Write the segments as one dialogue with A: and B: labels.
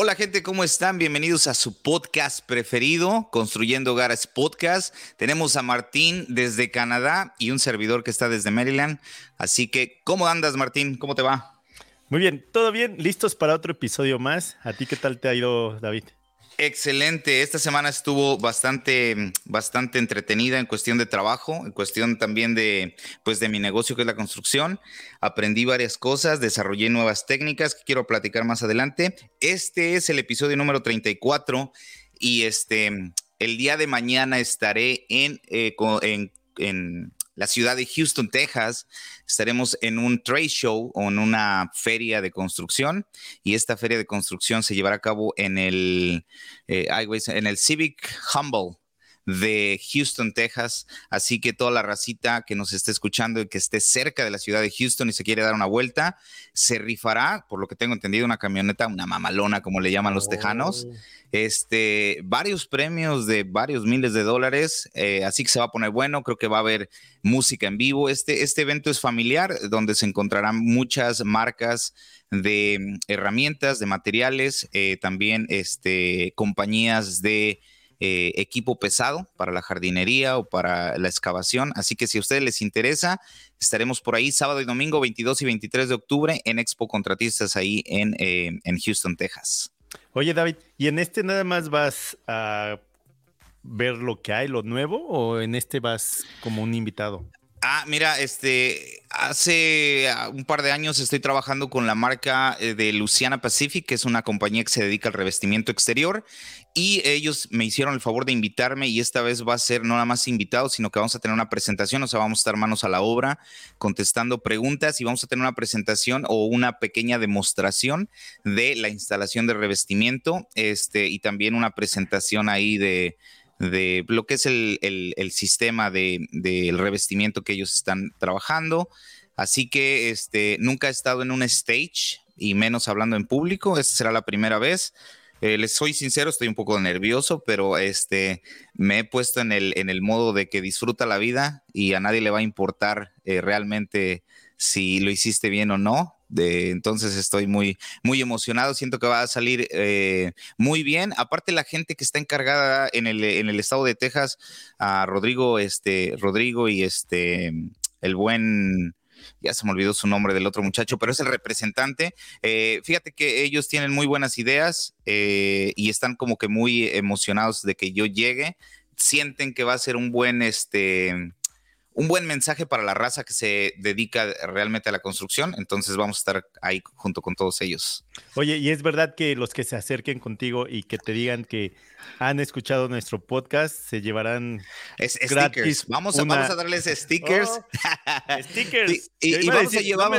A: Hola gente, ¿cómo están? Bienvenidos a su podcast preferido, Construyendo Hogares Podcast. Tenemos a Martín desde Canadá y un servidor que está desde Maryland. Así que, ¿cómo andas Martín? ¿Cómo te va?
B: Muy bien, todo bien, listos para otro episodio más. ¿A ti qué tal te ha ido, David?
A: Excelente. Esta semana estuvo bastante, bastante entretenida en cuestión de trabajo, en cuestión también de, pues, de mi negocio que es la construcción. Aprendí varias cosas, desarrollé nuevas técnicas que quiero platicar más adelante. Este es el episodio número 34 y este, el día de mañana estaré en, eh, en, en la ciudad de Houston, Texas. Estaremos en un trade show o en una feria de construcción y esta feria de construcción se llevará a cabo en el, eh, en el Civic Humble de Houston, Texas. Así que toda la racita que nos esté escuchando y que esté cerca de la ciudad de Houston y se quiere dar una vuelta, se rifará, por lo que tengo entendido, una camioneta, una mamalona, como le llaman los tejanos. Oh. Este, varios premios de varios miles de dólares. Eh, así que se va a poner bueno. Creo que va a haber música en vivo. Este, este evento es familiar, donde se encontrarán muchas marcas de mm, herramientas, de materiales, eh, también este, compañías de eh, equipo pesado para la jardinería o para la excavación. Así que si a ustedes les interesa, estaremos por ahí sábado y domingo 22 y 23 de octubre en Expo Contratistas ahí en, eh, en Houston, Texas.
B: Oye David, ¿y en este nada más vas a ver lo que hay, lo nuevo, o en este vas como un invitado?
A: Ah, mira, este, hace ah, un par de años estoy trabajando con la marca eh, de Luciana Pacific, que es una compañía que se dedica al revestimiento exterior, y ellos me hicieron el favor de invitarme y esta vez va a ser no nada más invitado, sino que vamos a tener una presentación, o sea, vamos a estar manos a la obra contestando preguntas y vamos a tener una presentación o una pequeña demostración de la instalación de revestimiento, este, y también una presentación ahí de de lo que es el, sistema del de, revestimiento que ellos están trabajando. Así que este, nunca he estado en un stage y menos hablando en público. Esta será la primera vez. Eh, les soy sincero, estoy un poco nervioso, pero este, me he puesto en el, en el modo de que disfruta la vida y a nadie le va a importar eh, realmente si lo hiciste bien o no entonces estoy muy, muy emocionado, siento que va a salir eh, muy bien. Aparte la gente que está encargada en el, en el estado de Texas, a Rodrigo, este, Rodrigo y este, el buen ya se me olvidó su nombre del otro muchacho, pero es el representante. Eh, fíjate que ellos tienen muy buenas ideas eh, y están como que muy emocionados de que yo llegue. Sienten que va a ser un buen, este, un buen mensaje para la raza que se dedica realmente a la construcción. Entonces vamos a estar ahí junto con todos ellos.
B: Oye, y es verdad que los que se acerquen contigo y que te digan que han escuchado nuestro podcast se llevarán
A: es, gratis. Vamos, a, vamos a darles stickers. Oh, stickers. y, vamos, a, llevar,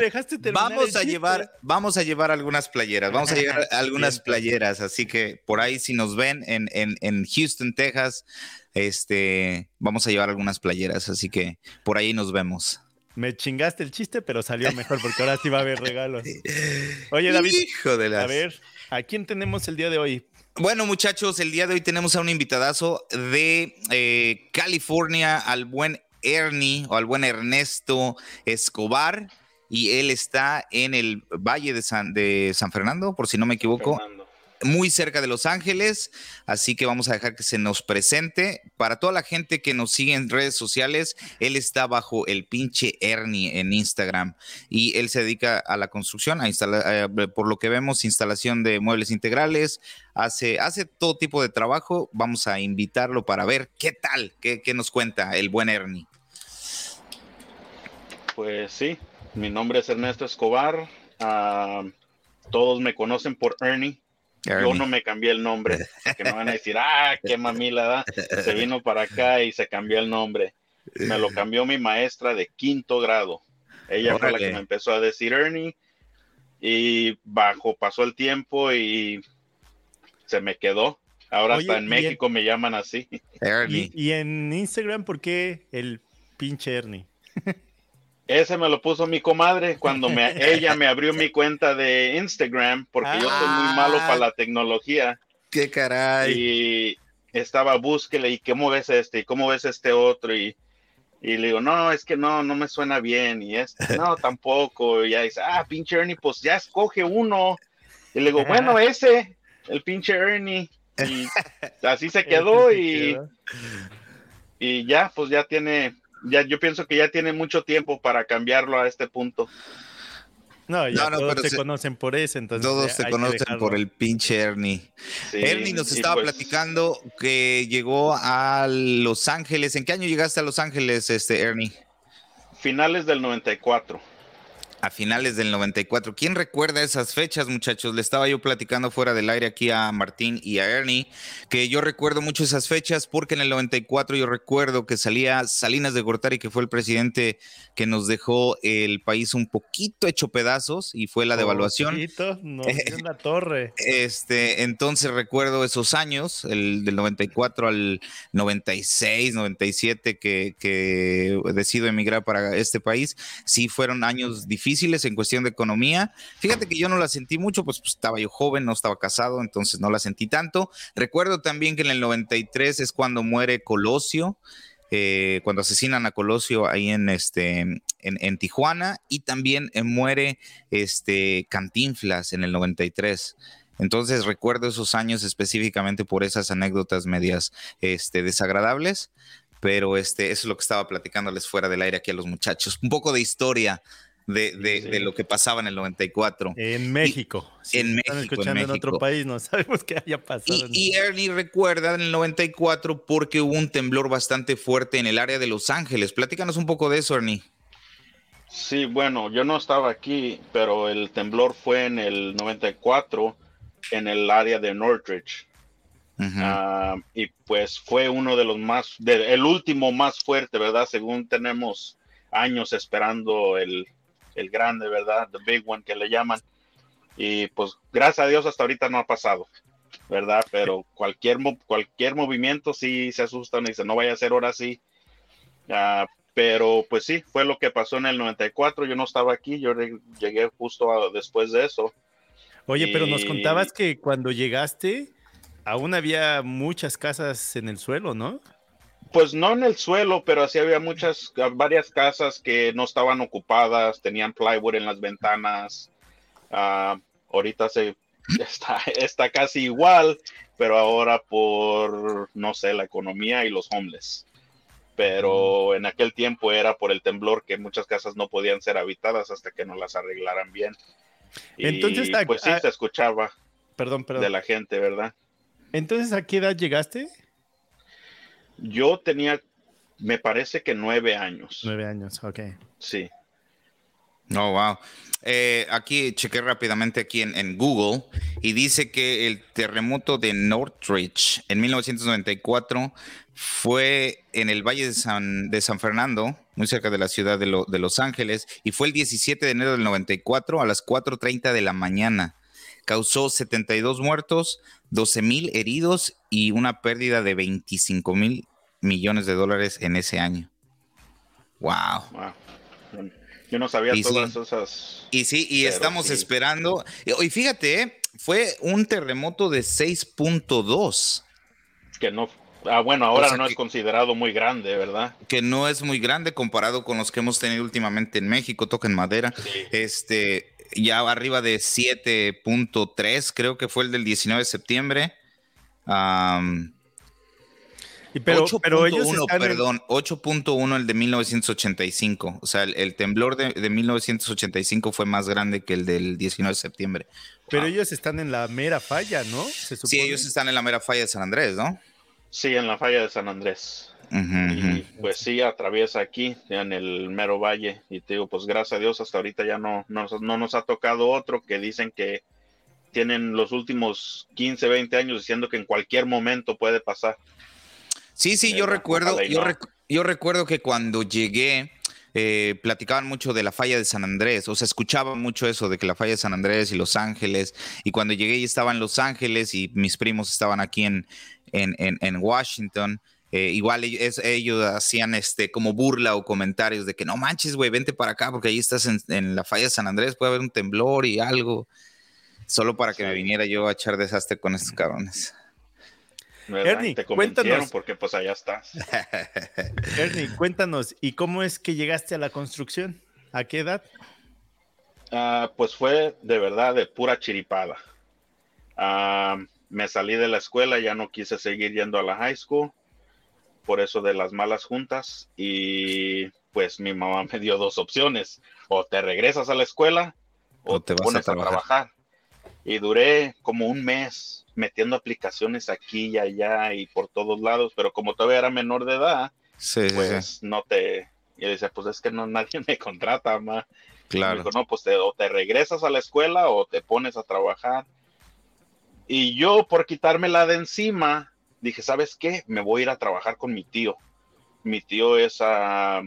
A: vamos a llevar, vamos a llevar algunas playeras. Vamos a llevar algunas playeras. Así que por ahí si nos ven en, en, en Houston, Texas este, vamos a llevar algunas playeras, así que por ahí nos vemos.
B: Me chingaste el chiste, pero salió mejor porque ahora sí va a haber regalos. Oye, David, Hijo de a ver, ¿a quién tenemos el día de hoy?
A: Bueno, muchachos, el día de hoy tenemos a un invitadazo de eh, California, al buen Ernie o al buen Ernesto Escobar, y él está en el Valle de San, de San Fernando, por si no me equivoco muy cerca de Los Ángeles, así que vamos a dejar que se nos presente. Para toda la gente que nos sigue en redes sociales, él está bajo el pinche Ernie en Instagram y él se dedica a la construcción, a eh, por lo que vemos, instalación de muebles integrales, hace, hace todo tipo de trabajo. Vamos a invitarlo para ver qué tal, qué, nos cuenta el buen Ernie.
C: Pues sí, mi nombre es Ernesto Escobar. Ah, todos me conocen por Ernie. Yo no me cambié el nombre, que me van a decir, ah, qué mamila da. Se vino para acá y se cambió el nombre. Me lo cambió mi maestra de quinto grado. Ella fue la que me empezó a decir Ernie. Y bajo pasó el tiempo y se me quedó. Ahora hasta en México me llaman así.
B: Ernie. ¿Y, en Instagram por qué el pinche Ernie?
C: Ese me lo puso mi comadre cuando me, ella me abrió mi cuenta de Instagram porque yo soy muy malo para la tecnología.
A: Qué caray.
C: Y estaba búsquele y cómo ves este y cómo ves este otro y, y le digo, no, es que no, no me suena bien y este, no, tampoco. Y ya dice, ah, pinche Ernie, pues ya escoge uno. Y le digo, bueno, ese, el pinche Ernie. Y así se quedó y, y ya, pues ya tiene, ya yo pienso que ya tiene mucho tiempo para cambiarlo a este punto.
B: No, ya todos se, conocen por eso, entonces.
A: Todos se conocen por el pinche Ernie. Ernie nos estaba pues platicando que llegó a Los Ángeles. ¿En qué año llegaste a Los Ángeles, este Ernie?
C: Finales del 94
A: a finales del 94. ¿Quién recuerda esas fechas, muchachos? Le estaba yo platicando fuera del aire aquí a Martín y a Ernie, que yo recuerdo mucho esas fechas porque en el 94 yo recuerdo que salía Salinas de Gortari, que fue el presidente que nos dejó el país un poquito hecho pedazos y fue la devaluación.
B: No, la torre.
A: Este, entonces recuerdo esos años, el del 94 al 96, 97 que, que decido emigrar para este país. Sí fueron años difíciles difíciles en cuestión de economía. Fíjate que yo no la sentí mucho, pues, pues, estaba yo joven, no estaba casado, entonces no la sentí tanto. Recuerdo también que en el 93 es cuando muere Colosio. Eh, cuando asesinan a Colosio ahí en este en, Tijuana y también eh, muere este Cantinflas en el 93. Entonces recuerdo esos años específicamente por esas anécdotas medias este, desagradables, pero este, eso es lo que estaba platicándoles fuera del aire aquí a los muchachos. Un poco de historia de, lo que pasaba en el 94.
B: En México.
A: en México.
B: escuchando en, otro país, no sabemos qué haya pasado.
A: Y, Ernie recuerda en el 94 porque hubo un temblor bastante fuerte en el área de Los Ángeles. Platícanos un poco de eso, Ernie.
C: Sí, bueno, yo no estaba aquí, pero el temblor fue en el 94 en el área de Northridge. Ah, y pues fue uno de los más, el último más fuerte, ¿verdad? Según tenemos años esperando el, el grande, ¿verdad? The big one que le llaman. Y pues gracias a Dios hasta ahorita no ha pasado, ¿verdad? Pero cualquier, cualquier movimiento sí se asustan y dicen, no vaya a ser ahora sí. Ah, pero pues sí, fue lo que pasó en el 94. Yo no estaba aquí, yo llegué justo después de eso.
B: Oye, pero nos contabas que cuando llegaste, aún había muchas casas en el suelo, ¿no?
C: Pues no en el suelo, pero sí había muchas, varias casas que no estaban ocupadas, tenían plywood en las ventanas. Ah, ahorita se está, está casi igual, pero ahora por, no sé, la economía y los homeless. Pero en aquel tiempo era por el temblor que muchas casas no podían ser habitadas hasta que no las arreglaran bien. Entonces, pues sí, se escuchaba
B: perdón, perdón.
C: de la gente, ¿verdad?
B: Entonces, ¿a qué edad llegaste?
C: Yo tenía, me parece que nueve años.
B: Nueve años, ok.
C: Sí.
A: Oh, wow. Eh, aquí chequé rápidamente aquí en, Google y dice que el terremoto de Northridge en 1994 fue en el Valle de San, de San Fernando, muy cerca de la ciudad de, de, Los Ángeles, y fue el 17 de enero del 94 a las 4.30 de la mañana. Causó 72 muertos, 12 mil heridos y una pérdida de 25 mil millones de dólares en ese año. Wow.
C: Yo no sabía todas esas.
A: Y sí, y estamos esperando. Y fíjate, ¿eh? fue un terremoto de 6.2.
C: Que no. Ah, bueno, ahora no es considerado muy grande, ¿verdad?
A: Que no es muy grande comparado con los que hemos tenido últimamente en México, toca en madera. Este, ya arriba de 7.3, creo que fue el del 19 de septiembre
B: pero, pero ellos
A: perdón, 8.1 el de 1985. O sea, el, temblor de, 1985 fue más grande que el del 19 de septiembre.
B: Pero ellos están en la mera falla, ¿no?
A: sí, ellos están en la mera falla de San Andrés, ¿no?
C: Sí, en la falla de San Andrés. Y pues sí, atraviesa aquí, en el mero valle. Y te digo, pues gracias a Dios, hasta ahorita ya no, no, no nos ha tocado otro que dicen que tienen los últimos 15, 20 años diciendo que en cualquier momento puede pasar.
A: Sí, sí, yo recuerdo, yo, recuerdo que cuando llegué, eh, platicaban mucho de la falla de San Andrés, o sea, escuchaba mucho eso de que la falla de San Andrés y Los Ángeles, y cuando llegué y estaba en Los Ángeles y mis primos estaban aquí en, en, en, Washington, eh, igual ellos, hacían este como burla o comentarios de que no manches, güey, vente para acá porque ahí estás en, en, la falla de San Andrés, puede haber un temblor y algo, solo para que me viniera yo a echar desastre con estos cabrones.
B: Ernie, cuéntanos.
C: Porque pues allá estás.
B: Ernie, cuéntanos, ¿y cómo es que llegaste a la construcción? ¿A qué edad?
C: Ah, pues fue de verdad de pura chiripada. Ah, me salí de la escuela, ya no quise seguir yendo a la high school, por eso de las malas juntas, y pues mi mamá me dio dos opciones, o te regresas a la escuela o, te, vas pones a trabajar. Y duré como un mes metiendo aplicaciones aquí y allá y por todos lados, pero como todavía era menor de edad, pues no te... Y decía, pues es que no nadie me contrata, ma. Claro. no, pues te, o te regresas a la escuela o te pones a trabajar. Y yo, por quitármela de encima, dije, ¿sabes qué? Me voy a ir a trabajar con mi tío. Mi tío es ah,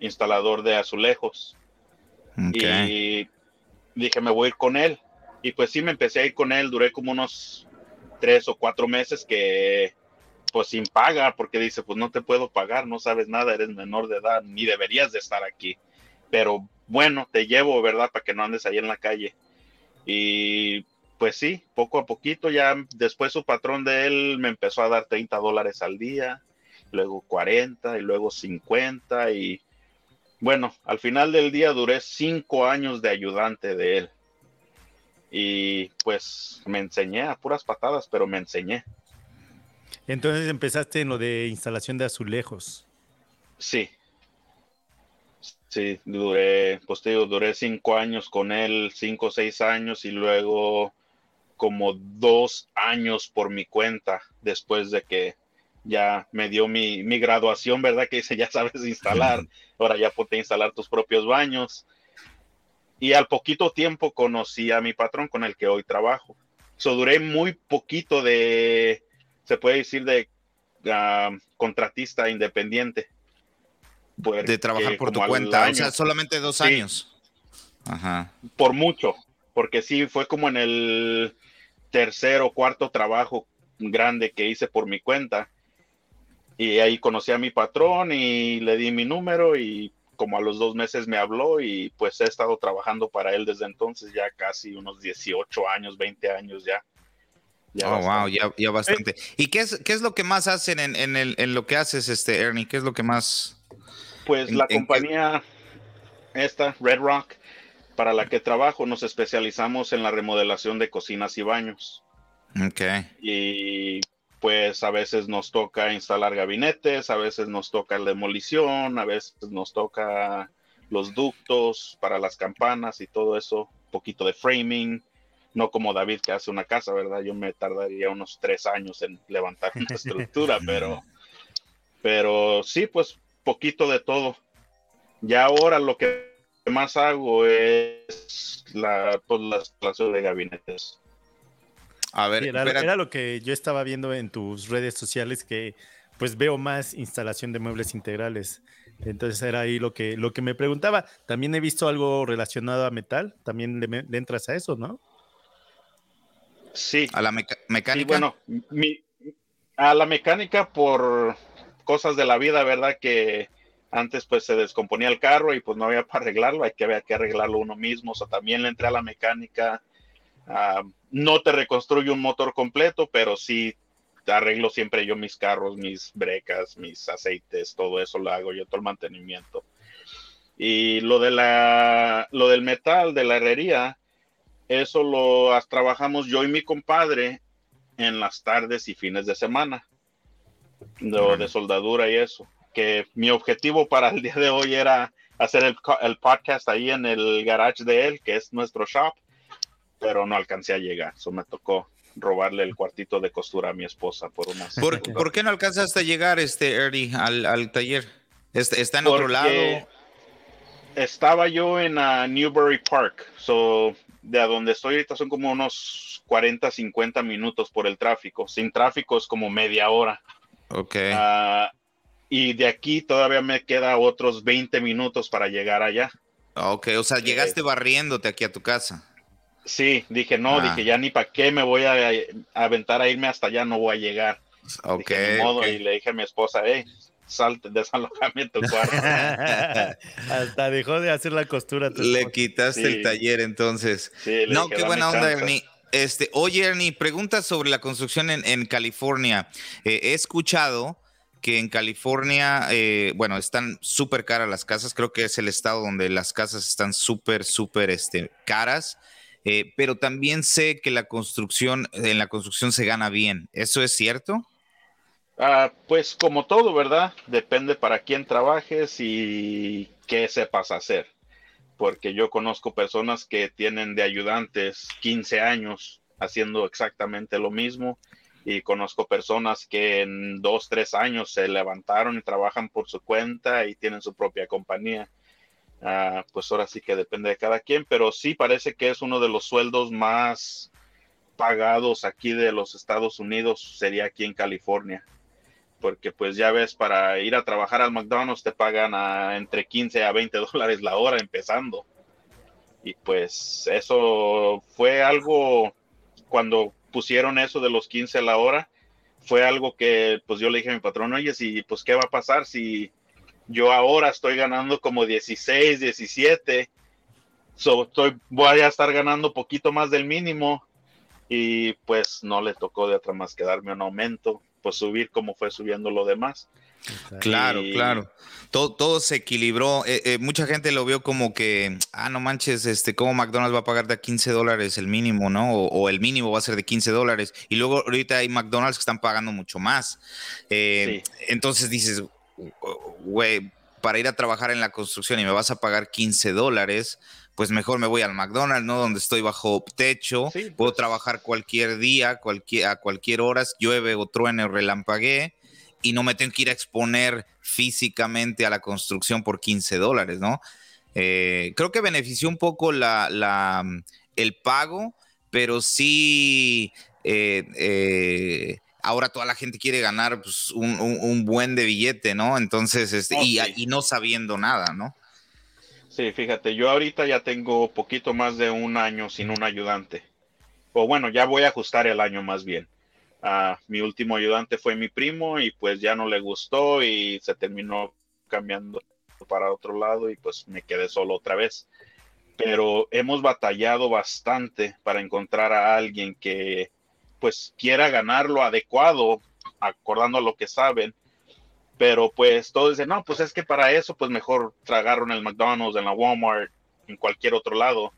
C: instalador de azulejos. Y dije, me voy a ir con él. Y pues sí, me empecé a ir con él, duré como unos tres o cuatro meses que pues sin paga, porque dice, pues no te puedo pagar, no sabes nada, eres menor de edad, ni deberías de estar aquí. Pero bueno, te llevo, ¿verdad? Para que no andes ahí en la calle. Y pues sí, poco a poquito, ya después su patrón de él me empezó a dar 30 dólares al día, luego 40 y luego 50 y bueno, al final del día duré cinco años de ayudante de él y pues me enseñé a puras patadas, pero me enseñé.
B: Entonces empezaste en lo de instalación de azulejos.
C: Sí. Sí, duré, pues te digo, duré cinco años con él, cinco o seis años y luego como dos años por mi cuenta después de que ya me dio mi, mi graduación, ¿verdad? Que dice, ya sabes instalar, ahora ya puedes instalar tus propios baños y al poquito tiempo conocí a mi patrón con el que hoy trabajo. So, duré muy poquito de, se puede decir, de ah, contratista independiente.
A: De trabajar por tu cuenta, o sea, solamente dos años.
C: Ajá. Por mucho, porque sí, fue como en el tercer o cuarto trabajo grande que hice por mi cuenta. Y ahí conocí a mi patrón y le di mi número y como a los dos meses me habló y pues he estado trabajando para él desde entonces, ya casi unos 18 años, 20 años ya.
A: oh, wow, ya, ya bastante. ¿Y qué es, qué es lo que más hacen en, en, el, en lo que haces, este Ernie? ¿Qué es lo que más?
C: Pues la compañía esta, Red Rock, para la que trabajo, nos especializamos en la remodelación de cocinas y baños.
A: Ok.
C: Y pues a veces nos toca instalar gabinetes, a veces nos toca la demolición, a veces nos toca los ductos para las campanas y todo eso, un poquito de framing, no como David que hace una casa, ¿verdad? Yo me tardaría unos tres años en levantar una estructura, pero, pero sí, pues poquito de todo. Ya ahora lo que más hago es la, pues, la instalación de gabinetes.
B: A ver, era, lo que yo estaba viendo en tus redes sociales que pues veo más instalación de muebles integrales. Entonces era ahí lo que, lo que me preguntaba. También he visto algo relacionado a metal. También le, entras a eso, ¿no?
C: Sí.
A: A la mecánica.
C: bueno, a la mecánica por cosas de la vida, ¿verdad? Que antes pues se descomponía el carro y pues no había para arreglarlo, hay que, había que arreglarlo uno mismo. O sea, también le entré a la mecánica Ah, no te reconstruyo un motor completo, pero sí arreglo siempre yo mis carros, mis brecas, mis aceites, todo eso lo hago yo, todo el mantenimiento. Y lo de la, lo del metal, de la herrería, eso lo trabajamos yo y mi compadre en las tardes y fines de semana, de, de soldadura y eso. Que mi objetivo para el día de hoy era hacer el, el podcast ahí en el garage de él, que es nuestro shop pero no alcancé a llegar. Eso me tocó robarle el cuartito de costura a mi esposa por una.
A: ¿Por, ¿por qué no alcanzaste a llegar, este Ernie, al, taller? ¿Está, en otro lado?
C: Estaba yo en uh, Newbury Park, so, de a donde estoy ahorita son como unos 40, 50 minutos por el tráfico. Sin tráfico es como media hora.
A: Ok.
C: Ah, y de aquí todavía me queda otros 20 minutos para llegar allá.
A: Ok, o sea, llegaste barriéndote aquí a tu casa.
C: Sí, dije, no, ah. dije, ya ni para qué me voy a, aventar a irme hasta allá, no voy a llegar.
A: Ok.
C: Y le dije a mi esposa, hey, salte, desalojame tu cuarto.
B: hasta dejó de hacer la costura.
A: Le quitaste el taller entonces.
C: Sí,
A: no, qué buena onda, Ernie. Este, oye, Ernie, pregunta sobre la construcción en, California. Eh, he escuchado que en California, eh, bueno, están súper caras las casas. Creo que es el estado donde las casas están súper, súper este, caras. Eh, pero también sé que la construcción, en la construcción se gana bien. ¿Eso es cierto?
C: Ah, pues como todo, ¿verdad? Depende para quién trabajes y qué sepas hacer. Porque yo conozco personas que tienen de ayudantes 15 años haciendo exactamente lo mismo y conozco personas que en dos, tres años se levantaron y trabajan por su cuenta y tienen su propia compañía. Ah, pues ahora sí que depende de cada quien, pero sí parece que es uno de los sueldos más pagados aquí de los Estados Unidos, sería aquí en California. Porque pues ya ves, para ir a trabajar al McDonald's te pagan a entre 15 a 20 dólares la hora empezando. Y pues eso fue algo cuando pusieron eso de los 15 a la hora, fue algo que pues yo le dije a mi patrón, oye, si pues qué va a pasar si yo ahora estoy ganando como 16, 17, so, estoy, voy a estar ganando poquito más del mínimo y pues no le tocó de otra más que darme un aumento, pues subir como fue subiendo lo demás.
A: Claro, claro. Todo, todo, se equilibró. Eh, eh, mucha gente lo vio como que, ah, no manches, este, ¿cómo McDonald's va a pagar de 15 dólares el mínimo, no? O, el mínimo va a ser de 15 dólares. Y luego ahorita hay McDonald's que están pagando mucho más. Eh, entonces dices, güey, para ir a trabajar en la construcción y me vas a pagar 15 dólares, pues mejor me voy al McDonald's, ¿no? Donde estoy bajo techo, puedo pues. trabajar cualquier día, cualquier, a cualquier hora, llueve o truene o relampaguee y no me tengo que ir a exponer físicamente a la construcción por 15 dólares, ¿no? Eh, creo que benefició un poco la, el pago, pero sí eh, eh, ahora toda la gente quiere ganar pues, un, buen de billete, ¿no? Entonces, este, oh, y, y, no sabiendo nada, ¿no?
C: Sí, fíjate, yo ahorita ya tengo poquito más de un año sin un ayudante. O bueno, ya voy a ajustar el año más bien mi último ayudante fue mi primo y pues ya no le gustó y se terminó cambiando para otro lado y pues me quedé solo otra vez. Pero hemos batallado bastante para encontrar a alguien que pues quiera ganar lo adecuado, acordando lo que saben. Pero pues todos dicen, no, pues es que para eso pues mejor tragaron el McDonald's, en la Walmart, en cualquier otro lado.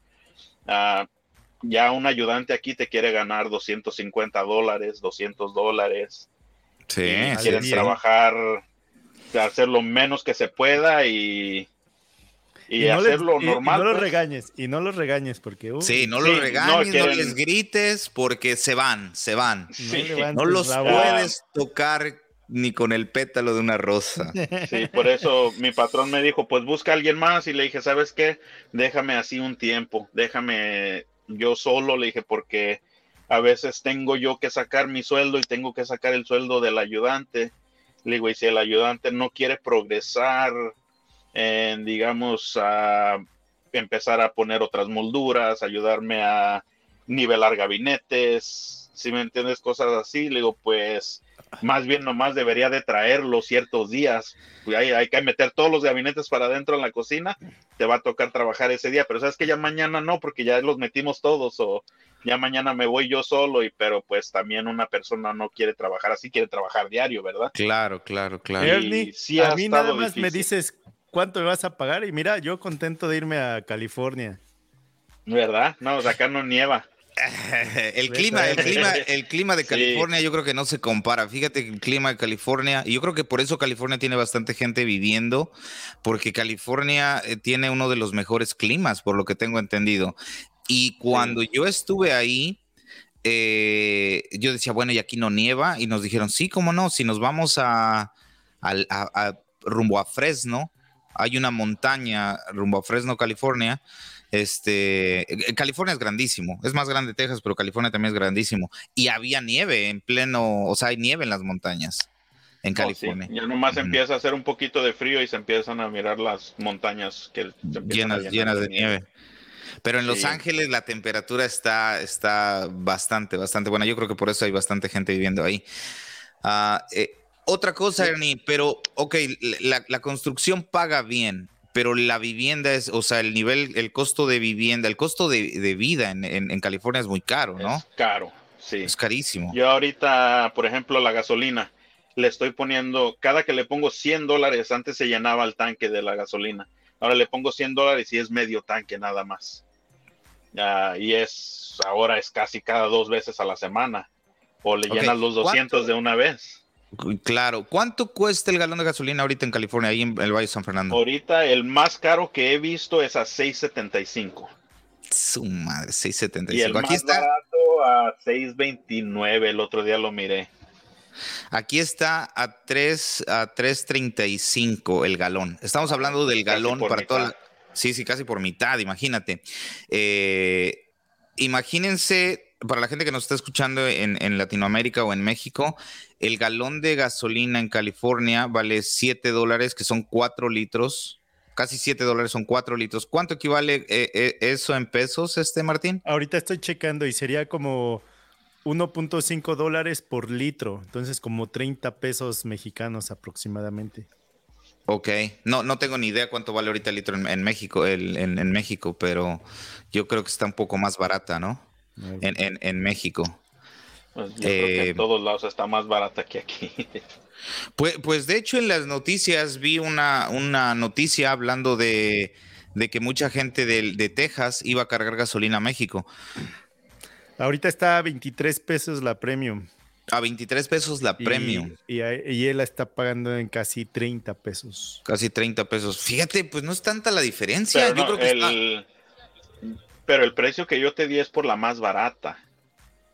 C: Uh, ya un ayudante aquí te quiere ganar 250 dólares, 200 dólares.
A: Sí,
C: quieren trabajar, hacer lo menos que se pueda y, y, hacerlo normal.
B: Y, no los
C: pues.
B: regañes, y no los regañes porque...
A: Uh, sí, no los regañes, no, les grites porque se van, se van. No, los puedes tocar ni con el pétalo de una rosa.
C: Sí, por eso mi patrón me dijo, pues busca a alguien más y le dije, ¿sabes qué? Déjame así un tiempo, déjame yo solo, le dije, porque a veces tengo yo que sacar mi sueldo y tengo que sacar el sueldo del ayudante. Le digo, y si el ayudante no quiere progresar en, digamos, a empezar a poner otras molduras, ayudarme a nivelar gabinetes, si me entiendes, cosas así, le digo, pues más bien nomás debería de traerlo ciertos días. Pues hay, hay, que meter todos los gabinetes para adentro en la cocina, te va a tocar trabajar ese día, pero sabes que ya mañana no, porque ya los metimos todos, o ya mañana me voy yo solo, y pero pues también una persona no quiere trabajar así, quiere trabajar diario, ¿verdad?
A: Claro, claro, claro.
B: Ernie, a mí nada más me dices cuánto me vas a pagar, y mira, yo contento de irme a California.
C: ¿Verdad? No, acá no nieva.
A: El clima, el clima, el clima de California yo creo que no se compara. Fíjate el clima de California, y yo creo que por eso California tiene bastante gente viviendo, porque California eh, tiene uno de los mejores climas, por lo que tengo entendido. Y cuando yo estuve ahí, eh, yo decía, bueno, y aquí no nieva, y nos dijeron, sí, cómo no, si nos vamos a, a rumbo a Fresno, hay una montaña rumbo a Fresno, California, este, eh, California es grandísimo, es más grande Texas, pero California también es grandísimo. Y había nieve en pleno, o sea, hay nieve en las montañas. en oh, California.
C: Ya nomás empieza a hacer un poquito de frío y se empiezan a mirar las montañas que
A: llenas, llenas de nieve. Pero en Los Ángeles la temperatura está, está bastante, bastante buena. Yo creo que por eso hay bastante gente viviendo ahí. Ah, eh, otra cosa, Ernie, pero, ok, la, construcción paga bien, pero la vivienda es, o sea, el nivel, el costo de vivienda, el costo de, vida en, California es muy caro, ¿no?
C: Es caro, sí.
A: Es carísimo.
C: Yo ahorita, por ejemplo, la gasolina, le estoy poniendo, cada que le pongo 100 dólares, antes se llenaba el tanque de la gasolina. Ahora le pongo 100 dólares y es medio tanque nada más. y es, ahora es casi cada dos veces a la semana. O le llenas los 200 de una vez.
A: Claro. ¿Cuánto cuesta el galón de gasolina ahorita en California, ahí en el Valle de San Fernando?
C: Ahorita el más caro que he visto es a 6.75.
A: Su madre, 6.75.
C: Y el Aquí más está. barato a 6.29. El otro día lo miré.
A: Aquí está a 3 a 3.35 el galón. Estamos hablando del galón para toda Sí, sí, casi por mitad, imagínate. Eh, imagínense, para la gente que nos está escuchando en, Latinoamérica o en México, el galón de gasolina en California vale 7 dólares, que son 4 litros. Casi 7 dólares son 4 litros. ¿Cuánto equivale eh, eh, eso en pesos, este Martín?
B: Ahorita estoy checando y sería como 1.5 dólares por litro, entonces como 30 pesos mexicanos aproximadamente.
A: Ok, no, no tengo ni idea cuánto vale ahorita el litro en, México, en, México, pero yo creo que está un poco más barata, ¿no? En, México.
C: Pues yo creo que en eh, todos lados está más barata que aquí.
A: Pues, pues de hecho en las noticias vi una, una noticia hablando de, que mucha gente de, de Texas iba a cargar gasolina a México.
B: Ahorita está a 23 pesos la premium.
A: A 23 pesos la premium.
B: Y, él la está pagando en casi 30 pesos.
A: Casi 30 pesos. Fíjate, pues no es tanta la diferencia. Pero, yo creo que
C: el, pero el precio que yo te di es por la más barata.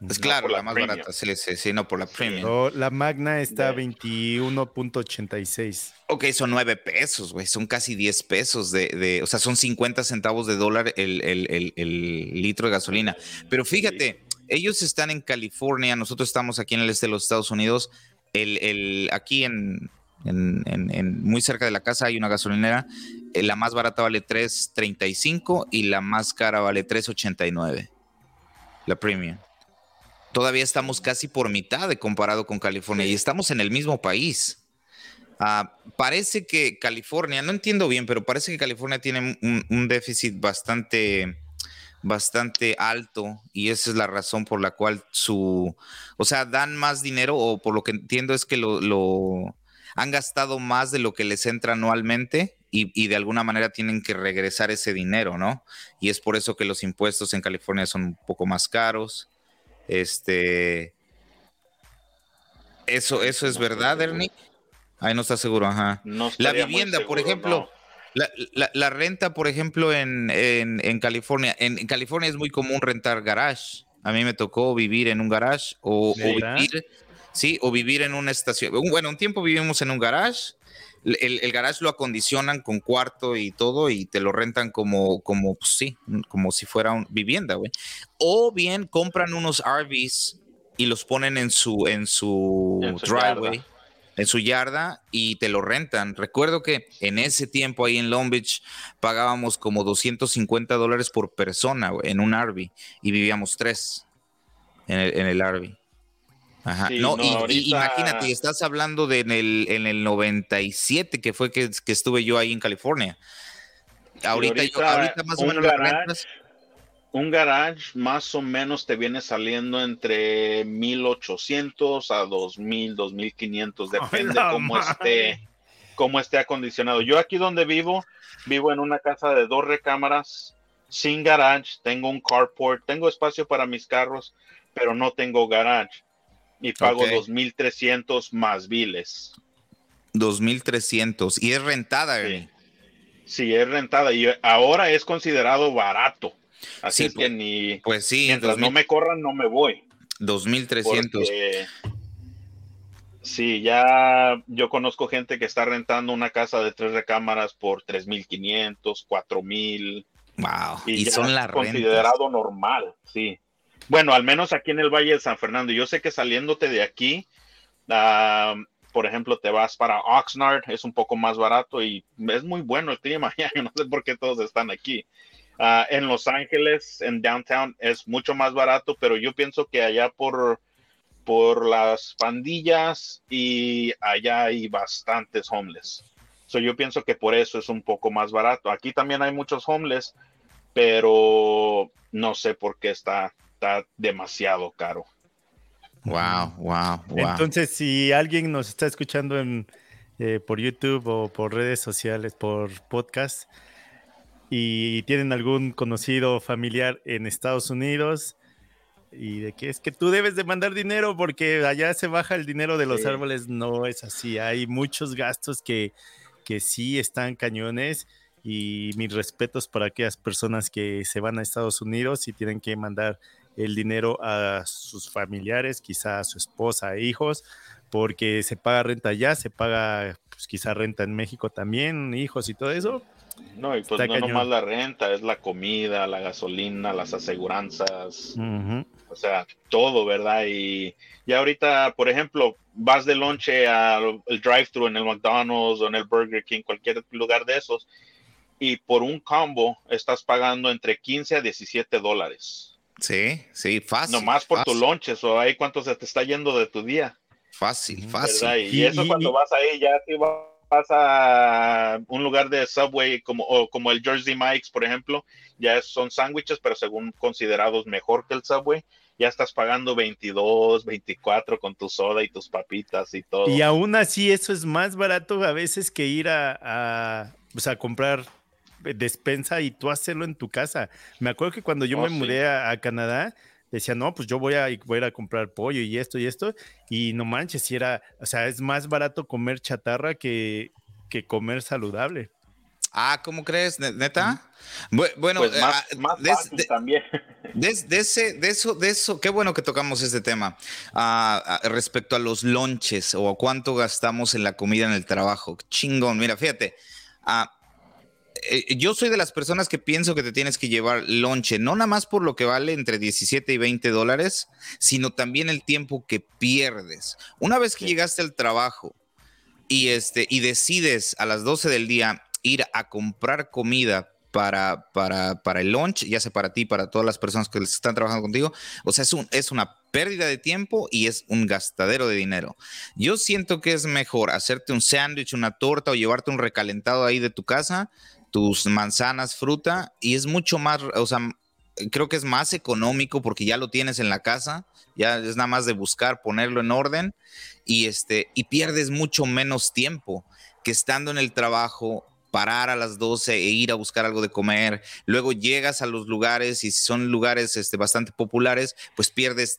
A: Pues claro, la, más barata, sí, sí, no por la premium.
B: la Magna está a 21.86.
A: Ok, son 9 pesos, güey, son casi 10 pesos de, o sea, son 50 centavos de dólar el, litro de gasolina. Pero fíjate, ellos están en California, nosotros estamos aquí en el este de los Estados Unidos, el, aquí en, muy cerca de la casa hay una gasolinera, la más barata vale 3.35 y la más cara vale 3.89, la premium. Todavía estamos casi por mitad de comparado con California y estamos en el mismo país. Ah, parece que California, no entiendo bien, pero parece que California tiene un, déficit bastante, bastante alto y esa es la razón por la cual su, o sea, dan más dinero o por lo que entiendo es que lo, han gastado más de lo que les entra anualmente y, y, de alguna manera tienen que regresar ese dinero, ¿no? Y es por eso que los impuestos en California son un poco más caros. Este. Eso, eso es verdad, Ernie. Ahí no está seguro, ajá. la vivienda, por ejemplo, la, renta, por ejemplo, en, California. En, California es muy común rentar garage. A mí me tocó vivir en un garage o, vivir, sí, o vivir en una estación. Bueno, un tiempo vivimos en un garage el, garage lo acondicionan con cuarto y todo y te lo rentan como, como pues sí, como si fuera una vivienda, güey. O bien compran unos RVs y los ponen en su, en su, driveway, en su yarda y te lo rentan. Recuerdo que en ese tiempo ahí en Long Beach pagábamos como 250 dólares por persona en un RV y vivíamos tres en el, en el RV. Ajá. no, y, imagínate, estás hablando de en el, en el 97, que fue que, estuve yo ahí en California. Ahorita, más o menos
C: garage, Un garage más o menos te viene saliendo entre 1800 a 2000, 2500, depende cómo esté, cómo esté acondicionado. Yo aquí donde vivo, vivo en una casa de dos recámaras, sin garage, tengo un carport, tengo espacio para mis carros, pero no tengo garage y pago 2.300 más biles.
A: 2.300 y es rentada.
C: Sí. sí. es rentada y ahora es considerado barato. Así que pues, ni.
A: Pues sí,
C: mientras no me corran, no me voy.
A: 2.300.
C: Sí, ya yo conozco gente que está rentando una casa de tres recámaras por 3.500, 4.000.
A: Wow, y, son las
C: considerado normal, sí. Bueno, al menos aquí en el Valle de San Fernando. Yo sé que saliéndote de aquí, por ejemplo, te vas para Oxnard, es un poco más barato y es muy bueno el clima. Yo no sé por qué todos están aquí. Ah, en Los Ángeles, en downtown, es mucho más barato, pero yo pienso que allá por, por las pandillas y allá hay bastantes homeless. So, yo pienso que por eso es un poco más barato. Aquí también hay muchos homeless, pero no sé por qué está, está demasiado caro.
A: Wow, wow, wow.
B: Entonces, si alguien nos está escuchando en, eh, por YouTube o por redes sociales, por podcast, y tienen algún conocido familiar en Estados Unidos, y de que es que tú debes de mandar dinero porque allá se baja el dinero de los árboles, no es así. Hay muchos gastos que, que sí están cañones y mis respetos para aquellas personas que se van a Estados Unidos y tienen que mandar el dinero a sus familiares, quizá a su esposa e hijos, porque se paga renta allá, se paga pues, quizá renta en México también, hijos y todo eso.
C: No, y pues no es nomás la renta, es la comida, la gasolina, las aseguranzas, o sea, todo, ¿verdad? Y ya ahorita, por ejemplo, vas de lonche al drive-thru en el McDonald's o en el Burger King, cualquier lugar de esos, y por un combo estás pagando entre 15 a 17 dólares.
A: Sí, sí, fácil.
C: Nomás por tu lonche, o ahí cuánto se te está yendo de tu día.
A: Fácil, fácil.
C: Y, eso cuando vas ahí, ya te vas a un lugar de Subway como, o como el Jersey Mike's, por ejemplo, ya son sándwiches, pero según considerados mejor que el Subway, ya estás pagando 22, 24 con tu soda y tus papitas y todo.
B: Y aún así eso es más barato a veces que ir a, a, pues a comprar despensa y tú hacerlo en tu casa. Me acuerdo que cuando yo oh, me mudé a, Canadá, decía, no, pues yo voy a, voy a ir a comprar pollo y esto y esto, y no manches, si era, o sea, es más barato comer chatarra que, que comer saludable.
A: Ah, ¿cómo crees, neta? Bueno,
C: pues más, de, también.
A: De, ese, de eso, de eso, qué bueno que tocamos este tema. Ah, ah, respecto a los lonches o a cuánto gastamos en la comida en el trabajo. Chingón, mira, fíjate. Ah, eh, yo soy de las personas que pienso que te tienes que llevar lonche, no nada más por lo que vale entre 17 y 20 dólares, sino también el tiempo que pierdes. Una vez que llegaste al trabajo y, este, y decides a las 12 del día ir a comprar comida para, para, para el lunch, ya sea para ti, para todas las personas que están trabajando contigo, o sea, es, un, es una pérdida de tiempo y es un gastadero de dinero. Yo siento que es mejor hacerte un sándwich, una torta o llevarte un recalentado ahí de tu casa tus manzanas, fruta, y es mucho más, o sea, creo que es más económico porque ya lo tienes en la casa, ya es nada más de buscar, ponerlo en orden, y este, y pierdes mucho menos tiempo que estando en el trabajo, parar a las 12 e ir a buscar algo de comer, luego llegas a los lugares y si son lugares este, bastante populares, pues pierdes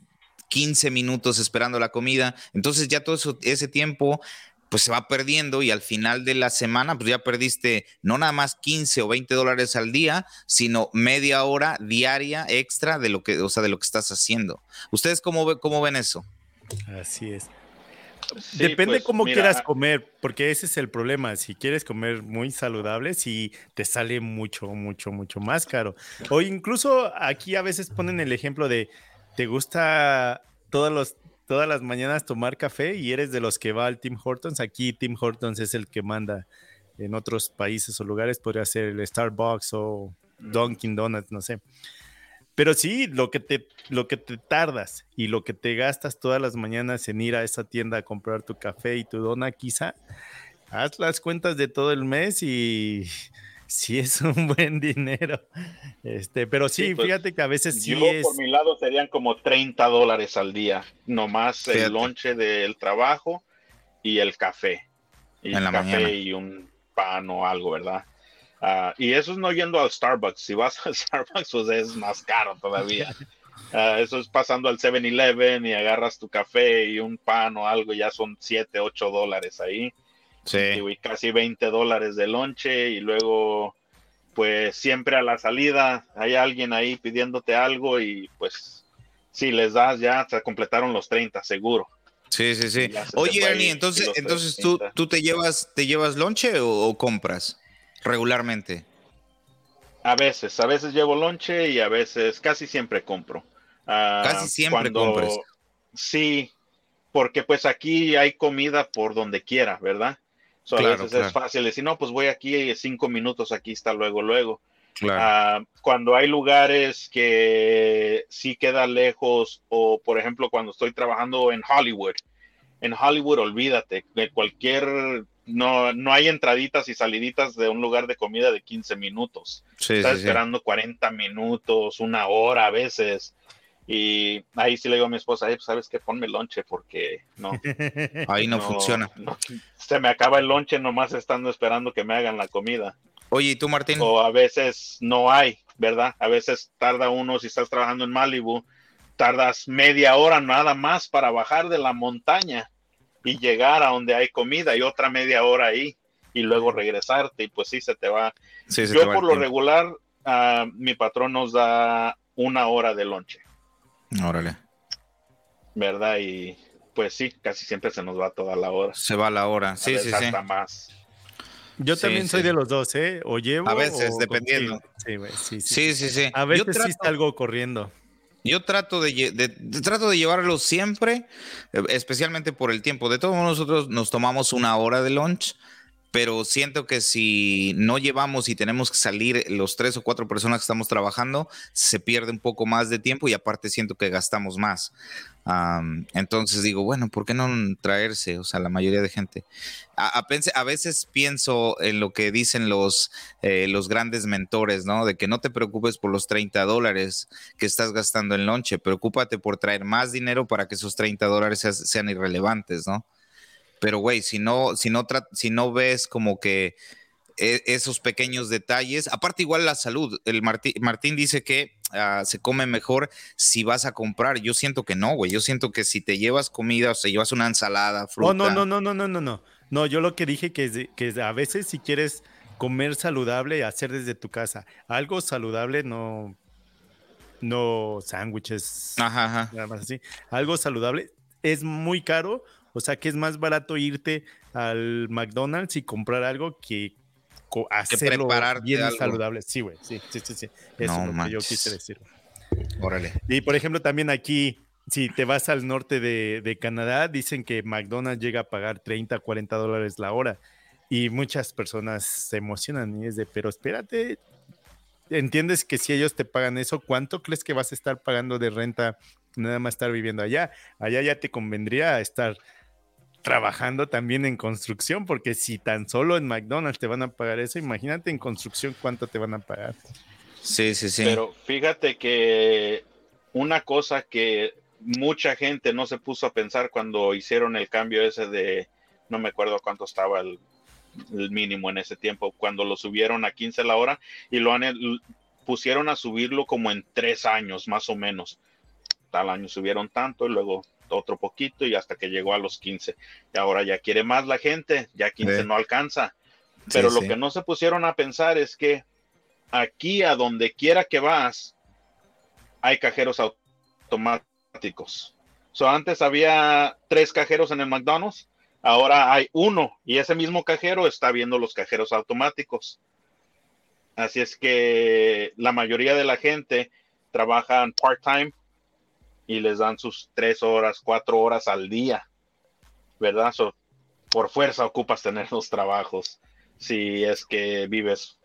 A: 15 minutos esperando la comida, entonces ya todo ese tiempo pues se va perdiendo y al final de la semana, pues ya perdiste no nada más 15 o 20 dólares al día, sino media hora diaria extra de lo que, o sea, de lo que estás haciendo. ¿Ustedes cómo, cómo ven eso?
B: Así es. Depende pues, cómo quieras comer, porque ese es el problema. Si quieres comer muy saludable, sí te sale mucho, mucho, mucho más caro. O incluso aquí a veces ponen el ejemplo de, ¿te gusta todos los todas las mañanas tomar café y eres de los que va al Tim Hortons, aquí Tim Hortons es el que manda en otros países o lugares, podría ser el Starbucks o Dunkin' Donuts, no sé. Pero sí, lo que, te, lo que te tardas y lo que te gastas todas las mañanas en ir a esa tienda a comprar tu café y tu dona, quizá, haz las cuentas de todo el mes y sí es un buen dinero. Este, pero sí, pues, fíjate que a veces sí
C: yo por mi lado serían como 30 dólares al día, nomás el lonche del trabajo y el café. Y en la café y un pan o algo, ¿verdad? Ah, y eso es no yendo al Starbucks. Si vas al Starbucks, pues es más caro todavía. Ah, eso es pasando al 7-Eleven y agarras tu café y un pan o algo, ya son 7, 8 dólares ahí. Sí. Y casi 20 dólares de lonche y luego pues siempre a la salida hay alguien ahí pidiéndote algo y pues si les das ya se completaron los 30 seguro.
A: Sí, sí, sí. Oye, Ernie, entonces, entonces tú, tú te llevas, te llevas lonche o, compras regularmente?
C: A veces, a veces llevo lonche y a veces casi siempre compro.
A: Ah, casi siempre compras.
C: Sí, porque pues aquí hay comida por donde quiera, ¿verdad? So, a veces es fácil decir, no, pues voy aquí cinco minutos, aquí está luego, luego. Ah, cuando hay lugares que sí queda lejos, o por ejemplo, cuando estoy trabajando en Hollywood, en Hollywood, olvídate, de cualquier, no, no hay entraditas y saliditas de un lugar de comida de 15 minutos. Estás esperando 40 minutos, una hora a veces. Y ahí sí le digo a mi esposa, pues, sabes que ponme lonche porque no.
A: Ahí no, funciona.
C: se me acaba el lonche nomás estando esperando que me hagan la comida.
A: Oye, ¿y tú, Martín?
C: O a veces no hay, ¿verdad? A veces tarda uno, si estás trabajando en Malibu, tardas media hora nada más para bajar de la montaña y llegar a donde hay comida y otra media hora ahí y luego regresarte y pues sí se te va. Yo por lo regular, uh, mi patrón nos da una hora de lonche.
A: Órale.
C: ¿Verdad? Y pues sí, casi siempre se nos va toda la hora.
A: Se va la hora, sí, sí,
C: hasta más.
B: Yo también soy de los dos, ¿eh? O llevo.
A: A veces, dependiendo.
B: Sí, sí, sí, sí, A veces sí está algo corriendo.
A: Yo trato de, trato de llevarlo siempre, eh, especialmente por el tiempo. De todos nosotros nos tomamos una hora de lunch, pero siento que si no llevamos y tenemos que salir los tres o cuatro personas que estamos trabajando, se pierde un poco más de tiempo y aparte siento que gastamos más. entonces digo, bueno, ¿por qué no traerse? O sea, la mayoría de gente. A, veces pienso en lo que dicen los, eh, los grandes mentores, ¿no? De que no te preocupes por los 30 dólares que estás gastando en lonche, preocúpate por traer más dinero para que esos 30 dólares sean irrelevantes, ¿no? Pero, güey, si no, si no, si no ves como que e, esos pequeños detalles, aparte igual la salud, el Martín, dice que ah, se come mejor si vas a comprar. Yo siento que no, güey. Yo siento que si te llevas comida o se llevas una ensalada, fruta.
B: Oh, no, no, no, no, no, no, no. No, yo lo que dije que, que a veces si quieres comer saludable, hacer desde tu casa. Algo saludable, no, no sándwiches,
A: nada
B: más así. Algo saludable es muy caro o sea que es más barato irte al McDonald's y comprar algo que hacerlo bien saludable. Sí, güey, sí, sí, sí, sí. Eso es lo que yo quise decir.
A: Órale.
B: Y por ejemplo, también aquí, si te vas al norte de, Canadá, dicen que McDonald's llega a pagar 30, 40 dólares la hora. Y muchas personas se emocionan y es de, pero espérate, entiendes que si ellos te pagan eso, ¿cuánto crees que vas a estar pagando de renta nada más estar viviendo allá? Allá ya te convendría estar trabajando también en construcción, porque si tan solo en McDonald's te van a pagar eso, imagínate en construcción cuánto te van a pagar.
A: Sí, sí, sí.
C: Pero fíjate que una cosa que mucha gente no se puso a pensar cuando hicieron el cambio ese de, no me acuerdo cuánto estaba el, mínimo en ese tiempo, cuando lo subieron a 15 la hora y lo han, pusieron a subirlo como en tres años más o menos. Tal año subieron tanto y luego otro poquito y hasta que llegó a los 15. Y ahora ya quiere más la gente, ya 15 no alcanza. Pero lo que no se pusieron a pensar es que aquí a donde quiera que vas, hay cajeros automáticos. So, antes había tres cajeros en el McDonald's, ahora hay uno y ese mismo cajero está viendo los cajeros automáticos. Así es que la mayoría de la gente trabajan part-time y les dan sus tres horas, cuatro horas al día, ¿verdad? por fuerza ocupas tener los trabajos si es que vives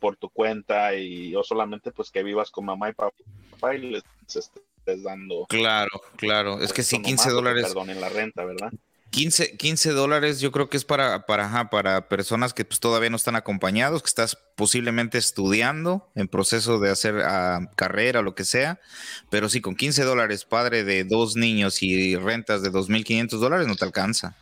C: por tu cuenta y o solamente pues que vivas con mamá y papá y les estés dando.
A: Claro, claro. Es que sí, 15 dólares.
C: Perdón, en la renta, ¿verdad?
A: 15, 15 dólares yo creo que es para, para, para personas que pues, todavía no están acompañados, que estás posiblemente estudiando en proceso de hacer uh, carrera o lo que sea, pero sí, con 15 dólares, padre de dos niños y rentas de 2.500 dólares, no te alcanza.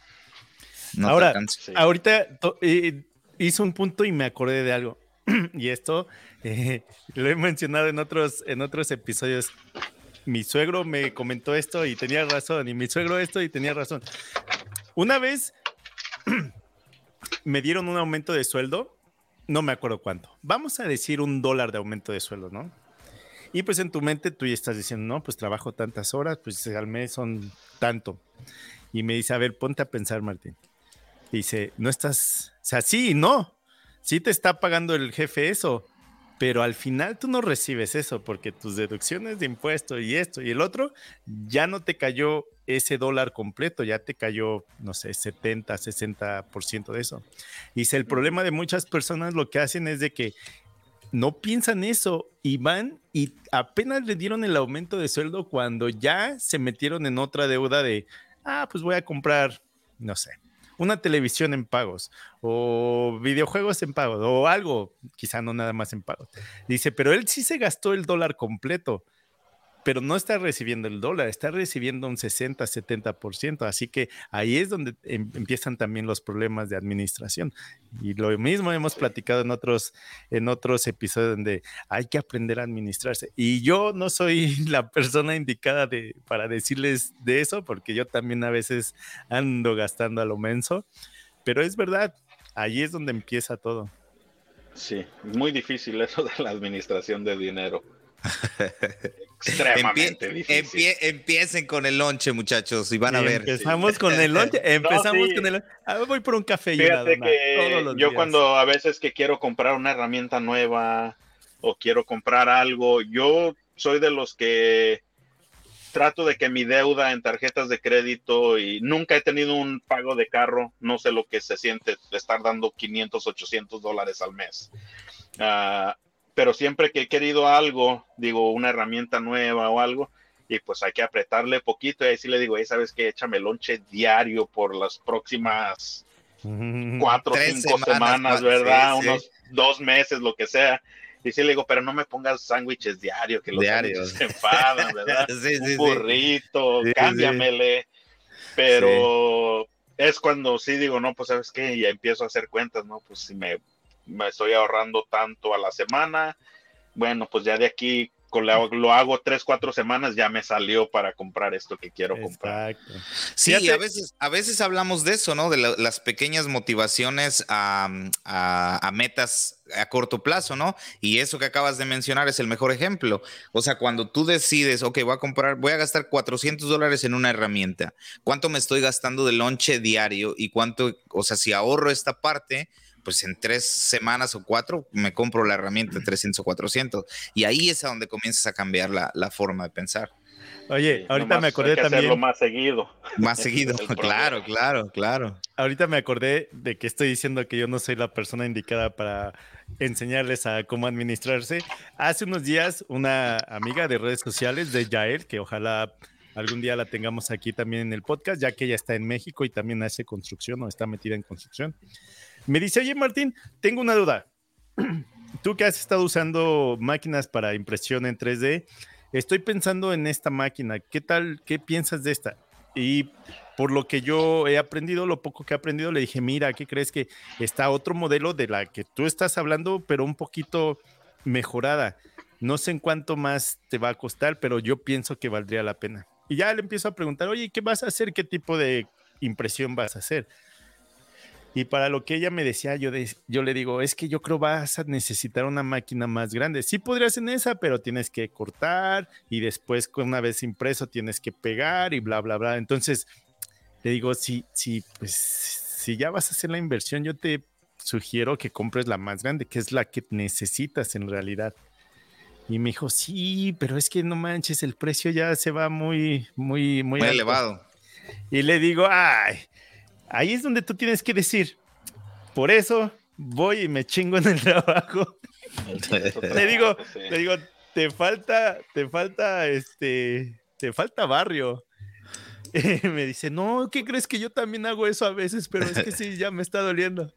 B: No Ahora, te alcanza. ahorita eh, hizo un punto y me acordé de algo. y esto eh, lo he mencionado en otros, en otros episodios mi suegro me comentó esto y tenía razón, y mi suegro esto y tenía razón. Una vez me dieron un aumento de sueldo, no me acuerdo cuánto. Vamos a decir un dólar de aumento de sueldo, ¿no? Y pues en tu mente tú ya estás diciendo, no, pues trabajo tantas horas, pues al mes son tanto. Y me dice, a ver, ponte a pensar, Martín. Dice, no estás, o sea, sí no. Sí te está pagando el jefe eso, pero al final tú no recibes eso porque tus deducciones de impuestos y esto y el otro, ya no te cayó ese dólar completo, ya te cayó, no sé, 70, 60% de eso. Y si el problema de muchas personas lo que hacen es de que no piensan eso y van y apenas le dieron el aumento de sueldo cuando ya se metieron en otra deuda de, ah, pues voy a comprar, no sé, una televisión en pagos o videojuegos en pagos o algo, quizá no nada más en pagos. Dice, pero él sí se gastó el dólar completo pero no está recibiendo el dólar, está recibiendo un 60, 70%. Así que ahí es donde em, empiezan también los problemas de administración. Y lo mismo hemos platicado en otros, en otros episodios donde hay que aprender a administrarse. Y yo no soy la persona indicada de, para decirles de eso, porque yo también a veces ando gastando a lo menso, pero es verdad, ahí es donde empieza todo.
C: Sí, muy difícil eso de la administración de dinero. Extremadamente difícil.
A: empiecen con el lonche, muchachos, y van a ver.
B: Empezamos con el lonche. Empezamos con el ah, voy por un café.
C: Fíjate que yo cuando a veces que quiero comprar una herramienta nueva o quiero comprar algo, yo soy de los que trato de que mi deuda en tarjetas de crédito y nunca he tenido un pago de carro, no sé lo que se siente estar dando 500, 800 dólares al mes. Uh, pero siempre que he querido algo, digo, una herramienta nueva o algo, y pues hay que apretarle poquito y ahí sí le digo, sabes que échame lonche diario por las próximas cuatro o cinco semanas, ¿verdad? Unos dos meses, lo que sea. Y sí le digo, pero no me pongas sándwiches diarios, que los diarios se enfadan, ¿verdad? Un burrito, cámbiamele. Pero es cuando sí digo, no, pues sabes qué, y empiezo a hacer cuentas, ¿no? Pues si me me estoy ahorrando tanto a la semana. Bueno, pues ya de aquí lo hago tres, cuatro semanas, ya me salió para comprar esto que quiero comprar.
A: Sí, a veces, a veces hablamos de eso, ¿no? De las pequeñas motivaciones a, a, metas a corto plazo, ¿no? Y eso que acabas de mencionar es el mejor ejemplo. O sea, cuando tú decides, ok, voy a comprar, voy a gastar 400 dólares en una herramienta, ¿cuánto me estoy gastando de lonche diario y cuánto, o sea, si ahorro esta parte, pues en tres semanas o cuatro me compro la herramienta 300 o 400. Y ahí es a donde comienzas a cambiar la, la forma de pensar.
B: Oye, ahorita me acordé también.
C: Hacerlo más seguido.
A: Más seguido, claro, claro, claro.
B: Ahorita me acordé de que estoy diciendo que yo no soy la persona indicada para enseñarles a cómo administrarse. Hace unos días, una amiga de redes sociales de Yael, que ojalá algún día la tengamos aquí también en el podcast, ya que ella está en México y también hace construcción o está metida en construcción. Me dice, oye Martín, tengo una duda. Tú que has estado usando máquinas para impresión en 3D, estoy pensando en esta máquina. ¿Qué tal? ¿Qué piensas de esta? Y por lo que yo he aprendido, lo poco que he aprendido, le dije, mira, ¿qué crees que está otro modelo de la que tú estás hablando, pero un poquito mejorada? No sé en cuánto más te va a costar, pero yo pienso que valdría la pena. Y ya le empiezo a preguntar, oye, ¿qué vas a hacer? ¿Qué tipo de impresión vas a hacer? Y para lo que ella me decía, yo, yo le digo, es que yo creo vas a necesitar una máquina más grande. Sí podrías en esa, pero tienes que cortar y después una vez impreso tienes que pegar y bla, bla, bla. Entonces, le digo, sí, sí, pues si ya vas a hacer la inversión, yo te sugiero que compres la más grande, que es la que necesitas en realidad. Y me dijo, sí, pero es que no manches, el precio ya se va muy, muy, muy,
A: muy elevado.
B: Y le digo, ay, Ahí es donde tú tienes que decir, por eso voy y me chingo en el trabajo. le digo, le digo, te falta, te falta, este, te falta barrio. me dice, no, ¿qué crees que yo también hago eso a veces? Pero es que sí, ya me está doliendo.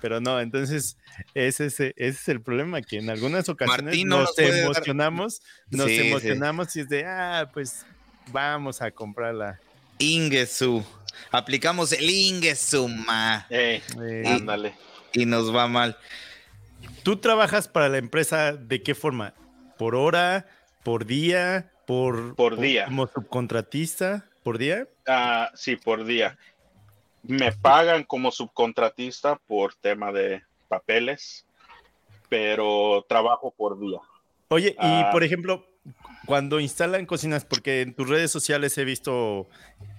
B: Pero no, entonces ese, ese, es el problema, que en algunas ocasiones nos, emocionamos, nos emocionamos y es de, ah, pues vamos a comprarla.
A: Ingesu. Aplicamos el Ingesuma.
C: Eh, ándale.
A: Y, nos va mal.
B: ¿Tú trabajas para la empresa de qué forma? ¿Por hora? ¿Por día? ¿Por,
C: por día?
B: ¿Como subcontratista? ¿Por día?
C: Ah, sí, por día. Me pagan como subcontratista por tema de papeles, pero trabajo por día.
B: Oye, y ah. por ejemplo, cuando instalan cocinas, porque en tus redes sociales he visto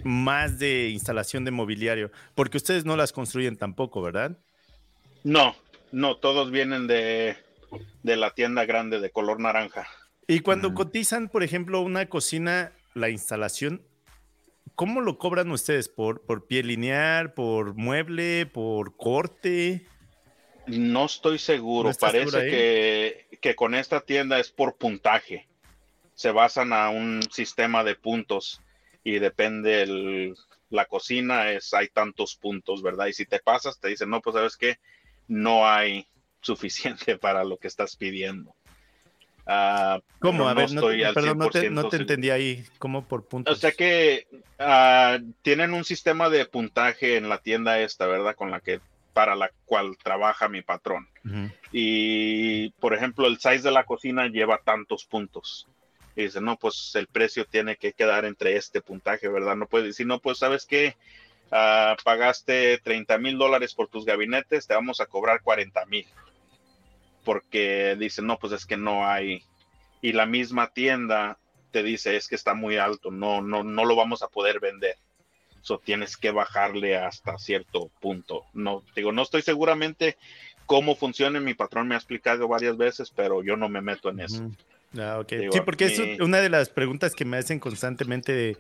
B: más de instalación de mobiliario, porque ustedes no las construyen tampoco, ¿verdad?
C: No, no, todos vienen de, de la tienda grande de color naranja.
B: Y cuando cotizan, por ejemplo, una cocina, la instalación, ¿cómo lo cobran ustedes? ¿Por, por pie lineal, por mueble, por corte?
C: No estoy seguro. Parece que, que, con esta tienda es por puntaje. Se basan a un sistema de puntos y depende el, la cocina, es hay tantos puntos, ¿verdad? Y si te pasas, te dicen, no, pues sabes que no hay suficiente para lo que estás pidiendo.
B: Uh, ¿Cómo? A ver, no, perdón, no te, no te entendí ahí. ¿Cómo por puntos?
C: O sea que uh, tienen un sistema de puntaje en la tienda esta, ¿verdad? Con la que para la cual trabaja mi patrón. Y, por ejemplo, el size de la cocina lleva tantos puntos. Y dice, no, pues el precio tiene que quedar entre este puntaje, ¿verdad? No puede decir, no, pues sabes que uh, pagaste 30 mil dólares por tus gabinetes, te vamos a cobrar 40 mil porque dicen, no, pues es que no hay, y la misma tienda te dice, es que está muy alto, no, no, no lo vamos a poder vender. Eso tienes que bajarle hasta cierto punto. No, digo, no estoy seguramente cómo funciona, mi patrón me ha explicado varias veces, pero yo no me meto en eso.
B: Ah, sí, porque es una de las preguntas que me hacen constantemente de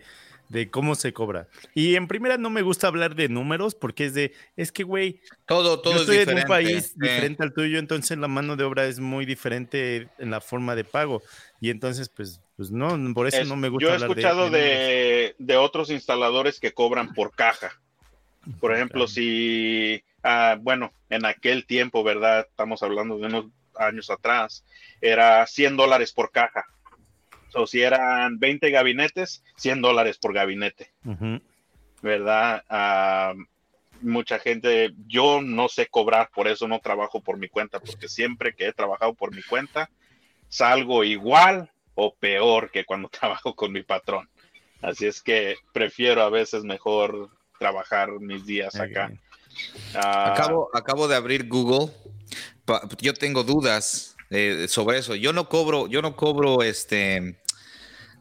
B: de cómo se cobra. Y en primera no me gusta hablar de números porque es de, es que, güey,
A: todo, todo
B: yo estoy en un país diferente al tuyo, entonces la mano de obra es muy diferente en la forma de pago. Y entonces, pues, pues no, por eso no me gusta.
C: Yo he escuchado de, de, otros instaladores que cobran por caja. Por ejemplo, si, ah, bueno, en aquel tiempo, ¿verdad? Estamos hablando de unos años atrás, era 100 dólares por caja o si eran 20 gabinetes, 100 dólares por gabinete. ¿Verdad? Ah, mucha gente, yo no sé cobrar, por eso no trabajo por mi cuenta, porque siempre que he trabajado por mi cuenta, salgo igual o peor que cuando trabajo con mi patrón. Así es que prefiero a veces mejor trabajar mis días acá.
A: Ah, acabo, acabo de abrir Google. Yo tengo dudas eh, sobre eso. Yo no cobro, yo no cobro este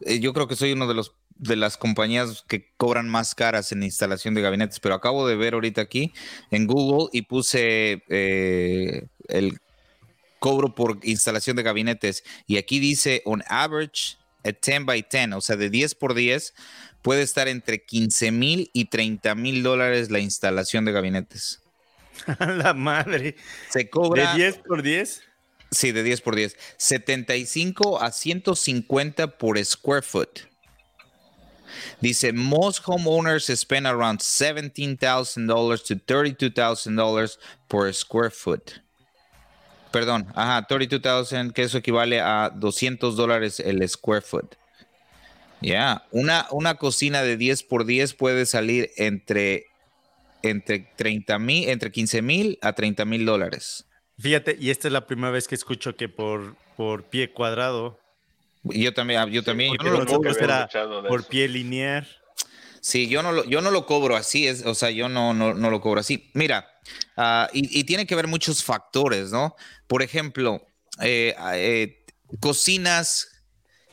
A: eh, yo creo que soy uno de los de las compañías que cobran más caras en instalación de gabinetes, pero acabo de ver ahorita aquí en Google y puse eh, el cobro por instalación de gabinetes y aquí dice on average a 10 by 10, o sea, de 10 por 10 puede estar entre 15 mil y 30 mil dólares la instalación de gabinetes.
B: la madre.
A: Se cobra.
B: ¿De 10 por 10?
A: Sí, de 10 por 10. 75 a 150 por square foot. Dice, most homeowners spend around $17,000 to $32,000 por square foot. Perdón, ajá, 32,000, que eso equivale a 200 dólares el square foot. Ya, una, una cocina de 10 por 10 puede salir entre, entre 30 mil, entre 15 mil a 30 mil dólares.
B: Fíjate, y esta es la primera vez que escucho que por, por pie cuadrado.
A: Yo también, yo también.
B: yo no lo cobro por pie lineal.
A: Sí, yo no lo, yo no lo cobro así, es, o sea, yo no, no, lo cobro así. Mira, ah, y, tiene que ver muchos factores, ¿no? Por ejemplo, eh, eh, cocinas,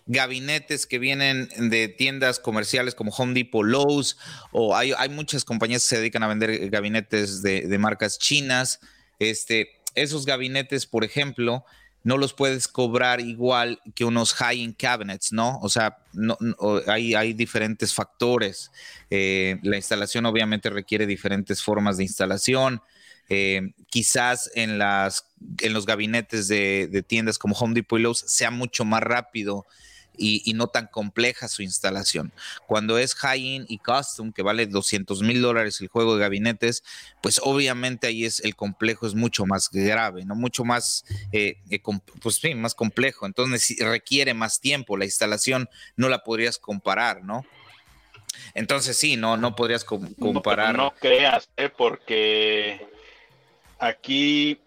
A: gabinetes que vienen de tiendas comerciales como Home Depot, Lowe's, o hay, hay muchas compañías que se dedican a vender gabinetes de, de marcas chinas. Este, esos gabinetes, por ejemplo, no los puedes cobrar igual que unos high-end cabinets, ¿no? O sea, no, hay, hay, diferentes factores. Eh, la instalación obviamente requiere diferentes formas de instalación. Eh, quizás en, las, en los gabinetes de, de, tiendas como Home Depot y Lowe's sea mucho más rápido y, no tan compleja su instalación. Cuando es high-end y custom, que vale 200 mil dólares el juego de gabinetes, pues obviamente ahí es el complejo es mucho más grave, ¿no? Mucho más, eh, eh, pues sí, más complejo. Entonces requiere más tiempo. La instalación no la podrías comparar, ¿no? Entonces sí, no, no podrías comparar.
C: No, creas, ¿eh? porque aquí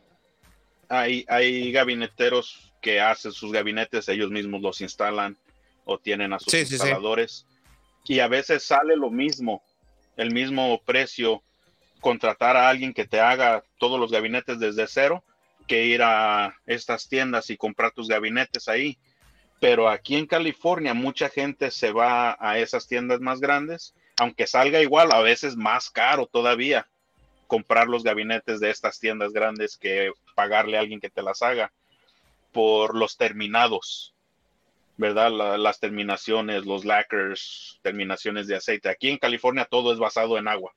C: hay, hay gabineteros que hacen sus gabinetes, ellos mismos los instalan o tienen a sus instaladores. Y a veces sale lo mismo, el mismo precio, contratar a alguien que te haga todos los gabinetes desde cero, que ir a estas tiendas y comprar tus gabinetes ahí. Pero aquí en California mucha gente se va a esas tiendas más grandes, aunque salga igual, a veces más caro todavía comprar los gabinetes de estas tiendas grandes que pagarle a alguien que te las haga por los terminados, ¿verdad? las terminaciones, los lacquers, terminaciones de aceite. Aquí en California todo es basado en agua.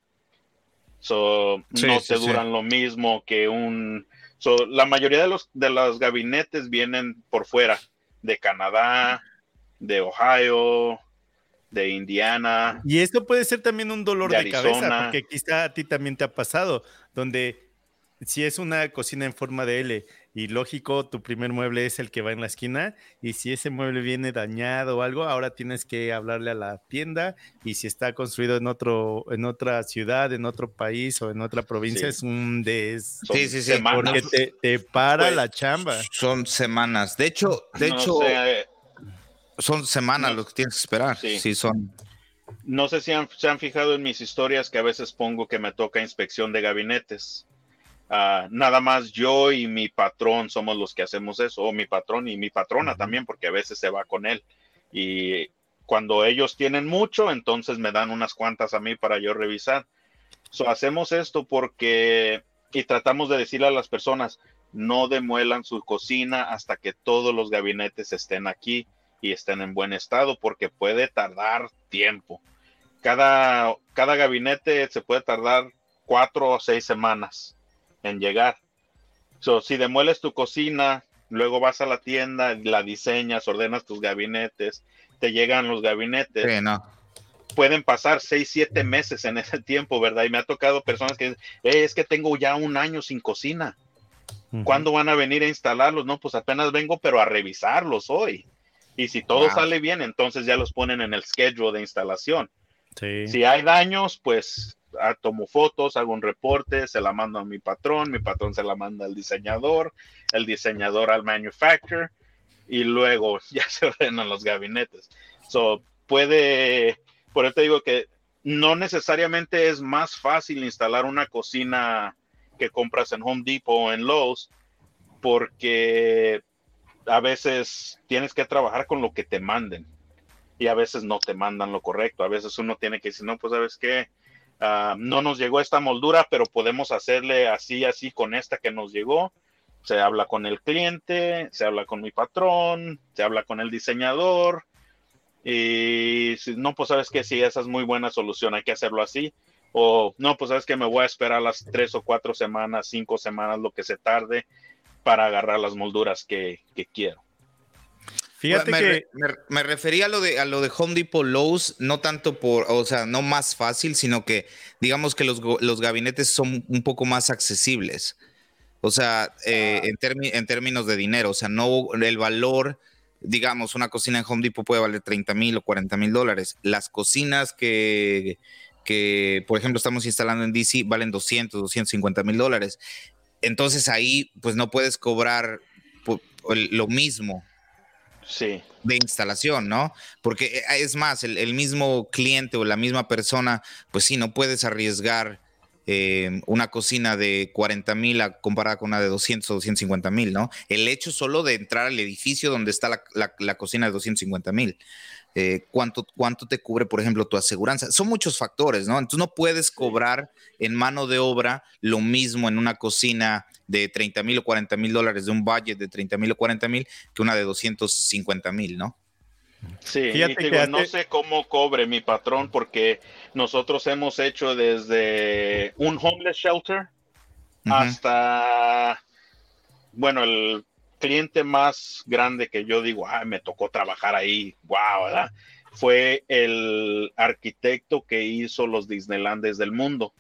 C: So, no te duran lo mismo que un... So, la mayoría de los, de los gabinetes vienen por fuera, de Canadá, de Ohio, de Indiana.
B: Y esto puede ser también un dolor de, cabeza, porque quizá a ti también te ha pasado, donde si es una cocina en forma de L y lógico, tu primer mueble es el que va en la esquina y si ese mueble viene dañado o algo, ahora tienes que hablarle a la tienda y si está construido en otro en otra ciudad, en otro país o en otra provincia es un des
A: Sí, sí, sí,
B: porque te, para pues, la chamba.
A: Son semanas. De hecho, de hecho son semanas lo que tienes que esperar. Sí, son
C: no sé si se han fijado en mis historias que a veces pongo que me toca inspección de gabinetes. Ah, nada más yo y mi patrón somos los que hacemos eso, o mi patrón y mi patrona también, porque a veces se va con él. Y cuando ellos tienen mucho, entonces me dan unas cuantas a mí para yo revisar. So, hacemos esto porque, y tratamos de decirle a las personas, no demuelan su cocina hasta que todos los gabinetes estén aquí y estén en buen estado, porque puede tardar tiempo. Cada, cada gabinete se puede tardar cuatro o seis semanas en llegar. So, si demueles tu cocina, luego vas a la tienda, la diseñas, ordenas tus gabinetes, te llegan los gabinetes. Pueden pasar seis, siete meses en ese tiempo, ¿verdad? Y me ha tocado personas que dicen, eh, es que tengo ya un año sin cocina. ¿Cuándo van a venir a instalarlos? No, pues apenas vengo, pero a revisarlos hoy. Y si todo sale bien, entonces ya los ponen en el schedule de instalación. Si hay daños, pues tomo fotos, hago un reporte, se la mando a mi patrón, mi patrón se la manda al diseñador, el diseñador al manufacturer y luego ya se ordenan los gabinetes. So, puede, por eso te digo que no necesariamente es más fácil instalar una cocina que compras en Home Depot o en Lowe's, porque a veces tienes que trabajar con lo que te manden y a veces no te mandan lo correcto. A veces uno tiene que decir, no, pues sabes qué, Ah, no nos llegó esta moldura, pero podemos hacerle así, así con esta que nos llegó. Se habla con el cliente, se habla con mi patrón, se habla con el diseñador. Y no, pues sabes que sí, esa es muy buena solución, hay que hacerlo así. O no, pues sabes que me voy a esperar las tres o cuatro semanas, cinco semanas, lo que se tarde para agarrar las molduras que quiero.
A: Fíjate que me, refería a lo de a lo de Home Depot Lowe's, no tanto por, o sea, no más fácil, sino que digamos que los, los gabinetes son un poco más accesibles. O sea, eh, en, en términos de dinero, o sea, no el valor, digamos, una cocina en Home Depot puede valer 30 mil o 40 mil dólares. Las cocinas que, que, por ejemplo, estamos instalando en DC valen 200, 250 mil dólares. Entonces ahí, pues no puedes cobrar lo mismo de instalación, ¿no? Porque eh, es más, el, mismo cliente o la misma persona, pues sí, no puedes arriesgar eh, una cocina de 40 mil comparada con una de 200 o 250 mil, ¿no? El hecho solo de entrar al edificio donde está la, cocina de 250 mil. Eh, ¿cuánto, ¿Cuánto te cubre, por ejemplo, tu aseguranza? Son muchos factores, ¿no? Entonces no puedes cobrar en mano de obra lo mismo en una cocina de 30 mil o 40 mil dólares, de un budget de 30 mil o 40 mil, que una de 250 mil, ¿no?
C: Sí, no sé cómo cobre mi patrón porque nosotros hemos hecho desde un homeless shelter hasta, bueno, el cliente más grande que yo digo, ah, me tocó trabajar ahí, wow, ¿verdad? Fue el arquitecto que hizo los Disneylandes del mundo.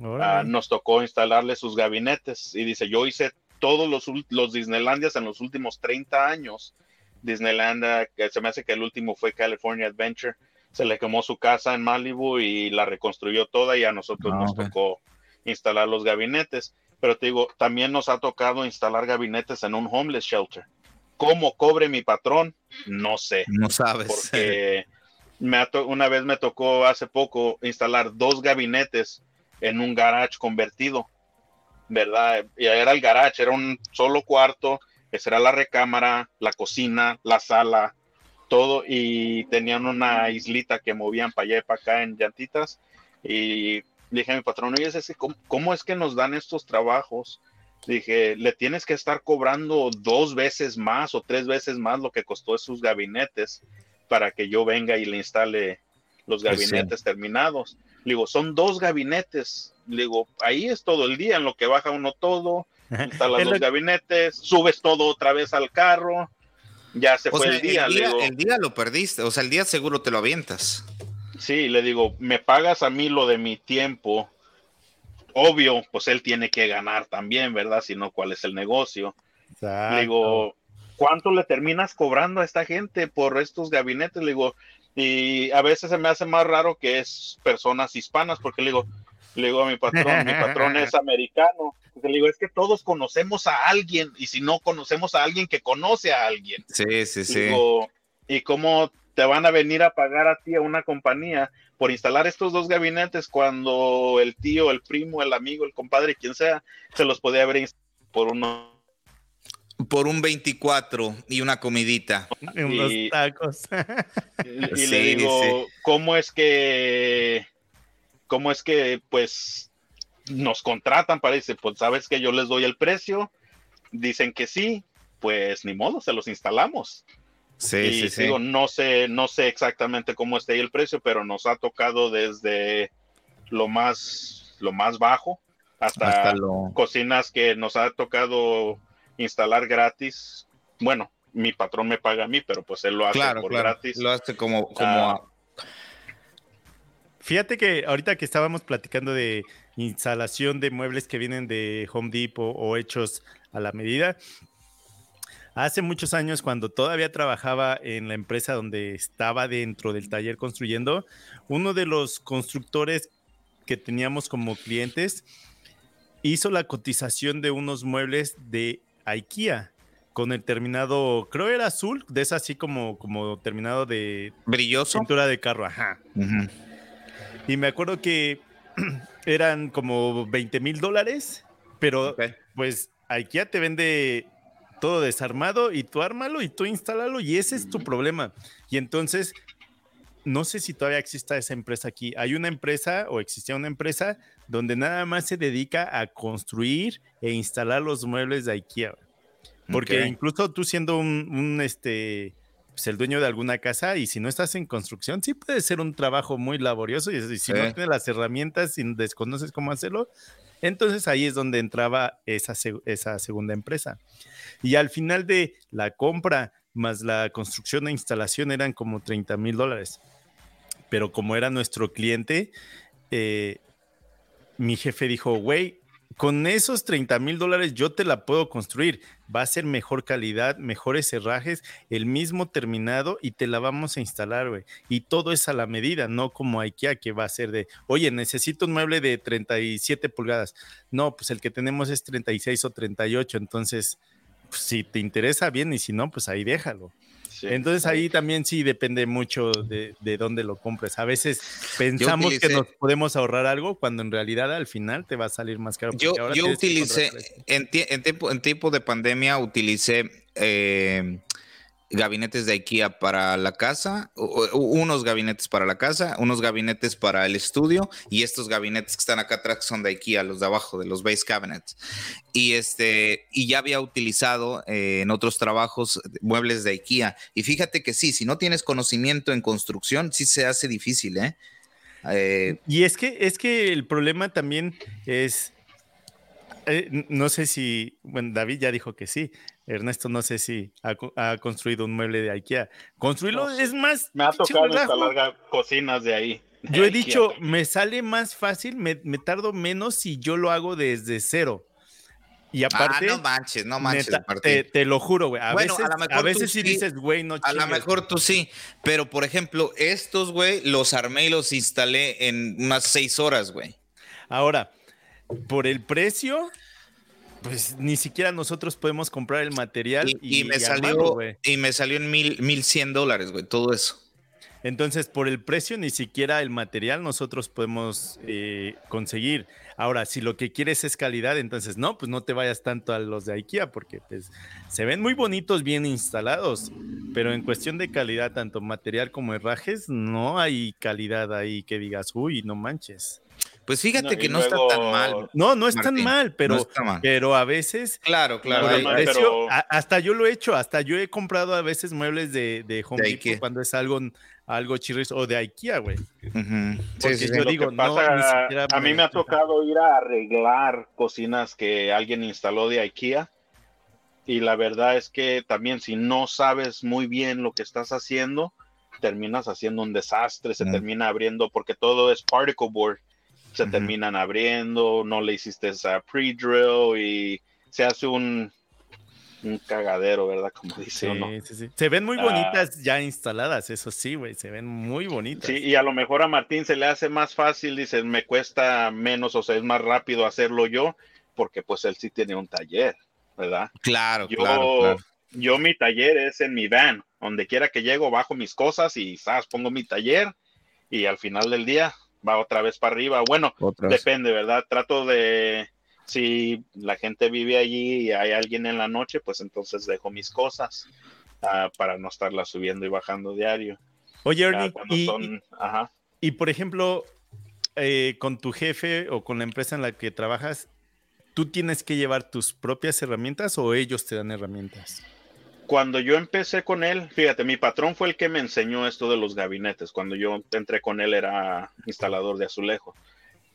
C: Ah, nos tocó instalarle sus gabinetes y dice, yo hice todos los, los Disneylandias en los últimos 30 años. Disneyland, que se me hace que el último fue California Adventure, se le quemó su casa en Malibu y la reconstruyó toda y a nosotros ah, nos tocó instalar los gabinetes. Pero te digo, también nos ha tocado instalar gabinetes en un homeless shelter. ¿Cómo cobre mi patrón? No sé.
A: No sabes.
C: Porque me una vez me tocó hace poco instalar dos gabinetes en un garage convertido, ¿verdad? Y era el garage, era un solo cuarto, esa era la recámara, la cocina, la sala, todo, y tenían una islita que movían para allá y para acá en llantitas. Y dije a mi patrón, oye, ¿cómo, ¿cómo es que nos dan estos trabajos Dije, le tienes que estar cobrando dos veces más o tres veces más lo que costó esos gabinetes para que yo venga y le instale los pues gabinetes terminados. Le digo, son dos gabinetes. Le digo, ahí es todo el día, en lo que baja uno todo, instalas los gabinetes, subes todo otra vez al carro, ya se fue el día.
A: El día, lo perdiste, o sea, el día seguro te lo avientas.
C: Sí, le digo, me pagas a mí lo de mi tiempo. Obvio, pues él tiene que ganar también, ¿verdad? Si no, ¿cuál es el negocio? Le digo, ¿cuánto le terminas cobrando a esta gente por estos gabinetes? Le digo, y a veces se me hace más raro que es personas hispanas, porque le digo, le digo a mi patrón, mi patrón es americano. Le digo, es que todos conocemos a alguien, y si no conocemos a alguien que conoce a alguien.
A: Sí, sí, sí.
C: Digo, ¿y cómo te van a venir a pagar a ti, a una compañía, por instalar estos dos gabinetes cuando el tío, el primo, el amigo, el compadre, quien sea, se los podía haber instalado por uno
A: por un 24 y una comidita.
B: Unos tacos.
C: y, le digo, ¿cómo es que, cómo es que, pues, nos contratan? Parece, pues, sabes que yo les doy el precio, dicen que sí, pues, ni modo, se los instalamos.
A: Sí, sí,
C: Digo, no sé, no sé exactamente cómo está ahí el precio, pero nos ha tocado desde lo más, lo más bajo hasta, cocinas que nos ha tocado instalar gratis. Bueno, mi patrón me paga a mí, pero pues él lo hace por gratis.
A: Lo hace como, como ah.
B: Fíjate que ahorita que estábamos platicando de instalación de muebles que vienen de Home Depot o hechos a la medida, hace muchos años cuando todavía trabajaba en la empresa donde estaba dentro del taller construyendo, uno de los constructores que teníamos como clientes hizo la cotización de unos muebles de IKEA con el terminado, creo era azul, de esa así como, como terminado de
A: brilloso.
B: Pintura de carro, ajá. Y me acuerdo que eran como 20 mil dólares, pero pues IKEA te vende todo desarmado y tú ármalo y tú instálalo y ese es tu problema. Y entonces, no sé si todavía exista esa empresa aquí. Hay una empresa o existía una empresa donde nada más se dedica a construir e instalar los muebles de IKEA. Porque incluso tú siendo un, este, pues el dueño de alguna casa y si no estás en construcción, sí puede ser un trabajo muy laborioso y, si no tienes las herramientas y desconoces cómo hacerlo, entonces ahí es donde entraba esa, esa segunda empresa. Y al final de la compra más la construcción e instalación eran como 30 mil dólares. Pero como era nuestro cliente, eh, mi jefe dijo, güey, con esos 30 mil dólares yo te la puedo construir. Va a ser mejor calidad, mejores herrajes, el mismo terminado y te la vamos a instalar, güey. Y todo es a la medida, no como IKEA que va a ser de, oye, necesito un mueble de 37 pulgadas. No, pues el que tenemos es 36 o 38. Entonces, pues, si te interesa bien y si no, pues ahí déjalo. Entonces ahí también sí depende mucho de, dónde lo compres. A veces pensamos que nos podemos ahorrar algo cuando en realidad al final te va a salir más caro.
A: Yo, yo utilicé, en, en, tiempo, en tiempo de pandemia utilicé eh, gabinetes de IKEA para la casa, unos gabinetes para la casa, unos gabinetes para el estudio y estos gabinetes que están acá atrás son de IKEA, los de abajo, de los base cabinets. Y este, y ya había utilizado eh, en otros trabajos muebles de IKEA. Y fíjate que sí, si no tienes conocimiento en construcción, sí se hace difícil, ¿eh?
B: eh y es que, es que el problema también es, eh, no sé si, bueno, David ya dijo que sí, Ernesto, no sé si ha, construido un mueble de IKEA. Construirlo es más.
C: Me ha tocado instalar cocinas de ahí.
B: Yo he dicho, me sale más fácil, me, tardo menos si yo lo hago desde cero. Y ah, aparte.
A: Ah, no manches, no manches.
B: te, lo juro, güey. A veces, a, veces sí dices, güey, no
A: A lo mejor tú sí. Pero, por ejemplo, estos, güey, los armé y los instalé en unas seis horas, güey.
B: Ahora, por el precio, pues ni siquiera nosotros podemos comprar el material
A: y, me salió y me salió en mil, mil cien dólares, güey, todo eso.
B: Entonces, por el precio, ni siquiera el material nosotros podemos eh, conseguir. Ahora, si lo que quieres es calidad, entonces no, pues no te vayas tanto a los de IKEA, porque pues, se ven muy bonitos, bien instalados, pero en cuestión de calidad, tanto material como herrajes, no hay calidad ahí que digas, uy, no manches.
A: Pues fíjate que no está tan mal.
B: No, no es tan mal, pero, pero a veces.
A: Claro, claro.
B: hasta yo lo he hecho, hasta yo he comprado a veces muebles de, de Home Depot cuando es algo, algo chirris o de IKEA, güey.
C: Porque yo digo, no, a mí me ha tocado ir a arreglar cocinas que alguien instaló de IKEA. Y la verdad es que también si no sabes muy bien lo que estás haciendo, terminas haciendo un desastre, se termina abriendo porque todo es particle board se terminan abriendo, no le hiciste esa pre-drill y se hace un, un cagadero, ¿verdad? Como dice uno.
B: Sí, sí. Se ven muy ah. bonitas ya instaladas, eso sí, güey, se ven muy bonitas.
C: Sí, y a lo mejor a Martín se le hace más fácil, dice, me cuesta menos, o sea, es más rápido hacerlo yo, porque pues él sí tiene un taller, ¿verdad?
A: Claro,
C: yo,
A: claro,
C: Yo mi taller es en mi van, donde quiera que llego, bajo mis cosas y, ¿sabes? Pongo mi taller y al final del día va otra vez para arriba. Bueno, depende, ¿verdad? Trato de, si la gente vive allí y hay alguien en la noche, pues entonces dejo mis cosas uh, para no estarla subiendo y bajando diario.
B: Oye, Ernie, y, y, por ejemplo, eh, con tu jefe o con la empresa en la que trabajas, ¿tú tienes que llevar tus propias herramientas o ellos te dan herramientas?
C: Cuando yo empecé con él, fíjate, mi patrón fue el que me enseñó esto de los gabinetes. Cuando yo entré con él era instalador de azulejo.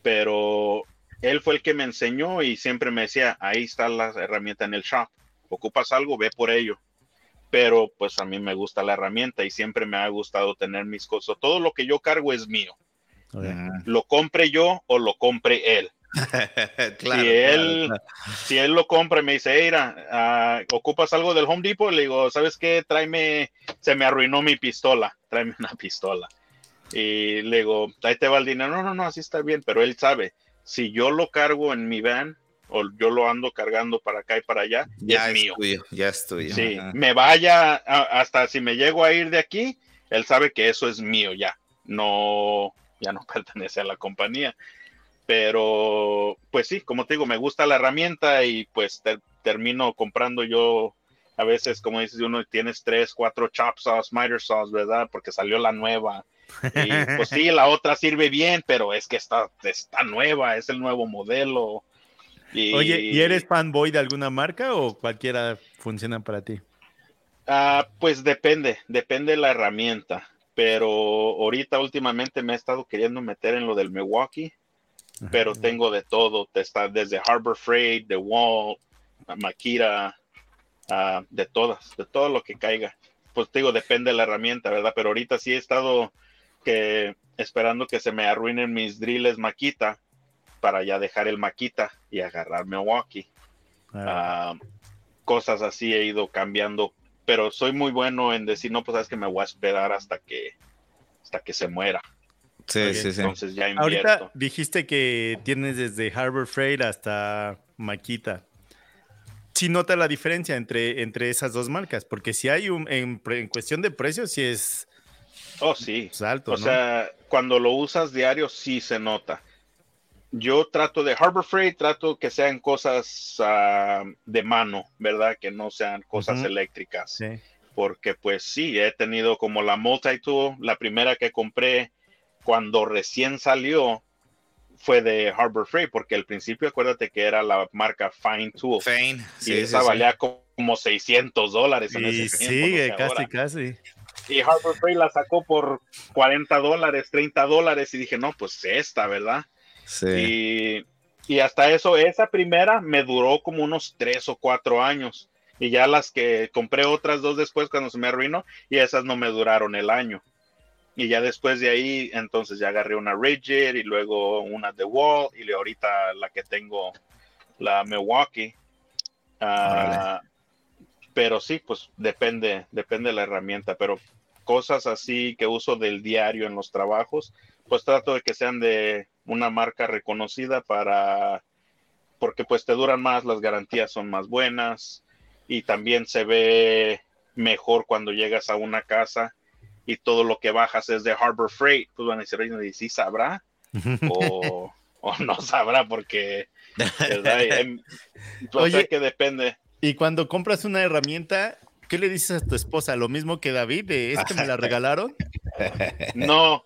C: Pero él fue el que me enseñó y siempre me decía, ahí está la herramienta en el shop. Ocupas algo, ve por ello. Pero pues a mí me gusta la herramienta y siempre me ha gustado tener mis cosas. Todo lo que yo cargo es mío. Lo compre yo o lo compre él. si, él, si él lo compra y me dice, Eira, ah, ¿ocupas algo del Home Depot? Le digo, ¿sabes qué? Tráeme, se me arruinó mi pistola, tráeme una pistola. Y le digo, ahí te va el dinero. No, no, no, así está bien, pero él sabe, si yo lo cargo en mi van o yo lo ando cargando para acá y para allá, ya es, mío.
A: ya estoy.
C: Sí, me vaya, hasta si me llego a ir de aquí, él sabe que eso es mío ya, no, ya no pertenece a la compañía. Pero, pues sí, como te digo, me gusta la herramienta y pues termino comprando yo a veces, como dices uno, tienes tres, cuatro chop saws, miter saws, ¿verdad? Porque salió la nueva. Y pues sí, la otra sirve bien, pero es que está, está nueva, es el nuevo modelo.
B: Y... Oye, ¿y eres fanboy de alguna marca o cualquiera funciona para ti?
C: Ah, pues depende, depende de la herramienta. Pero ahorita últimamente me he estado queriendo meter en lo del Milwaukee pero tengo de todo, está desde Harbor Freight, The Wall, Makita, ah, de todas, de todo lo que caiga. Pues digo, depende de la herramienta, ¿verdad? Pero ahorita sí he estado que esperando que se me arruinen mis drills Makita para ya dejar el Makita y agarrar Milwaukee. Ah. Ah, cosas así he ido cambiando, pero soy muy bueno en decir, no, pues sabes que me voy a esperar hasta que hasta que se muera.
A: Sí, sí, sí.
C: Entonces ya invierto.
B: Ahorita dijiste que tienes desde Harbor Freight hasta Makita. Sí nota la diferencia entre, entre esas dos marcas, porque si hay un, en, cuestión de precios, sí es...
C: Oh, sí. alto, o sea, cuando lo usas diario, sí se nota. Yo trato de Harbor Freight, trato que sean cosas ah, de mano, ¿verdad? Que no sean cosas eléctricas. Sí. Porque pues sí, he tenido como la multi-tool, la primera que compré, cuando recién salió fue de Harbor Freight, porque al principio acuérdate que era la marca Fine Tool.
A: Fine,
C: y esa valía como 600 dólares en ese
B: Sí, casi, casi.
C: Y Harbor Freight la sacó por 40 dólares, 30 dólares, y dije, no, pues esta, ¿verdad? Sí. Y, y hasta eso, esa primera me duró como unos 3 o 4 años. Y ya las que compré otras dos después cuando se me arruinó, y esas no me duraron el año. Y ya después de ahí, entonces ya agarré una Rigid y luego una The Wall y ahorita la que tengo, la Milwaukee. Ah, pero sí, pues depende, depende de la herramienta, pero cosas así que uso del diario en los trabajos, pues trato de que sean de una marca reconocida para, porque pues te duran más, las garantías son más buenas y también se ve mejor cuando llegas a una casa y todo lo que bajas es de Harbor Freight, pues van a decir, ¿y sí sabrá? o, no sabrá porque, ¿verdad? Oye, que depende.
B: Y cuando compras una herramienta, ¿qué le dices a tu esposa? ¿Lo mismo que David? ¿De este me la regalaron?
C: No,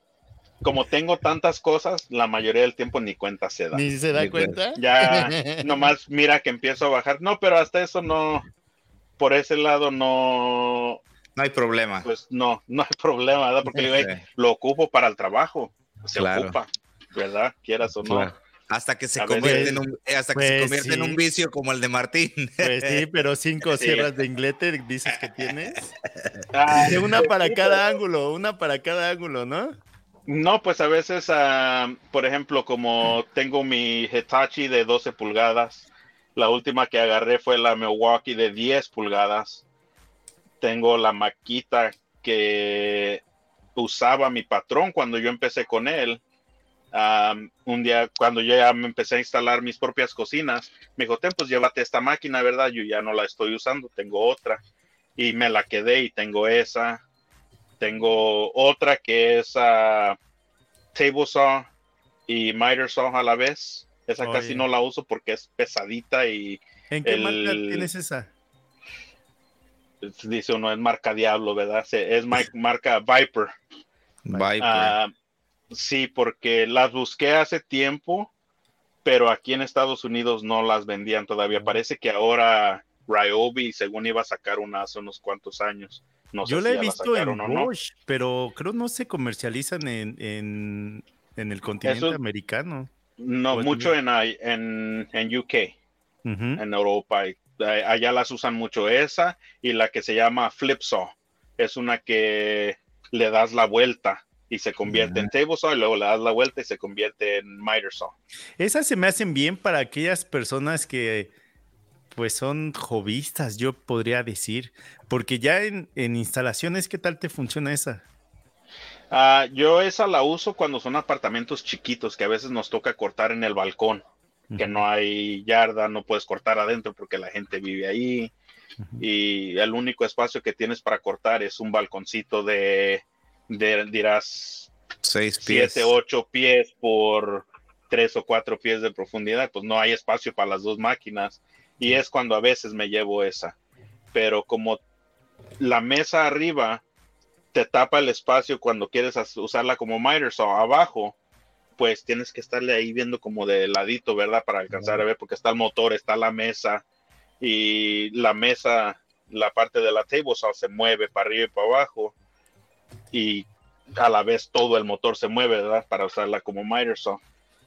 C: como tengo tantas cosas, la mayoría del tiempo ni cuenta se da.
B: ¿Ni se da cuenta?
C: Ya, nomás mira que empiezo a bajar. No, pero hasta eso no, por ese lado no.
A: No hay problema.
C: Pues no, no hay problema, ¿verdad? Porque lo ocupo para el trabajo. Se ocupa, ¿verdad? Quieras o no.
A: Hasta que se convierte, en un, hasta que se convierte en un vicio como el de Martín.
B: Pues sí, pero cinco sierras de inglete dices que tienes. Ah, una para cada ángulo, una para cada ángulo, ¿no?
C: No, pues a veces, por ejemplo, como tengo mi Hitachi de 12 pulgadas, la última que agarré fue la Milwaukee de 10 pulgadas. Tengo la maquita que usaba mi patrón cuando yo empecé con él un día cuando yo ya me empecé a instalar mis propias cocinas, me dijo, ten, pues llévate esta máquina, ¿verdad? Yo ya no la estoy usando, tengo otra. Y me la quedé y tengo esa. Tengo otra que es uh, table saw y miter saw a la vez. Esa casi no la uso porque es pesadita y...
B: ¿En qué marca tienes esa?
C: Dice uno, es marca Diablo, ¿verdad? Es marca Viper. Viper. Ah, Sí, porque las busqué hace tiempo, pero aquí en Estados Unidos no las vendían todavía. Parece que ahora Ryobi, según iba a sacar una hace unos cuantos años. No
B: Yo la he visto en Bosch, pero creo no se comercializan en, en, el continente americano.
C: No, mucho en, en, en UK, en Europa. Allá las usan mucho esa y la que se llama Flipsaw. Es una que le das la vuelta y se convierte en table saw y luego le das la vuelta y se convierte en miter saw.
B: Esas se me hacen bien para aquellas personas que pues son hobbyistas, yo podría decir, porque ya en, instalaciones, ¿qué tal te funciona esa?
C: Ah, yo esa la uso cuando son apartamentos chiquitos que a veces nos toca cortar en el balcón, que no hay yarda, no puedes cortar adentro porque la gente vive ahí. Y el único espacio que tienes para cortar es un balconcito de dirás
A: seis pies,
C: siete, ocho pies por tres o cuatro pies de profundidad, pues no hay espacio para las dos máquinas. Y es cuando a veces me llevo esa. Pero como la mesa arriba te tapa el espacio cuando quieres usarla como miter saw abajo, pues tienes que estarle ahí viendo como de ladito, ¿verdad? Para alcanzar a ver, porque está el motor, está la mesa y la mesa, la parte de la table saw se mueve para arriba y para abajo y a la vez todo el motor se mueve, ¿verdad? Para usarla como miter saw.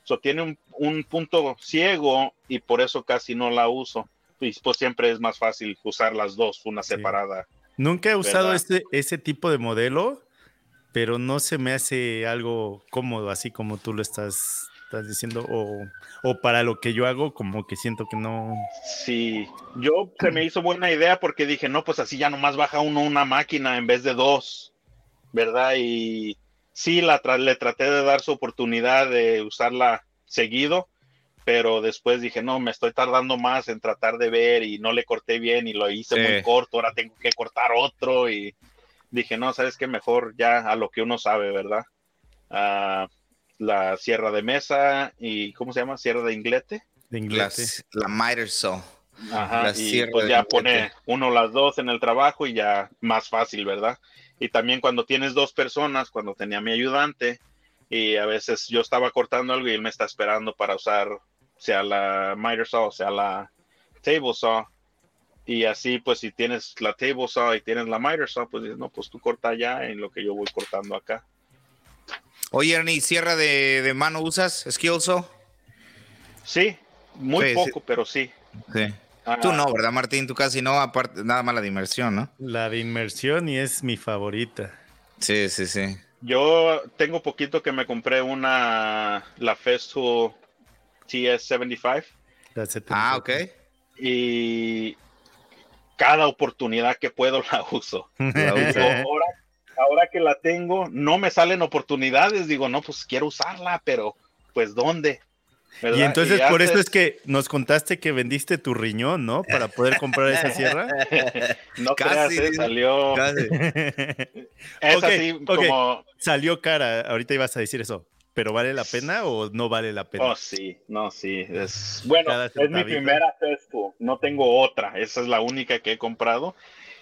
C: So, tiene un, punto ciego y por eso casi no la uso. Y pues siempre es más fácil usar las dos, una separada.
B: Nunca he usado este, ese tipo de modelo, pero no se me hace algo cómodo, así como tú lo estás, estás diciendo, o, o, para lo que yo hago, como que siento que no.
C: Sí, yo se me hizo buena idea porque dije, no, pues así ya nomás baja uno una máquina en vez de dos. ¿verdad? Y sí, la le traté de dar su oportunidad de usarla seguido, pero después dije, no, me estoy tardando más en tratar de ver y no le corté bien y lo hice muy corto, ahora tengo que cortar otro y dije, no, sabes qué, mejor ya a lo que uno sabe, ¿verdad? La sierra de mesa y, ¿cómo se llama? Sierra de inglete.
A: De inglete. la miter saw.
C: Ajá, y pues ya pone uno las dos en el trabajo y ya más fácil, ¿verdad? Y también cuando tienes dos personas, cuando tenía mi ayudante, y a veces yo estaba cortando algo y él me está esperando para usar, sea la miter saw, o sea la table saw. Y así, pues, si tienes la table saw y tienes la miter saw, pues no, pues tú corta ya en lo que yo voy cortando acá.
A: Oye, Ernie, ¿sierra de, mano usas? ¿Skill saw?
C: Sí, muy poco, pero sí.
A: Sí. Tú no, ¿verdad, Martín? Tú casi no, aparte, nada más la de inmersión, ¿no?
B: La de inmersión y es mi favorita.
A: Sí, sí, sí.
C: Yo tengo poquito que me compré una, la Festool TS75.
A: Ah, ok.
C: Y cada oportunidad que puedo la uso. ahora, ahora que la tengo, no me salen oportunidades. Digo, no, pues quiero usarla, pero pues ¿dónde?
B: Y entonces por eso es que nos contaste que vendiste tu riñón, ¿no? Para poder comprar esa sierra.
C: no casi creas, ¿eh? salió. Es así como.
B: Salió cara. Ahorita ibas a decir eso. ¿Pero vale la pena o no vale la pena?
C: Oh, sí, no, sí. Es... Bueno, es mi primera Festo. No tengo otra. Esa es la única que he comprado.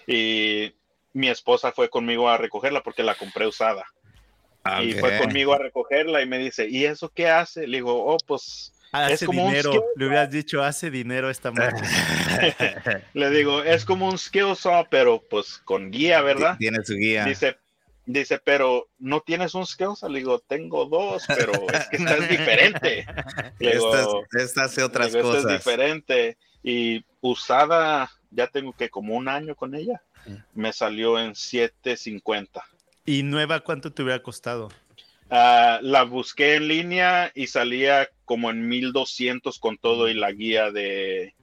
C: Y mi esposa fue conmigo a recogerla porque la compré usada. Y fue conmigo a recogerla y me dice, ¿y eso qué hace? Le digo, oh, pues...
B: Hace es como dinero, le hubieras dicho, hace dinero esta máquina.
C: le digo, es como un skill saw, pero pues con guía, ¿verdad?
A: Tiene su guía.
C: Dice, dice, pero no tienes un skill saw. Le digo, tengo dos, pero es que esta es diferente.
A: esta, hace otras cosas.
C: Esta es diferente. Y usada, ya tengo que como un año con ella, mm. me salió en 750.
B: ¿Y nueva cuánto te hubiera costado?
C: Ah, la busqué en línea y salía como en 1200 con todo y la guía de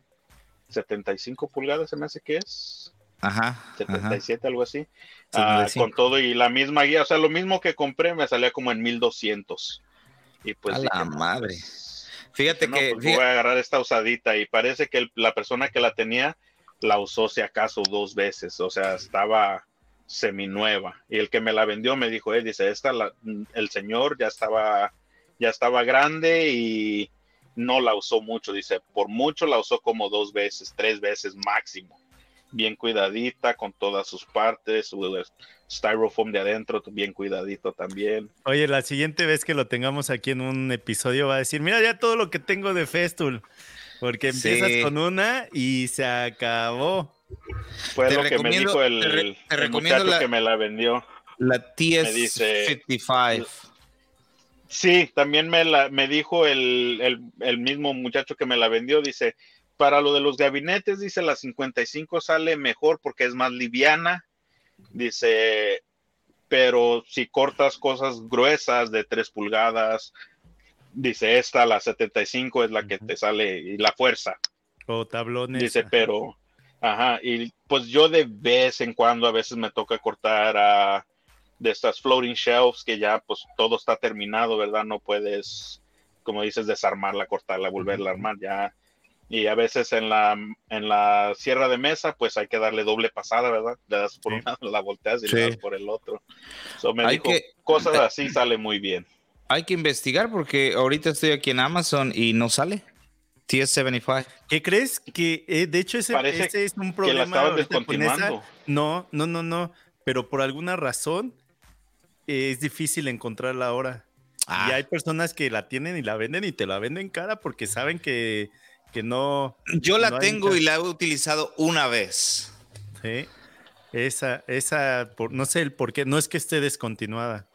C: 75 pulgadas, se me hace que es.
A: Ajá.
C: 77, algo así. Ah, con todo y la misma guía, o sea, lo mismo que compré me salía como en 1200. Y pues.
A: A la madre. Fíjate que.
C: Pues, voy a agarrar esta usadita y parece que la persona que la tenía la usó si acaso dos veces, o sea, estaba seminueva. Y el que me la vendió me dijo, eh, dice, esta la, el señor ya estaba, ya estaba grande y no la usó mucho. Dice, por mucho la usó como dos veces, tres veces máximo. Bien cuidadita con todas sus partes, su styrofoam de adentro, bien cuidadito también.
B: Oye, la siguiente vez que lo tengamos aquí en un episodio va a decir, mira ya todo lo que tengo de Festool. Porque empiezas con una y se acabó.
C: Fue lo que me dijo el, muchacho que me la vendió.
A: La TS55.
C: Sí, también me, la, me dijo el, mismo muchacho que me la vendió, dice, para lo de los gabinetes, dice, la 55 sale mejor porque es más liviana, dice, pero si cortas cosas gruesas de 3 pulgadas, dice, esta, la 75 es la que te sale y la fuerza.
B: O tablones.
C: Dice, pero Ajá, y pues yo de vez en cuando a veces me toca cortar a de estas floating shelves que ya pues todo está terminado, ¿verdad? No puedes, como dices, desarmarla, cortarla, volverla a armar ya. Y a veces en la, en la sierra de mesa, pues hay que darle doble pasada, ¿verdad? Le das por un lado, la volteas y le das por el otro. So me dijo, cosas así sale muy bien.
A: Hay que investigar porque ahorita estoy aquí en Amazon y no sale. TS75.
B: ¿Qué crees? Que eh, de hecho ese, es un problema. no, no, no, no. Pero por alguna razón es difícil encontrarla ahora. Y ah. hay personas que la tienen y la venden y te la venden cara porque saben que, que no.
A: Yo la tengo y la he utilizado una vez.
B: Sí. Esa, esa, no sé el por qué, no es que esté descontinuada.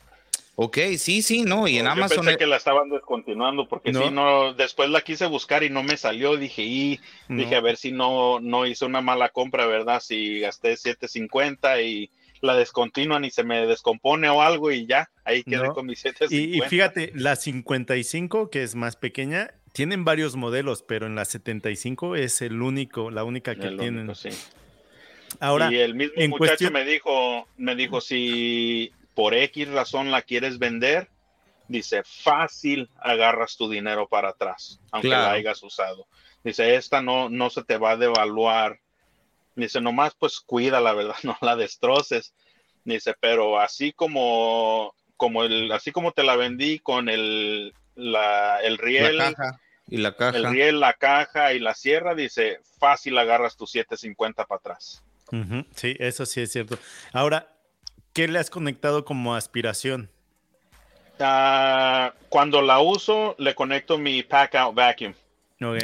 A: Ok, sí, sí, no, y en Amazon.
C: Yo pensé que la estaban descontinuando porque si no, después la quise buscar y no me salió, dije, y dije a ver si no, no hice una mala compra, ¿verdad? Si gasté 7.50 y la descontinúan y se me descompone o algo y ya, ahí quedé con mi 7.50.
B: Y, y, fíjate, la 55, que es más pequeña, tienen varios modelos, pero en la 75 es el único, la única que tienen. sí.
C: Ahora, y el mismo muchacho me dijo, me dijo si por X razón la quieres vender, dice, fácil agarras tu dinero para atrás, aunque la hayas usado. Dice, esta no, no se te va a devaluar. Dice, nomás pues cuida la verdad, no la destroces. Dice, pero así como, como el, así como te la vendí con el, la, el riel.
A: y la caja.
C: El riel, la caja y la sierra, dice, fácil agarras tu 750 para atrás.
B: Sí, eso sí es cierto. Ahora, ¿Qué le has conectado como aspiración?
C: Ah, cuando la uso, le conecto mi Pack Out Vacuum.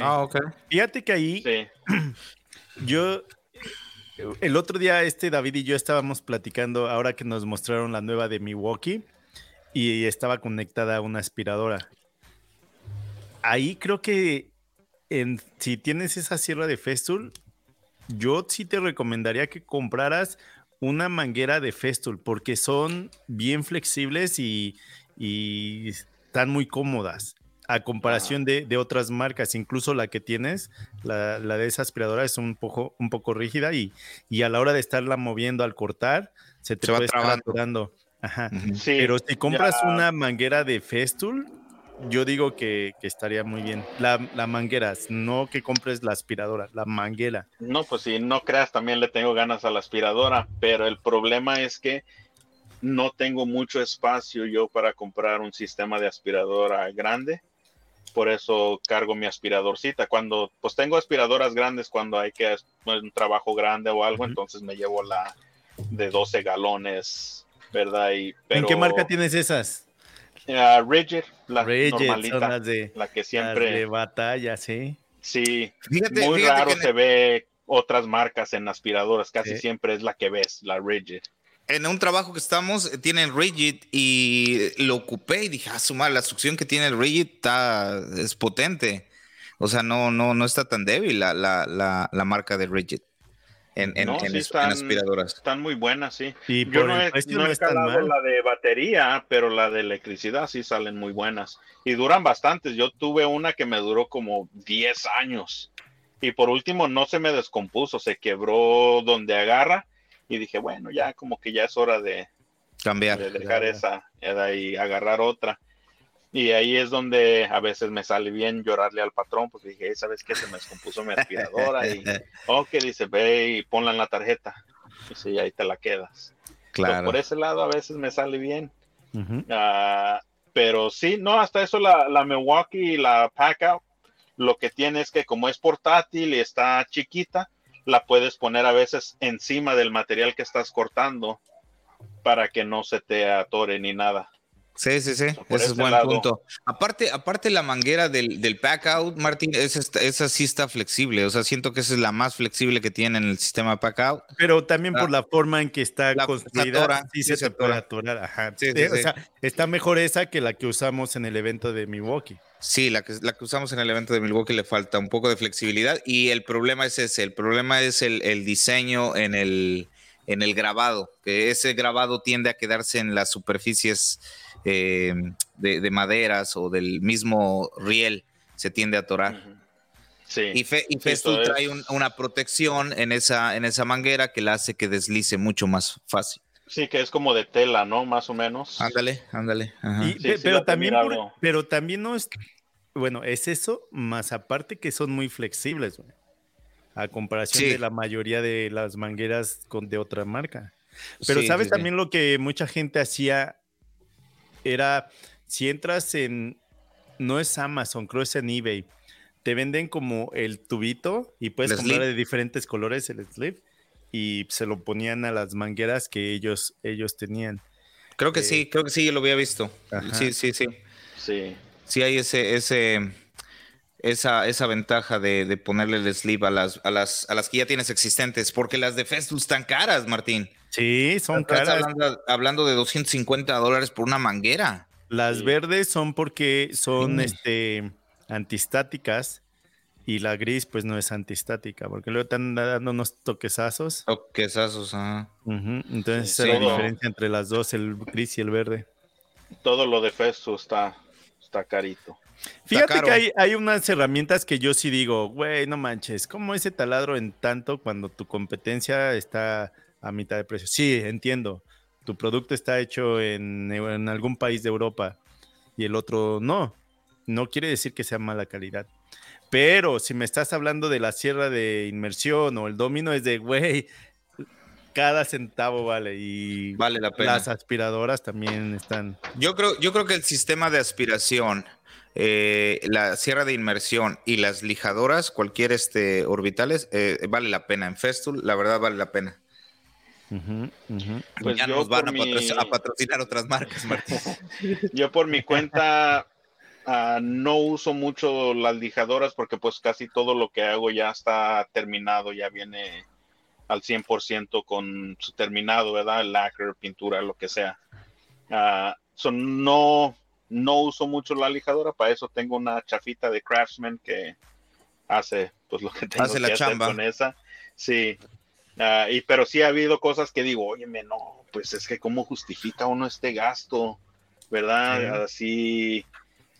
B: Ah, ok. Fíjate que ahí yo, el otro día este David y yo estábamos platicando ahora que nos mostraron la nueva de Milwaukee y estaba conectada a una aspiradora. Ahí creo que en, si tienes esa sierra de Festool, yo sí te recomendaría que compraras una manguera de Festool porque son bien flexibles y, están muy cómodas a comparación de, otras marcas, incluso la que tienes, la, de esa aspiradora es un poco, un poco rígida y, y, a la hora de estarla moviendo al cortar, se te va estar Ajá. Pero si compras una manguera de Festool, yo digo que, estaría muy bien. La, la, manguera, no que compres la aspiradora, la manguera.
C: No, pues si no creas, también le tengo ganas a la aspiradora, pero el problema es que no tengo mucho espacio yo para comprar un sistema de aspiradora grande. Por eso cargo mi aspiradorcita. Cuando, pues tengo aspiradoras grandes cuando hay que un trabajo grande o algo, entonces me llevo la de 12 galones ¿verdad? Y,
B: ¿En qué marca tienes esas?
C: Uh, Rigid, la normalita, la que siempre...
B: de batalla, sí.
C: Sí, muy raro se ve otras marcas en aspiradoras, casi siempre es la que ves, la Rigid.
A: En un trabajo que estamos, eh, tienen Rigid y lo ocupé y dije, ah, suma, la succión que tiene el Rigid está, es potente. O sea, no, no, no está tan débil la, la, la marca de Rigid en, en, aspiradoras.
C: Están muy buenas, sí. Yo no he, no la de batería, pero la de electricidad sí salen muy buenas. Y duran bastantes. Yo tuve una que me duró como 10 años. Y por último no se me descompuso, se quebró donde agarra. Y dije, bueno, ya como que ya es hora de
A: cambiar.
C: De dejar esa y agarrar otra. Y ahí es donde a veces me sale bien llorarle al patrón, porque dije, ¿sabes qué? Se me descompuso mi aspiradora. y, ok, dice, ve y ponla en la tarjeta. Y sí, ahí te la quedas. Claro. por ese lado a veces me sale bien. Ah, pero sí, no, hasta eso la, la Milwaukee y la Packout, lo que tiene es que como es portátil y está chiquita, la puedes poner a veces encima del material que estás cortando para que no se te atore ni nada.
A: Sí, sí, sí, ese es buen punto. Aparte, aparte la manguera del, del pack out, Martín, esa, esa, sí está flexible, o sea, siento que esa es la más flexible que tiene en el sistema pack out.
B: Pero también por la forma en que está construida, sí, se, puede atorar, ajá. o sea, está mejor esa que la que usamos en el evento de Milwaukee.
A: Sí, la que, la que usamos en el evento de Milwaukee le falta un poco de flexibilidad y el problema es ese, el problema es el, el diseño en el, en el grabado, que ese grabado tiende a quedarse en las superficies eh, de, maderas o del mismo riel se tiende a atorar. Sí. Y, Fe, trae una protección en esa, en esa manguera que la hace que deslice mucho más fácil.
C: Sí, que es como de tela, ¿no? Más o menos.
A: Ándale, ándale.
B: pero, también pero también no es, bueno, es eso, más aparte que son muy flexibles, a comparación de la mayoría de las mangueras con, de otra marca. Pero sabes también lo que mucha gente hacía era, si entras en, no es Amazon, creo es en eBay, te venden como el tubito y puedes comprar de diferentes colores el slip y se lo ponían a las mangueras que ellos, ellos tenían.
A: Creo que sí, eh, creo que sí, yo lo había visto. Sí, sí, sí.
C: Sí.
A: Sí hay ese, ese, esa, esa ventaja de, ponerle el slip a las, a, las, a las que ya tienes existentes, porque las de Festool están caras, Martín.
B: Sí, son caras.
A: Hablando, de 250 dólares por una manguera.
B: Las verdes son porque son este, antistáticas y la gris pues no es antistática, porque luego están dando unos toquesazos.
A: Toquesazos, ajá.
B: Entonces esa es la diferencia entre las dos, el gris y el verde.
C: Todo lo de Festo está, está carito.
B: Fíjate que hay, hay, unas herramientas que yo sí digo, güey, no manches, ¿cómo ese taladro en tanto cuando tu competencia está a mitad de precio. Sí, entiendo. Tu producto está hecho en, algún país de Europa y el otro no. No quiere decir que sea mala calidad. Pero si me estás hablando de la sierra de inmersión o el domino, es de, güey, cada centavo vale y
A: vale la pena.
B: Las aspiradoras también están.
A: Yo creo, yo creo que el sistema de aspiración, eh, la sierra de inmersión y las lijadoras, cualquier este orbitales, eh, vale la pena. En Festool, la verdad vale la pena. Pues ya nos van a, patrocinar otras marcas, Martín.
C: yo por mi cuenta ah, no uso mucho las lijadoras porque pues casi todo lo que hago ya está terminado, ya viene al 100% con su terminado, ¿verdad? Lacquer, pintura, lo que sea. Uh, no, no uso mucho la lijadora, para eso tengo una chafita de Craftsman que hace pues lo que tengo
A: hace la chamba. con
C: esa. Sí, Ah, y, pero sí ha habido cosas que digo, oye, no, pues es que cómo justifica uno este gasto, ¿verdad? Así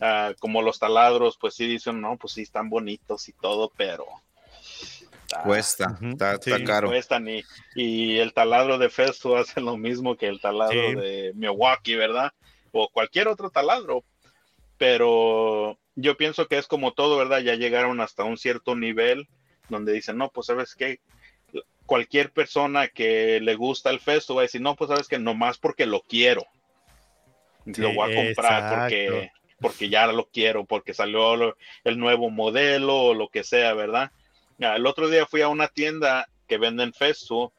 C: ah, como los taladros, pues sí dicen, no, pues sí están bonitos y todo, pero...
A: cuesta, está, caro.
C: Cuestan y, y, el taladro de Festo hace lo mismo que el taladro de Milwaukee, ¿verdad? O cualquier otro taladro. Pero yo pienso que es como todo, ¿verdad? Ya llegaron hasta un cierto nivel donde dicen, no, pues sabes qué, cualquier persona que le gusta el festo va a decir, no, pues sabes que nomás porque lo quiero. lo voy a comprar porque, porque ya lo quiero, porque salió el nuevo modelo o lo que sea, ¿verdad? El otro día fui a una tienda que venden festo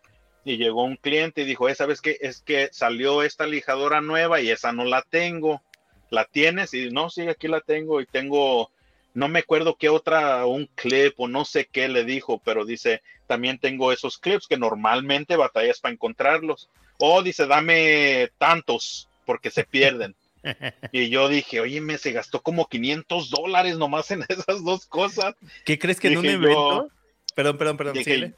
C: y llegó un cliente y dijo, ¿sabes qué? Es que salió esta lijadora nueva y esa no la tengo. ¿La tienes? Y no, sí, aquí la tengo y tengo, no me acuerdo qué otra, un clip o no sé qué le dijo, pero dice, también tengo esos clips que normalmente batallas para encontrarlos. O dice, dame tantos porque se pierden. Y yo dije, oye, me se gastó como 500 dólares nomás en esas dos cosas.
B: ¿Qué crees que en un evento? perdón, perdón, perdón.
C: Dije,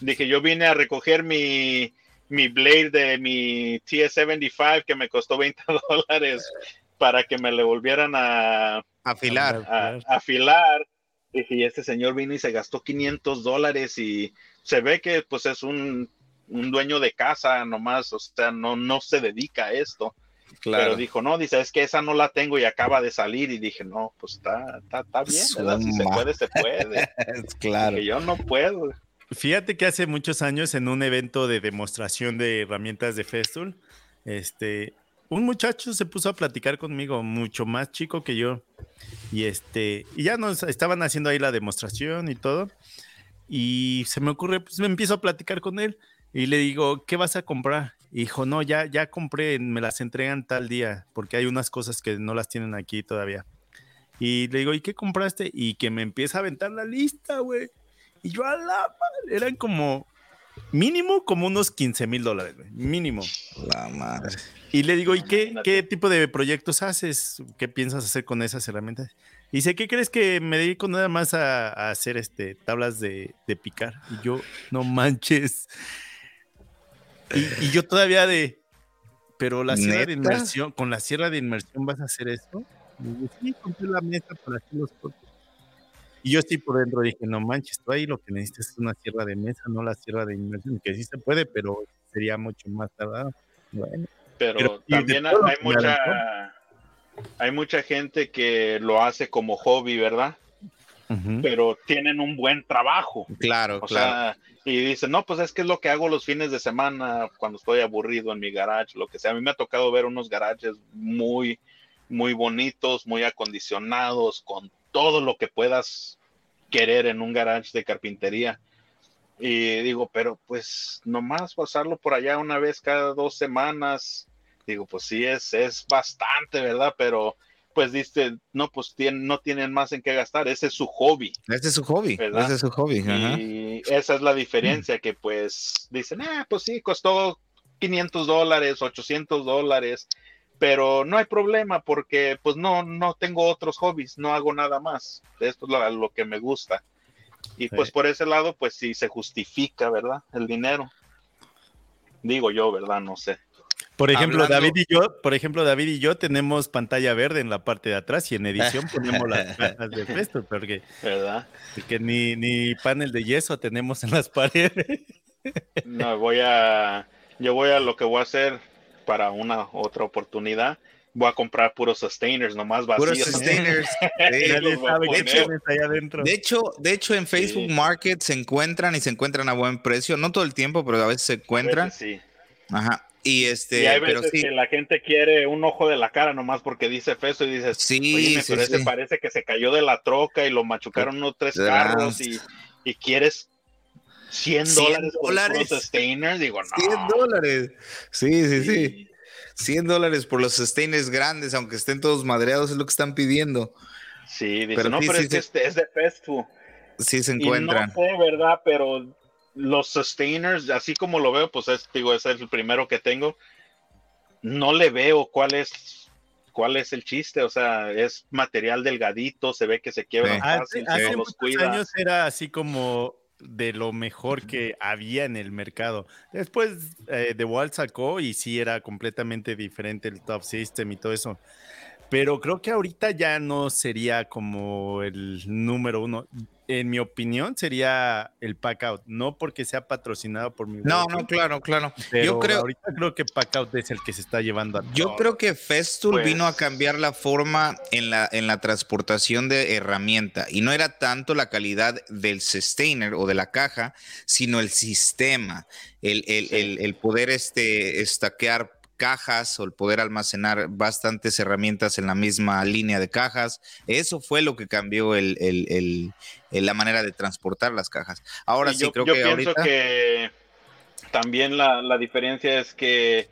C: dije, yo vine a recoger mi, mi blade de mi TS75 que me costó 20 dólares para que me le volvieran a
A: afilar.
C: A, afilar. Y este señor vino y se gastó 500 dólares y se ve que pues es un, un dueño de casa nomás, o sea, no, no se dedica a esto. Pero dijo, no, dice, es que esa no la tengo y acaba de salir. Y dije, no, pues está, está, está bien, ¿verdad? Si se puede, se puede.
A: claro.
C: yo no puedo.
B: Fíjate que hace muchos años en un evento de demostración de herramientas de Festool, este, un muchacho se puso a platicar conmigo, mucho más chico que yo. Y este, y ya nos estaban haciendo ahí la demostración y todo. Y se me ocurre, pues me empiezo a platicar con él y le digo, ¿qué vas a comprar? Hijo, no, ya, ya compré, me las entregan tal día, porque hay unas cosas que no las tienen aquí todavía. Y le digo, ¿y qué compraste? Y que me empieza a aventar la lista, güey. Y yo a la madre, eran como mínimo como unos 15 mil dólares, güey. Mínimo.
A: La madre.
B: Y le digo, ¿y qué, qué tipo de proyectos haces? ¿Qué piensas hacer con esas herramientas? Y dice, ¿qué crees que me dedico nada más a, hacer este tablas de, de, picar? Y yo, no manches. Y, yo todavía de, pero la sierra de inmersión, con la sierra de inmersión vas a hacer eso. Y sí, compré la mesa para hacer los Y yo estoy por dentro dije, no manches, tú ahí lo que necesitas es una sierra de mesa, no la sierra de inmersión, que sí se puede, pero sería mucho más tardado.
C: Bueno, pero, también hay mucha, hay mucha gente que lo hace como hobby, ¿verdad? Pero tienen un buen trabajo.
A: Claro,
C: o
A: claro.
C: Sea, y dicen, no, pues es que es lo que hago los fines de semana cuando estoy aburrido en mi garage, lo que sea. A mí me ha tocado ver unos garages muy, muy bonitos, muy acondicionados, con todo lo que puedas querer en un garage de carpintería. Y digo, pero pues nomás pasarlo por allá una vez cada dos semanas. Digo, pues sí, es, es bastante, ¿verdad? Pero pues dice, no, pues tienen, no tienen más en qué gastar, ese es su hobby.
A: Ese es su hobby, ese es su hobby.
C: Y esa es la diferencia, que pues dicen, ah, pues sí, costó 500 dólares, 800 dólares, pero no hay problema porque pues no, no tengo otros hobbies, no hago nada más, esto es lo, que me gusta. Y pues por ese lado, pues sí se justifica, ¿verdad? El dinero. Digo yo, ¿verdad? No sé.
B: Por ejemplo, David y yo, por ejemplo, David y yo tenemos pantalla verde en la parte de atrás y en edición ponemos las cajas de Festo, porque,
C: ¿verdad?
B: porque ni, ni panel de yeso tenemos en las paredes.
C: No, voy a, yo voy a lo que voy a hacer para una otra oportunidad. Voy a comprar puros sustainers, nomás vacíos. Puros sustainers.
A: de, hecho, de, hecho, en Facebook Market se encuentran y se encuentran a buen precio. No todo el tiempo, pero a veces se encuentran.
C: sí.
A: Ajá. Y este,
C: hay veces que la gente quiere un ojo de la cara nomás porque dice Feso y dices,
A: sí,
C: pero ese parece que se cayó de la troca y lo machucaron unos tres carros y, y quieres 100 dólares,
A: dólares
C: por digo, no.
A: 100 dólares. Sí, sí, sí. 100 dólares por los sustainers grandes, aunque estén todos madreados, es lo que están pidiendo.
C: Sí, dice, no, pero es que este es de Festo.
A: Sí, se encuentran.
C: no sé, ¿verdad? Pero los sustainers, así como lo veo, pues es, digo, ese es el primero que tengo. No le veo cuál es cuál es el chiste, o sea, es material delgadito, se ve que se quiebra fácil,
B: hace, hace muchos años era así como de lo mejor que había en el mercado. Después eh, The Wall sacó y sí era completamente diferente el top system y todo eso. Pero creo que ahorita ya no sería como el número uno en mi opinión, sería el Packout. No porque sea patrocinado por mi.
A: No, no, claro, claro. yo creo.
B: Ahorita creo que Packout es el que se está llevando a.
A: Yo creo que Festool vino a pues cambiar la forma en la, en la transportación de herramienta. Y no era tanto la calidad del sustainer o de la caja, sino el sistema. El, el, el, poder este, estaquear cajas o el poder almacenar bastantes herramientas en la misma línea de cajas. Eso fue lo que cambió el, el, la manera de transportar las cajas. Ahora sí, creo
C: yo
A: que
C: pienso que también la, la, diferencia es que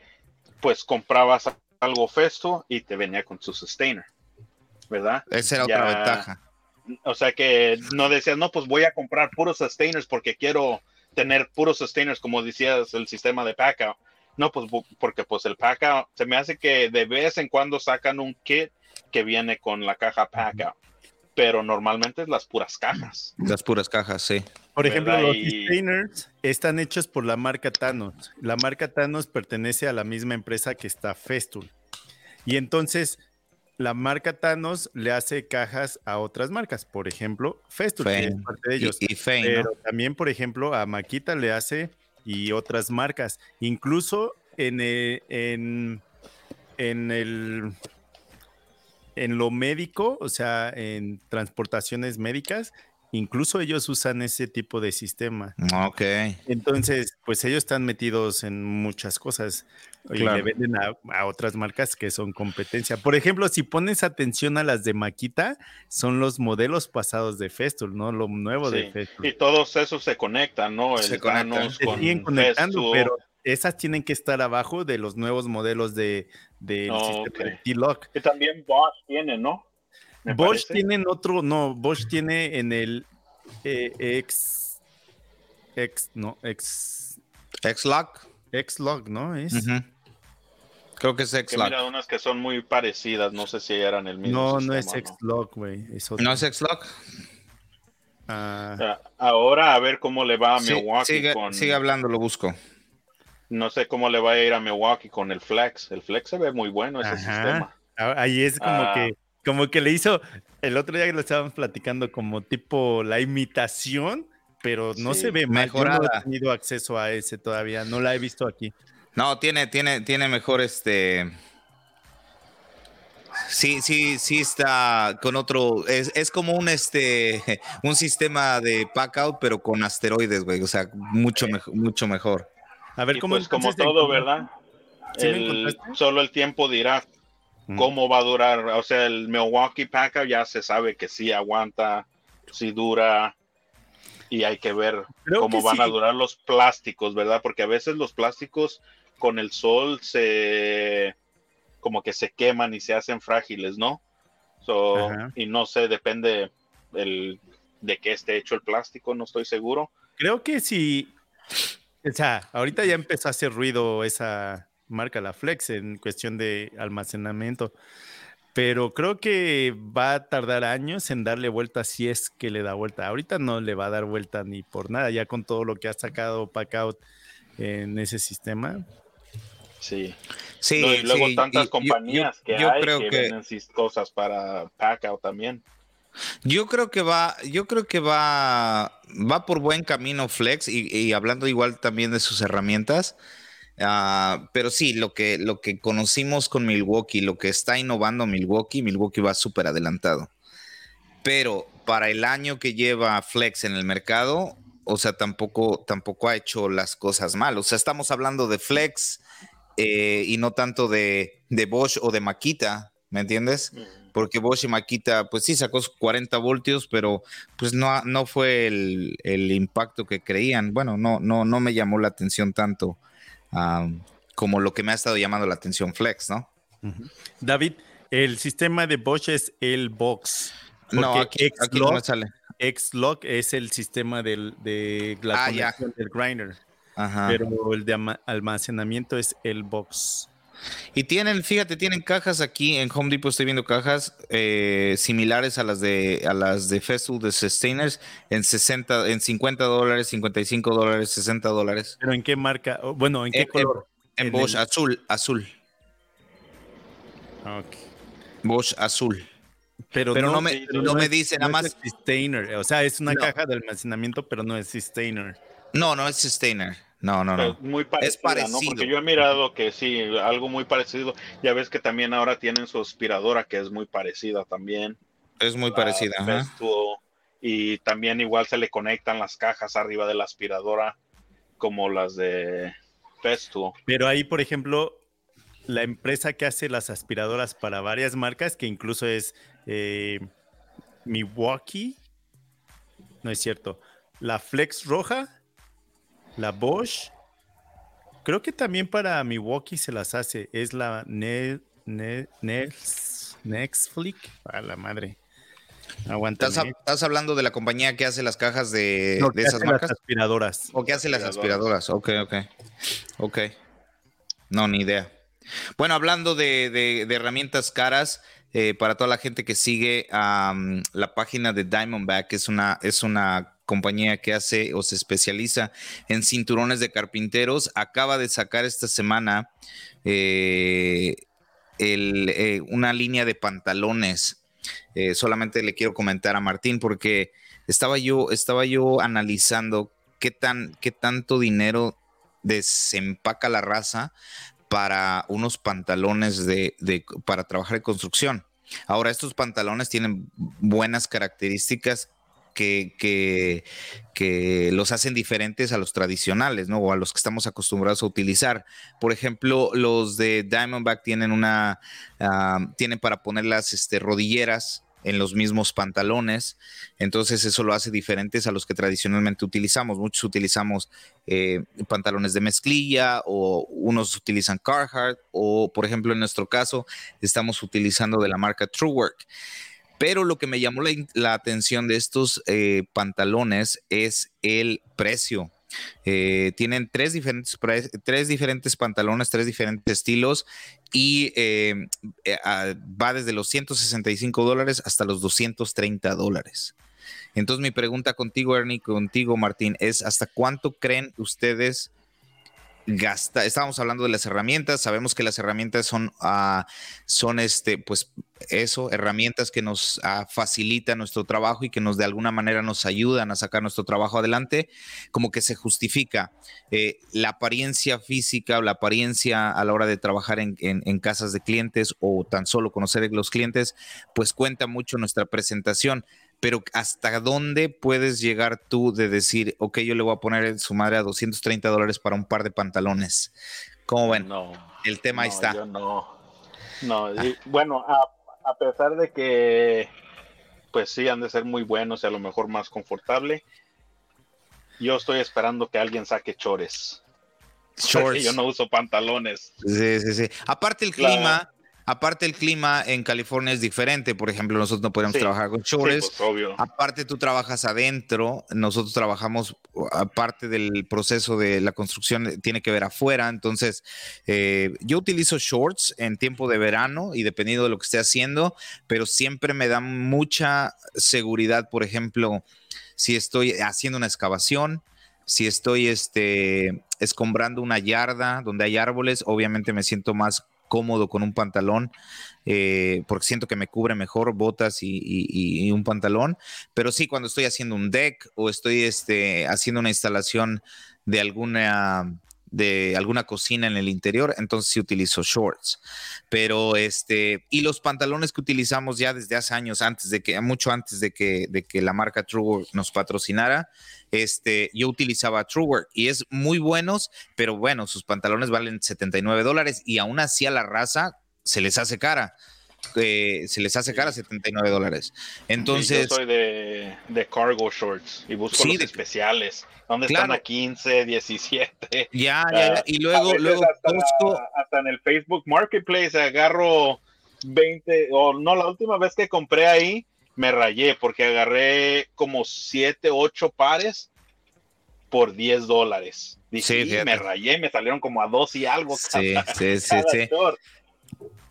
C: pues comprabas algo Festo y te venía con su sustainer, ¿verdad?
A: Esa era otra ventaja.
C: O sea que no decías, no, pues voy a comprar puros sustainers porque quiero tener puros sustainers, como decías, el sistema de Packout. No, pues porque pues el Packout, se me hace que de vez en cuando sacan un kit que viene con la caja Packout, pero normalmente es las puras cajas.
A: Las puras cajas, sí.
B: Por ejemplo, los sustainers están hechos por la marca Thanos. La marca Thanos pertenece a la misma empresa que está Festool. Y entonces la marca Thanos le hace cajas a otras marcas, por ejemplo, Festool, que es parte de ellos.
A: Y,
B: pero también, por ejemplo, a Maquita le hace y otras marcas. Incluso en, eh, en, en el en lo médico, o sea, en transportaciones médicas, Incluso ellos usan ese tipo de sistema.
A: Ok.
B: Entonces, pues ellos están metidos en muchas cosas y le venden a, otras marcas que son competencia. Por ejemplo, si pones atención a las de Maquita, son los modelos pasados de Festool, ¿no? Lo nuevo de Festool.
C: Y todos esos se conectan, ¿no?
B: se conectan. Se siguen conectando, pero esas tienen que estar abajo de los nuevos modelos de, de
C: T-Lock. Que también Bosch tiene, ¿no?
B: Bosch tiene otro, no, Bosch tiene en el eh, X, X, no, X.
A: X-Lock.
B: X-Lock, ¿no? Es.
A: Creo que es X-Lock.
C: Mira, unas que son muy parecidas, no sé si eran el mismo.
B: No, no es X-Lock, güey.
A: ¿No es X-Lock?
C: Ah. Ahora a ver cómo le va a Milwaukee
A: sigue, con... Sigue hablando, lo busco.
C: No sé cómo le va a ir a Milwaukee con el Flex. El Flex se ve muy bueno ese sistema.
B: Ah, ahí es como ah. que como que le hizo, el otro día que lo estábamos platicando, como tipo la imitación, pero no se ve mejorada. no he tenido acceso a ese todavía, no la he visto aquí.
A: No, tiene, tiene, tiene mejor este. Sí, sí, sí está con otro. Es, es como un este un sistema de pack out, pero con asteroides, güey. O sea, mucho, mejor, mucho mejor.
C: A ver cómo pues como todo, ¿verdad? solo el tiempo dirá cómo va a durar. O sea, el Milwaukee Packer ya se sabe que sí aguanta, sí dura. Y hay que ver cómo van a durar los plásticos, ¿verdad? Porque a veces los plásticos con el sol se como que se queman y se hacen frágiles, ¿no? y no sé, depende el, de qué esté hecho el plástico, no estoy seguro.
B: Creo que sí. O sea, ahorita ya empezó a hacer ruido esa, marca la Flex en cuestión de almacenamiento. Pero creo que va a tardar años en darle vuelta si es que le da vuelta. Ahorita no le va a dar vuelta ni por nada, ya con todo lo que ha sacado Packout en ese sistema.
C: Sí. Sí, y luego tantas compañías que hay creo que, venden cosas para Packout también.
A: Yo creo que va, yo creo que va, va por buen camino Flex y, y hablando igual también de sus herramientas. Ah, pero sí, lo que, lo que conocimos con Milwaukee, lo que está innovando Milwaukee, Milwaukee va súper adelantado. Pero para el año que lleva Flex en el mercado, o sea, tampoco, tampoco ha hecho las cosas mal. O sea, estamos hablando de Flex eh, y no tanto de, de Bosch o de Makita, ¿me entiendes? Porque Bosch y Makita, pues sí, sacó 40 voltios, pero pues no, no fue el, el, impacto que creían. Bueno, no, no, no me llamó la atención tanto como lo que me ha estado llamando la atención Flex, ¿no?
B: David, el sistema de Bosch es el Box.
A: No, aquí, no me sale.
B: Xlock es el sistema del, de la ah, del grinder. Pero el de almacenamiento es el Box.
A: Y tienen, fíjate, tienen cajas aquí en Home Depot, estoy viendo cajas eh, similares a las de a las de Festool de Sustainers en 60, en 50 dólares, 55 dólares, 60 dólares.
B: ¿Pero en qué marca? Bueno, ¿en qué color?
A: En, Bosch, azul, azul.
B: Okay.
A: Bosch azul.
B: Pero, no, me, no, me dice nada más. Sustainer. O sea, es una caja de almacenamiento, pero no es Sustainer.
A: No, no es Sustainer. No, no, no.
C: Muy es parecido. ¿no? Porque yo he mirado que sí, algo muy parecido. Ya ves que también ahora tienen su aspiradora que es muy parecida también.
A: Es muy parecida.
C: y también igual se le conectan las cajas arriba de la aspiradora como las de Festo.
B: Pero ahí, por ejemplo, la empresa que hace las aspiradoras para varias marcas, que incluso es eh, Milwaukee, no es cierto, la Flex Roja la Bosch Creo que también para Milwaukee se las hace. Es la ne, ne, Nextflick. A la madre.
A: Aguanta. ¿Estás, hablando de la compañía que hace las cajas de, esas marcas?
B: Las aspiradoras.
A: ¿O que hace las aspiradoras? Ok, ok. Ok. No, ni idea. Bueno, hablando de, herramientas caras, eh, para toda la gente que sigue la página de Diamondback, es una, es una compañía que hace o se especializa en cinturones de carpinteros, acaba de sacar esta semana eh, eh, una línea de pantalones. Eh, solamente le quiero comentar a Martín porque estaba yo, estaba yo analizando qué, tan, qué tanto dinero desempaca la raza para unos pantalones de, para trabajar en construcción. Ahora, estos pantalones tienen buenas características que, los hacen diferentes a los tradicionales, ¿no? O a los que estamos acostumbrados a utilizar. Por ejemplo, los de Diamondback tienen una, ah, tienen para poner las este, rodilleras en los mismos pantalones, entonces eso lo hace diferentes a los que tradicionalmente utilizamos. Muchos utilizamos eh, pantalones de mezclilla o unos utilizan Carhartt o, por ejemplo, en nuestro caso, estamos utilizando de la marca Truework. Pero lo que me llamó la, atención de estos eh, pantalones es el precio. Eh, tienen tres diferentes, tres diferentes pantalones, tres diferentes estilos y eh, va desde los 165 dólares hasta los 230 dólares. Entonces mi pregunta contigo, Ernie, contigo, Martín, es ¿hasta cuánto creen ustedes gasta, estábamos hablando de las herramientas, sabemos que las herramientas son, uh, son este, pues eso, herramientas que nos uh, facilitan nuestro trabajo y que nos de alguna manera nos ayudan a sacar nuestro trabajo adelante, como que se justifica eh, la apariencia física o la apariencia a la hora de trabajar en, en, casas de clientes o tan solo conocer a los clientes, pues cuenta mucho nuestra presentación pero ¿hasta dónde puedes llegar tú de decir, ok, yo le voy a poner en su madre a 230 dólares para un par de pantalones? ¿Cómo ven?
C: No.
A: El tema ahí está.
C: Yo no. No, bueno, a, pesar de que, pues sí, han de ser muy buenos y a lo mejor más confortable, yo estoy esperando que alguien saque chores. Shorts. Yo no uso pantalones.
A: Sí, sí, sí. Aparte el clima, Aparte, el clima en California es diferente. Por ejemplo, nosotros no podemos trabajar con chores.
C: Pues,
A: aparte, tú trabajas adentro. Nosotros trabajamos, aparte del proceso de la construcción, tiene que ver afuera. Entonces, eh, yo utilizo shorts en tiempo de verano y dependiendo de lo que esté haciendo, pero siempre me da mucha seguridad. Por ejemplo, si estoy haciendo una excavación, si estoy este, escombrando una yarda donde hay árboles, obviamente me siento más cómodo con un pantalón, eh, porque siento que me cubre mejor botas y, un pantalón. Pero sí, cuando estoy haciendo un deck o estoy este, haciendo una instalación de alguna de alguna cocina en el interior, entonces sí utilizo shorts. Pero este, y los pantalones que utilizamos ya desde hace años, antes de que, mucho antes de que, de que la marca Truework nos patrocinara, este, yo utilizaba Truework y es muy buenos, pero bueno, sus pantalones valen 79 dólares y aún así a la raza se les hace cara. Eh, se les hace cara 79 dólares. Entonces.
C: yo soy de, cargo shorts y busco los especiales. ¿Dónde están a 15, 17?
A: Ya, ya, Y luego, luego
C: hasta, hasta, en el Facebook Marketplace agarro 20, o no, la última vez que compré ahí, me rayé porque agarré como 7, 8 pares por 10 dólares. Dije, sí, me rayé, me salieron como a 2 y algo.
A: Sí, sí, sí, sí.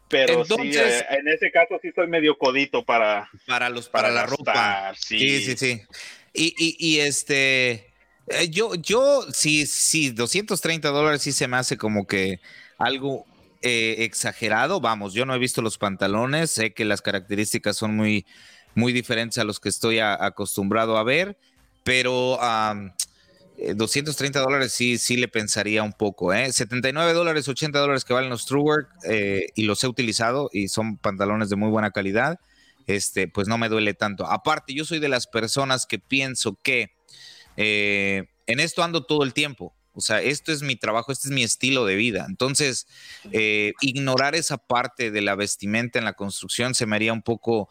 C: Pero sí, eh, en ese caso sí soy medio codito para...
A: Para, los, para, la ropa. Sí, sí, sí. Y, y, y este... Eh, yo, yo, sí, sí, 230 dólares sí se me hace como que algo eh, exagerado. Vamos, yo no he visto los pantalones, sé que las características son muy, muy diferentes a los que estoy acostumbrado a ver, pero 230 eh, dólares sí, sí le pensaría un poco. ¿eh? 79 dólares, 80 dólares que valen los Truework eh, y los he utilizado y son pantalones de muy buena calidad. Este, pues no me duele tanto. Aparte, yo soy de las personas que pienso que eh, en esto ando todo el tiempo. O sea, esto es mi trabajo, este es mi estilo de vida. Entonces, ignorar esa parte de la vestimenta en la construcción se me haría un poco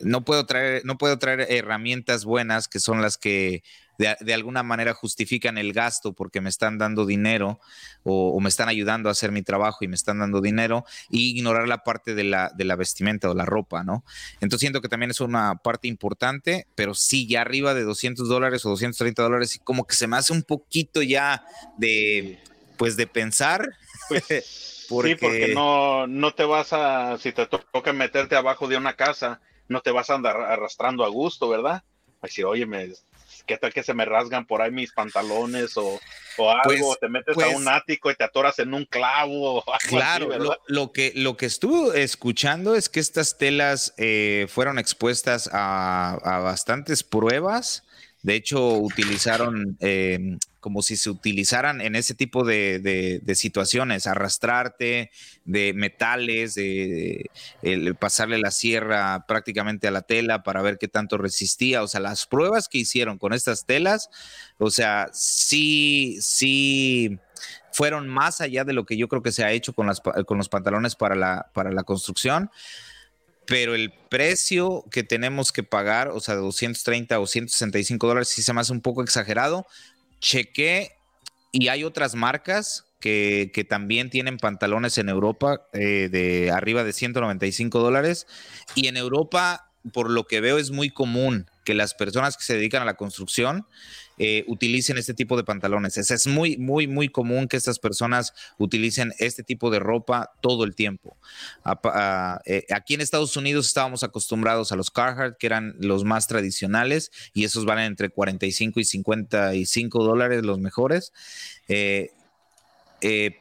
A: no puedo traer, no puedo traer herramientas buenas que son las que de, alguna manera justifican el gasto porque me están dando dinero o, me están ayudando a hacer mi trabajo y me están dando dinero y ignorar la parte de la, de la vestimenta o la ropa, ¿no? Entonces siento que también es una parte importante, pero sí, ya arriba de 200 dólares o 230 dólares, como que se me hace un poquito ya de, pues de pensar.
C: Pues, sí, porque no, no te vas a, si te toca meterte abajo de una casa, no te vas a andar arrastrando a gusto, ¿verdad? Así, oye, me, ¿qué tal que se me rasgan por ahí mis pantalones o, o algo? Pues, te metes a pues un ático y te atoras en un clavo.
A: claro, lo, que, lo que estuve escuchando es que estas telas eh, fueron expuestas a, a bastantes pruebas. De hecho, utilizaron eh, como si se utilizaran en ese tipo de, situaciones, arrastrarte de metales, de, pasarle la sierra prácticamente a la tela para ver qué tanto resistía. O sea, las pruebas que hicieron con estas telas, o sea, sí, sí fueron más allá de lo que yo creo que se ha hecho con, las, con los pantalones para la, para la construcción pero el precio que tenemos que pagar, o sea, de 230 o 165 dólares, sí se me hace un poco exagerado, chequé y hay otras marcas que, también tienen pantalones en Europa eh, de arriba de 195 dólares. Y en Europa, por lo que veo, es muy común que las personas que se dedican a la construcción eh, utilicen este tipo de pantalones. Es, muy, muy, muy común que estas personas utilicen este tipo de ropa todo el tiempo. Eh, aquí en Estados Unidos estábamos acostumbrados a los Carhartt, que eran los más tradicionales, y esos valen entre 45 y 55 dólares los mejores. Eh,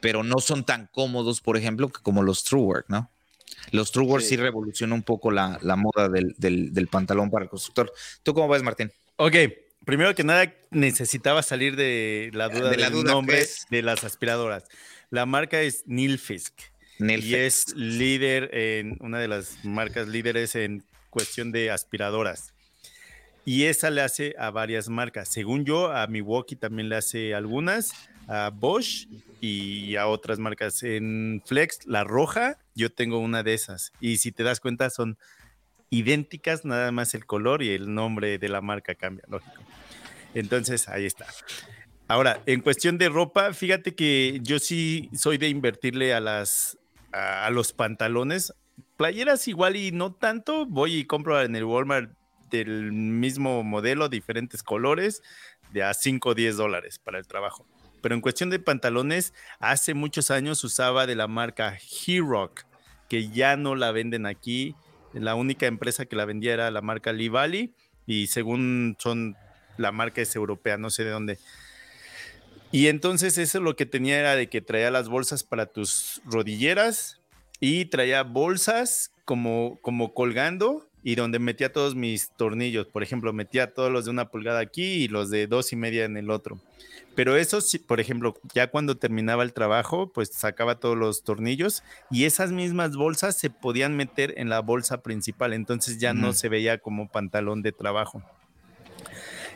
A: pero no son tan cómodos, por ejemplo, como los Truework, ¿no? Los Truework sí, revolucionan un poco la, moda del, del, pantalón para el constructor. ¿Tú cómo ves, Martín?
B: Ok, Primero que nada, necesitaba salir de la duda de del nombre de las aspiradoras. La marca es Nilfisk. Y es líder en una de las marcas líderes en cuestión de aspiradoras. Y esa le hace a varias marcas. Según yo, a Milwaukee también le hace algunas, a Bosch y a otras marcas. En Flex, la roja, yo tengo una de esas. Y si te das cuenta, son idénticas, nada más el color y el nombre de la marca cambia, lógico. Entonces, ahí está. Ahora, en cuestión de ropa, fíjate que yo sí soy de invertirle a las a, los pantalones. Playeras igual y no tanto, voy y compro en el Walmart del mismo modelo, diferentes colores, de a 5 o 10 dólares para el trabajo. Pero en cuestión de pantalones, hace muchos años usaba de la marca He-Rock, que ya no la venden aquí. La única empresa que la vendía era la marca Lee Valley y según son la marca es europea, no sé de dónde. Y entonces eso lo que tenía era de que traía las bolsas para tus rodilleras y traía bolsas como, como colgando y donde metía todos mis tornillos. Por ejemplo, metía todos los de una pulgada aquí y los de dos y media en el otro. Pero eso, por ejemplo, ya cuando terminaba el trabajo, pues sacaba todos los tornillos y esas mismas bolsas se podían meter en la bolsa principal. Entonces ya no se veía como pantalón de trabajo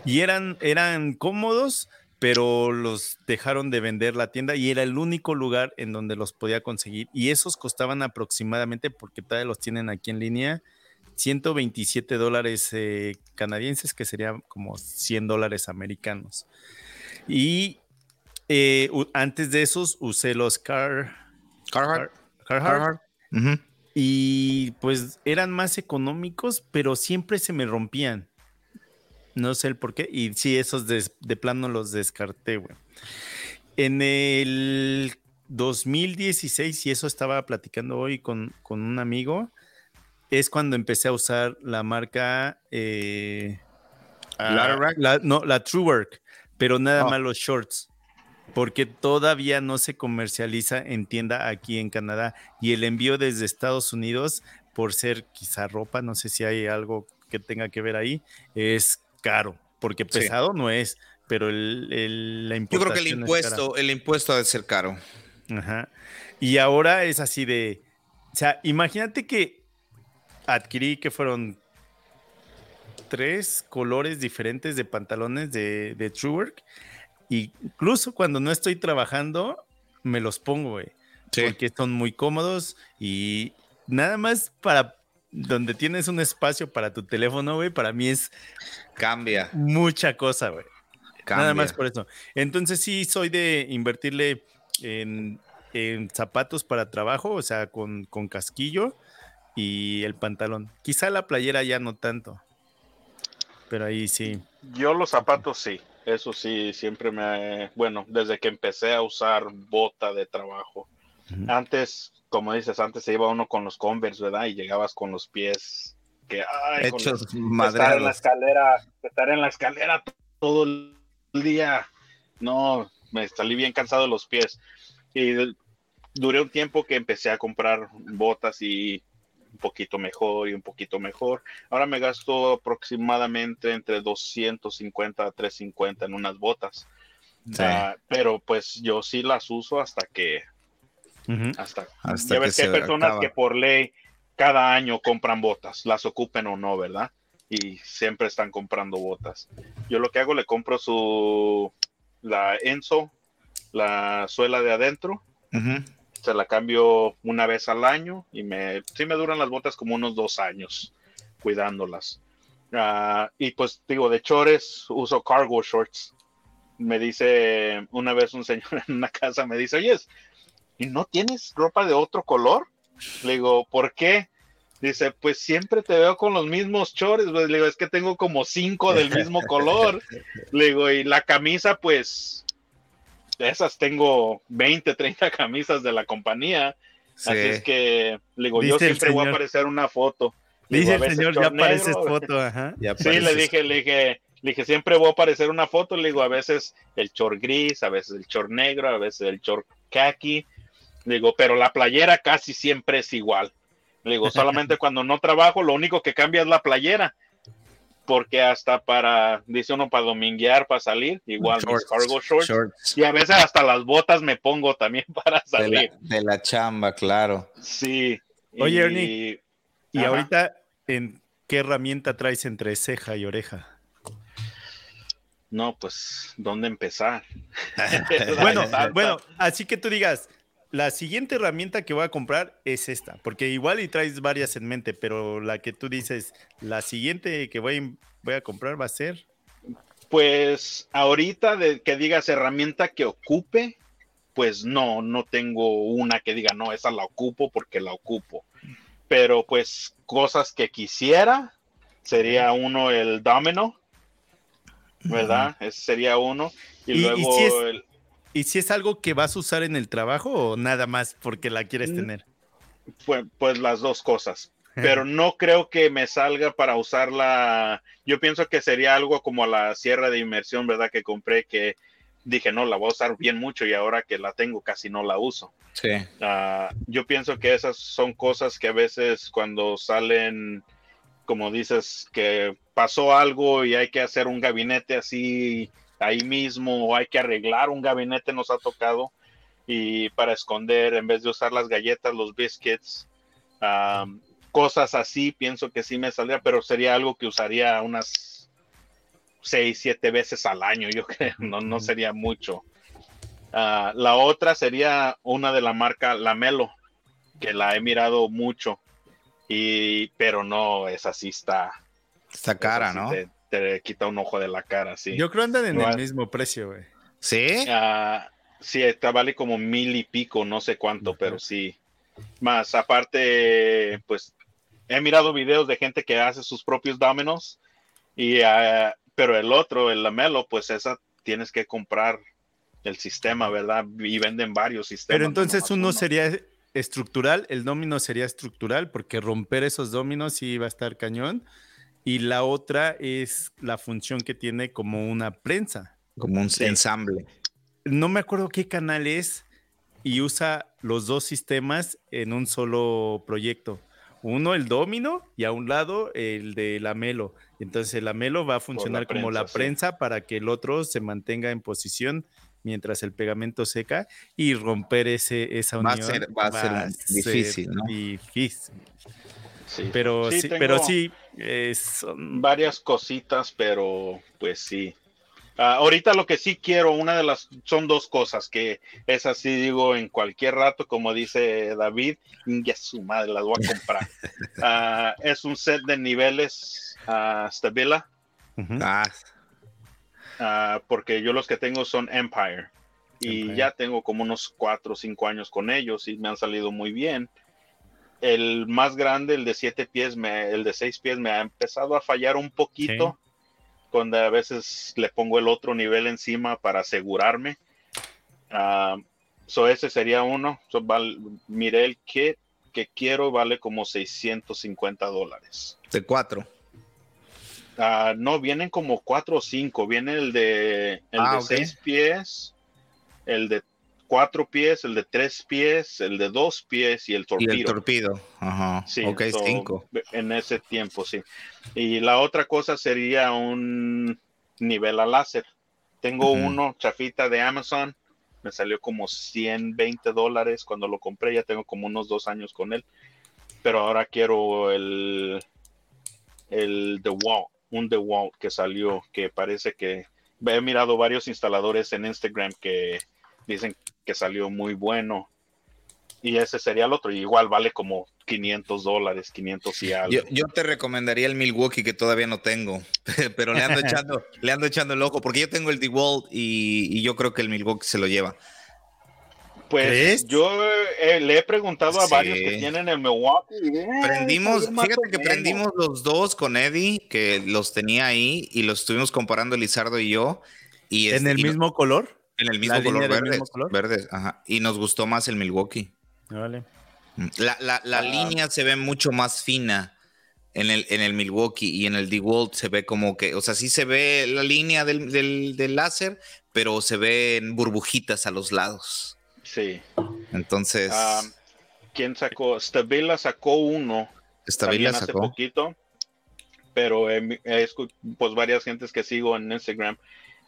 B: y eran, eran cómodos, pero los dejaron de vender la tienda y era el único lugar en donde los podía conseguir. Y esos costaban aproximadamente, porque todavía los tienen aquí en línea, 127 dólares eh, canadienses, que serían como 100 dólares americanos. Y eh, antes de esos usé los Car...
A: Carhartt.
B: Carhartt. Y pues eran más económicos, pero siempre se me rompían. No sé el por qué. Y sí, esos de, plano los descarté, güey. En el 2016, y eso estaba platicando hoy con, un amigo, es cuando empecé a usar la marca. Eh, la, no, la Truework, pero nada oh. más los shorts. Porque todavía no se comercializa en tienda aquí en Canadá. Y el envío desde Estados Unidos, por ser quizá ropa, no sé si hay algo que tenga que ver ahí, es caro, porque pesado no es, pero el, la
A: Yo creo que el impuesto, el impuesto ha de ser caro.
B: Ajá. Y ahora es así de, o sea, imagínate que adquirí que fueron tres colores diferentes de pantalones de, de Truework. Incluso cuando no estoy trabajando, me los pongo, güey. Porque son muy cómodos y nada más para donde tienes un espacio para tu teléfono, güey, para mí es...
A: Cambia.
B: Mucha cosa, güey. Nada más por eso. Entonces sí soy de invertirle en, zapatos para trabajo, o sea, con, con casquillo y el pantalón. Quizá la playera ya no tanto. Pero ahí sí.
C: Yo los zapatos sí. Eso sí, siempre me... Bueno, desde que empecé a usar bota de trabajo. Antes, como dices, antes se iba uno con los Converse, ¿verdad? Y llegabas con los pies que... Ay,
A: Hechos
C: estar en la escalera, estar en la escalera todo el día. No, me salí bien cansado de los pies. Y duré un tiempo que empecé a comprar botas y un poquito mejor y un poquito mejor. Ahora me gasto aproximadamente entre 250 a 350 en unas botas. Ah, pero pues yo sí las uso hasta que hasta, ya ves que, hay personas que por ley cada año compran botas, las ocupen o no, ¿verdad? Y siempre están comprando botas. Yo lo que hago le compro su la Enzo, la suela de adentro se la cambio una vez al año y me, sí me duran las botas como unos dos años cuidándolas. Ah, y pues digo, de chores uso cargo shorts. Me dice una vez un señor en una casa, me dice, oye, ¿y no tienes ropa de otro color? Le digo, ¿por qué? Dice, pues siempre te veo con los mismos chores. Pues, le digo, es que tengo como cinco del mismo color. Le digo, y la camisa, pues de esas tengo 20, 30 camisas de la compañía. Así es que, le digo, yo siempre voy a aparecer una foto.
B: Dice el señor, ya apareces foto, ajá.
C: sí, le dije, le dije, le dije, siempre voy a aparecer una foto. Le digo, a veces el chor gris, a veces el chor negro, a veces el chor khaki. Le digo, pero la playera casi siempre es igual. Le digo, solamente cuando no trabajo, lo único que cambia es la playera porque hasta para, dice uno, para dominguear, para salir, igual mis cargo shorts, Y a veces hasta las botas me pongo también para salir.
A: De la, chamba, claro.
C: Sí.
B: Oye, Ernie, ¿y ahorita en qué herramienta traes entre ceja y oreja?
C: No, pues, ¿dónde empezar?
B: bueno, bueno, así que tú digas, la siguiente herramienta que voy a comprar es esta, porque igual y traes varias en mente, pero la que tú dices, la siguiente que voy, voy a comprar va a ser.
C: Pues ahorita de que digas herramienta que ocupe, pues no, no tengo una que diga, no, esa la ocupo porque la ocupo. Pero pues cosas que quisiera, sería uno el domino, ¿verdad? Ese sería uno. Y, luego el
B: ¿Y si es algo que vas a usar en el trabajo o nada más porque la quieres mm, tener?
C: Pues, pues las dos cosas. Pero no creo que me salga para usarla. Yo pienso que sería algo como la sierra de inmersión, ¿verdad? Que compré que dije, no, la voy a usar bien mucho y ahora que la tengo casi no la uso.
A: Sí.
C: Ah, yo pienso que esas son cosas que a veces cuando salen, como dices, que pasó algo y hay que hacer un gabinete así ahí mismo o hay que arreglar un gabinete nos ha tocado y para esconder en vez de usar las galletas, los biscuits, cosas así, pienso que sí me saldría, pero sería algo que usaría unas seis, siete veces al año, yo creo, no, no sería mucho. Ah, la otra sería una de la marca Lamelo, que la he mirado mucho, y, pero no, esa sí está.
A: Está cara, ¿no?
C: te quita un ojo de la cara, sí.
B: Yo creo andan en el mismo precio, güey.
A: ¿Sí?
C: Ah, sí, está vale como mil y pico, no sé cuánto, pero sí. Más aparte, pues he mirado videos de gente que hace sus propios dominos, y, ah, pero el otro, el lamelo, pues esa tienes que comprar el sistema, ¿verdad? Y venden varios sistemas.
B: Pero entonces uno, sería estructural, el domino sería estructural, porque romper esos dominos sí va a estar cañón y la otra es la función que tiene como una prensa.
A: Como un ensamble.
B: No me acuerdo qué canal es y usa los dos sistemas en un solo proyecto. Uno el domino y a un lado el de la melo. Entonces el lamelo va a funcionar como la prensa para que el otro se mantenga en posición mientras el pegamento seca y romper ese, esa unión.
A: Va a ser, difícil, ¿no?
B: Difícil. Pero sí, pero sí, son...
C: varias cositas, pero pues sí. Ah, ahorita lo que sí quiero, una de las, son dos cosas, que es así, digo, en cualquier rato, como dice David, ya su madre, las voy a comprar. Ah, es un set de niveles uh, Stabila.
A: Ah.
C: Ah, porque yo los que tengo son Empire. Y ya tengo como unos cuatro o cinco años con ellos y me han salido muy bien. El más grande, el de siete pies, me, el de seis pies, me ha empezado a fallar un poquito. Cuando a veces le pongo el otro nivel encima para asegurarme. Uh, so ese sería uno. So, miré el kit que quiero, vale como 650 dólares.
A: De cuatro.
C: Ah, no, vienen como cuatro o cinco. Viene el de, el ah, de seis pies, el de cuatro pies, el de tres pies, el de dos pies y el torpedo.
A: Y el torpedo, ajá.
C: Sí, ok, cinco. En ese tiempo, sí. Y la otra cosa sería un nivel a láser. Tengo uno, chafita de Amazon, me salió como 120 dólares cuando lo compré, ya tengo como unos dos años con él. Pero ahora quiero el, el The Wall, un The Wall que salió, que parece que he mirado varios instaladores en Instagram que dicen que salió muy bueno. Y ese sería el otro, igual vale como 500 dólares, 500 y algo.
A: Yo, te recomendaría el Milwaukee que todavía no tengo, pero le ando echando, le ando echando el ojo, porque yo tengo el DeWalt y, y yo creo que el Milwaukee se lo lleva.
C: Pues yo eh, le he preguntado a varios que tienen el Milwaukee. Eh,
A: prendimos, fíjate que prendimos los dos con Eddie, que los tenía ahí y los estuvimos comparando Lizardo y yo. Y
B: ¿En el mismo color?
A: En el mismo color verde. Ajá. Y nos gustó más el Milwaukee.
B: Vale.
A: Mm, la, la, la ah. línea se ve mucho más fina en el, en el Milwaukee y en el DeWalt se ve como que, o sea, sí se ve la línea del, del, del láser, pero se ven burbujitas a los lados.
C: Sí.
A: Entonces.
C: Ah, ¿Quién sacó? Stabila sacó uno.
A: Stabila sacó.
C: Hace poquito. Pero he, pues varias gentes que sigo en Instagram.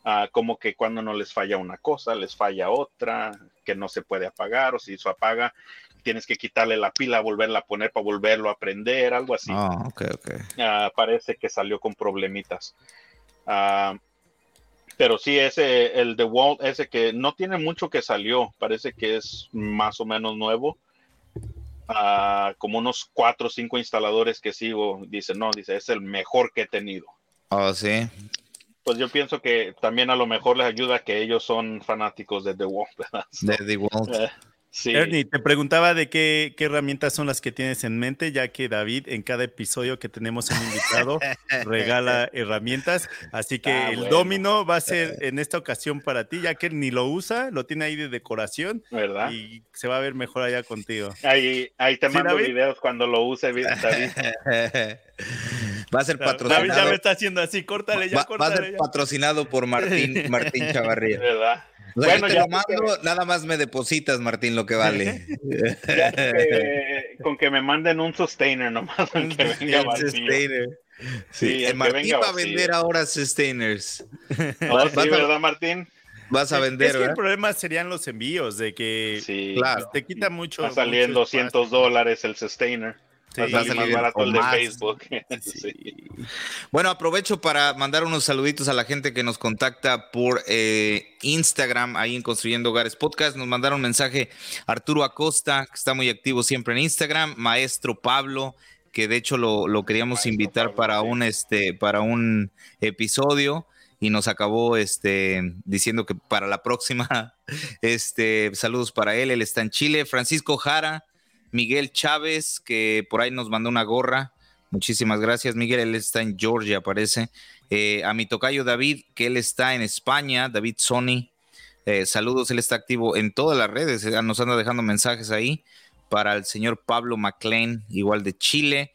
C: Ah, como que cuando no les falla una cosa, les falla otra, que no se puede apagar, o si se apaga, tienes que quitarle la pila, volverla a poner para volverlo a prender, algo así.
A: Ah, ok, ok.
C: parece que salió con problemitas. Pero sí, ese, el de Walt, ese que no tiene mucho que salió, parece que es más o menos nuevo. Ah, como unos cuatro o cinco instaladores que sigo, dice, no, dice, es el mejor que he tenido.
A: Oh, sí.
C: Pues yo pienso que también a lo mejor les ayuda que ellos son fanáticos de The Walt, ¿verdad?
A: De The Walt. Eh,
B: Ernie, te preguntaba de qué, herramientas son las que tienes en mente, ya que David en cada episodio que tenemos un invitado regala herramientas. Así que ah, el domino va a ser en esta ocasión para ti, ya que ni lo usa, lo tiene ahí de decoración.
C: ¿Verdad?
B: Y se va a ver mejor allá contigo.
C: Ahí, ahí te mando videos cuando lo use, David.
A: Va a ser patrocinado.
B: David ya me está haciendo así, córtale ya,
A: va, Va a ser patrocinado por Martín, Martín Chavarría. ¿Verdad? bueno, ya mando, nada más me depositas, Martín, lo que vale.
C: con que me manden un sustainer nomás. que venga
A: sustainer. Sí, Martín va a vender ahora sustainers.
C: ¿verdad, Martín?
A: Vas a vender, es
B: que el problema serían los envíos, de que
C: claro.
B: te quita mucho.
C: Va saliendo 200 dólares el sustainer. Sí, más barato el de Facebook.
A: Bueno, aprovecho para mandar unos saluditos a la gente que nos contacta por eh, Instagram, ahí en Construyendo Hogares Podcast. Nos mandaron un mensaje Arturo Acosta, que está muy activo siempre en Instagram, Maestro Pablo, que de hecho lo, queríamos invitar para un este, para un episodio y nos acabó este, diciendo que para la próxima, este, saludos para él, él está en Chile. Francisco Jara, Miguel Chávez, que por ahí nos mandó una gorra. Muchísimas gracias, Miguel. Él está en Georgia, parece. Eh, a mi tocayo David, que él está en España, David Sony. Eh, saludos, él está activo en todas las redes. Eh, nos anda dejando mensajes ahí. Para el señor Pablo McLean, igual de Chile.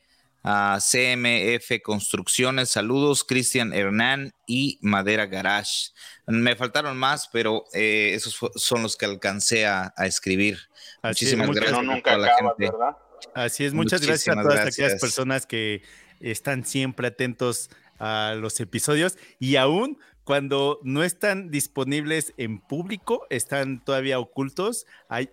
A: A CMF Construcciones, saludos. Cristian Hernán y Madera Garage. Me faltaron más, pero esos son los que alcancé a escribir. Muchísimas gracias.
C: nunca la gente. ¿verdad?
B: Así es, muchas gracias a todas aquellas personas que están siempre atentos a los episodios y aún cuando no están disponibles en público, están todavía ocultos.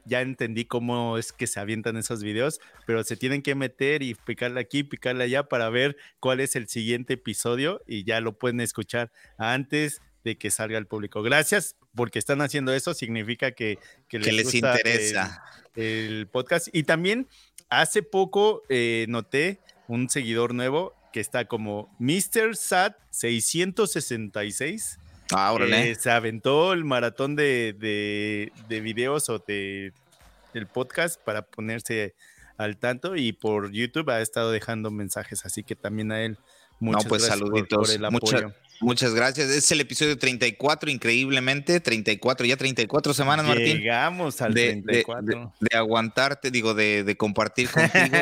B: ya entendí cómo es que se avientan esos videos, pero se tienen que meter y picarle aquí, picarle allá para ver cuál es el siguiente episodio y ya lo pueden escuchar antes de que salga al público. Gracias porque están haciendo eso, significa que,
A: les, interesa
B: el, podcast. Y también hace poco eh, noté un seguidor nuevo que está como Mr. Sat 666. Ahora, se aventó el maratón de, de, videos o de el podcast para ponerse al tanto y por YouTube ha estado dejando mensajes, así que también a él muchas
A: no, pues
B: gracias
A: saluditos. Por, el apoyo. Muchas gracias. Es el episodio 34, increíblemente. 34, ya 34 semanas, Martín.
B: Llegamos al de, 34.
A: De, aguantarte, digo, de, compartir contigo.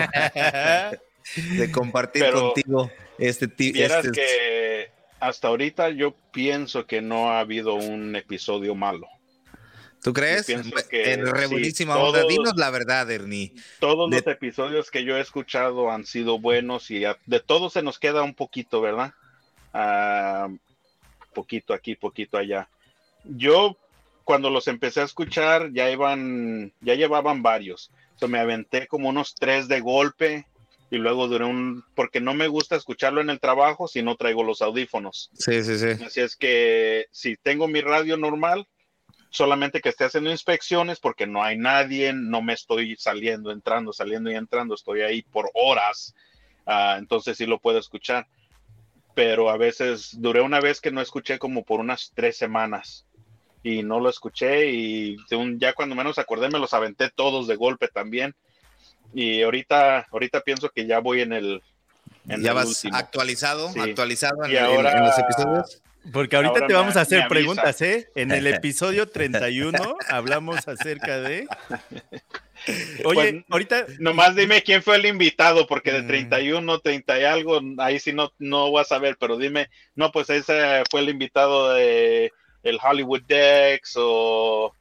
A: de compartir contigo este
C: tipo. Este, que hasta ahorita yo pienso que no ha habido un episodio malo.
A: ¿Tú crees? Que, en sí, Dinos la verdad, Ernie.
C: Todos los episodios que yo he escuchado han sido buenos y de todos se nos queda un poquito, ¿verdad? Ah, poquito aquí, poquito allá. Yo cuando los empecé a escuchar ya iban, ya llevaban varios. O me aventé como unos tres de golpe y luego duré un, porque no me gusta escucharlo en el trabajo si no traigo los audífonos.
A: Sí, sí, sí.
C: Así es que si tengo mi radio normal, solamente que esté haciendo inspecciones porque no hay nadie, no me estoy saliendo, entrando, saliendo y entrando, estoy ahí por horas, uh, entonces sí lo puedo escuchar. Pero a veces duré una vez que no escuché como por unas tres semanas y no lo escuché y ya cuando menos acordé me los aventé todos de golpe también. Y ahorita, ahorita pienso que ya voy en el...
A: ya vas actualizado, actualizado
C: en, ahora, en los
B: episodios. Porque ahorita te vamos a hacer preguntas, ¿eh? En el episodio 31 hablamos acerca de.
C: Oye, pues, ahorita. Nomás dime quién fue el invitado, porque de 31, mm. 30 y algo, ahí sí no, no voy a saber, pero dime, no, pues ese fue el invitado de el Hollywood Dex o,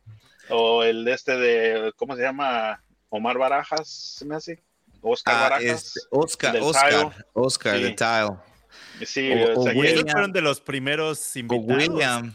C: o el de este de, ¿cómo se llama? Omar Barajas, ¿se me hace? Oscar ah, Barajas.
A: Este, Oscar, Oscar, Oscar, de Tile.
C: Sí,
B: o, fueron de los primeros invitados.
A: William.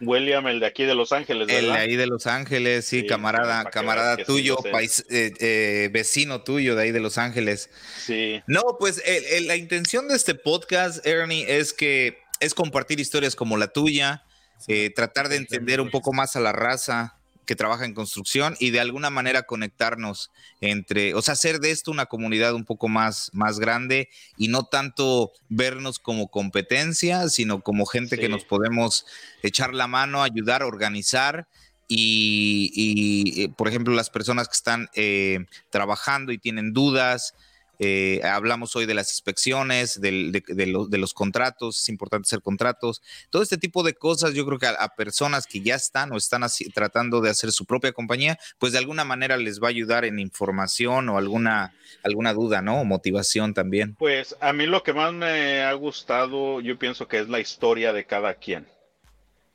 C: William, el de aquí de Los Ángeles, ¿verdad?
A: El de ahí de Los Ángeles, sí, camarada, camarada tuyo, país, eh, eh, vecino tuyo de ahí de Los Ángeles.
C: Sí.
A: No, pues la intención de este podcast, Ernie, es que es compartir historias como la tuya, eh, tratar de entender un poco más a la raza, que trabaja en construcción y de alguna manera conectarnos entre, o sea, hacer de esto una comunidad un poco más, más grande y no tanto vernos como competencia, sino como gente que nos podemos echar la mano, ayudar, organizar. Y, eh, por ejemplo, las personas que están eh, trabajando y tienen dudas, eh, hablamos hoy de las inspecciones, de, los contratos, es importante hacer contratos, todo este tipo de cosas. Yo creo que a, personas que ya están o están tratando de hacer su propia compañía, pues de alguna manera les va a ayudar en información o alguna, alguna duda, ¿no? O motivación también.
C: Pues a mí lo que más me ha gustado, yo pienso que es la historia de cada quien,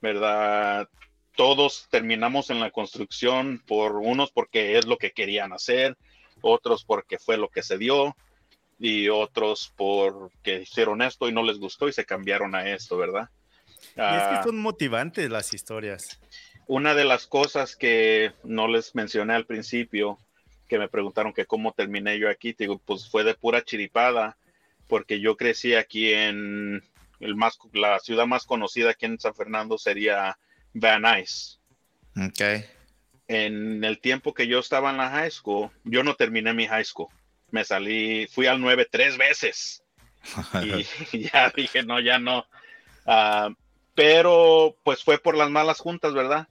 C: ¿verdad? Todos terminamos en la construcción por unos porque es lo que querían hacer, otros porque fue lo que se dio y otros porque hicieron esto y no les gustó y se cambiaron a esto, ¿verdad?
B: Y es que ah, son motivantes las historias.
C: Una de las cosas que no les mencioné al principio, que me preguntaron que cómo terminé yo aquí, digo, pues fue de pura chiripada, porque yo crecí aquí en el más, la ciudad más conocida aquí en San Fernando sería Van Nuys.
A: Okay
C: en el tiempo que yo estaba en la high school, yo no terminé mi high school. Me salí, fui al 9 tres veces. y ya dije, no, ya no. Ah, pero pues fue por las malas juntas, ¿verdad?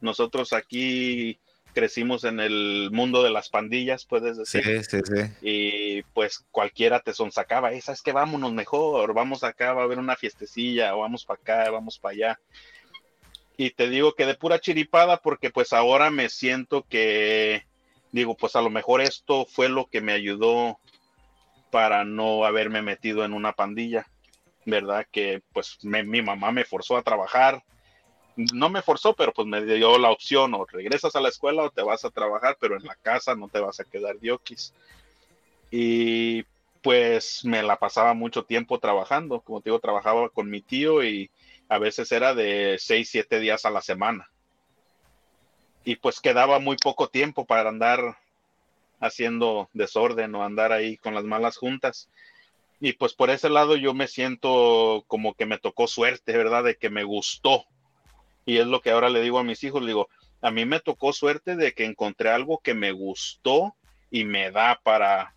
C: Nosotros aquí crecimos en el mundo de las pandillas, puedes decir.
A: Sí, sí, sí.
C: Y pues cualquiera te sonsacaba, esa es que vámonos mejor, vamos acá, va a haber una fiestecilla, o vamos para acá, vamos para allá y te digo que de pura chiripada porque pues ahora me siento que digo pues a lo mejor esto fue lo que me ayudó para no haberme metido en una pandilla, ¿verdad? Que pues mi mamá me forzó a trabajar, no me forzó, pero pues me dio la opción o regresas a la escuela o te vas a trabajar, pero en la casa no te vas a quedar diokis. Y pues me la pasaba mucho tiempo trabajando, como te digo, trabajaba con mi tío y a veces era de seis, siete días a la semana. Y pues quedaba muy poco tiempo para andar haciendo desorden o andar ahí con las malas juntas. Y pues por ese lado yo me siento como que me tocó suerte, ¿verdad? De que me gustó. Y es lo que ahora le digo a mis hijos, digo, a mí me tocó suerte de que encontré algo que me gustó y me da para,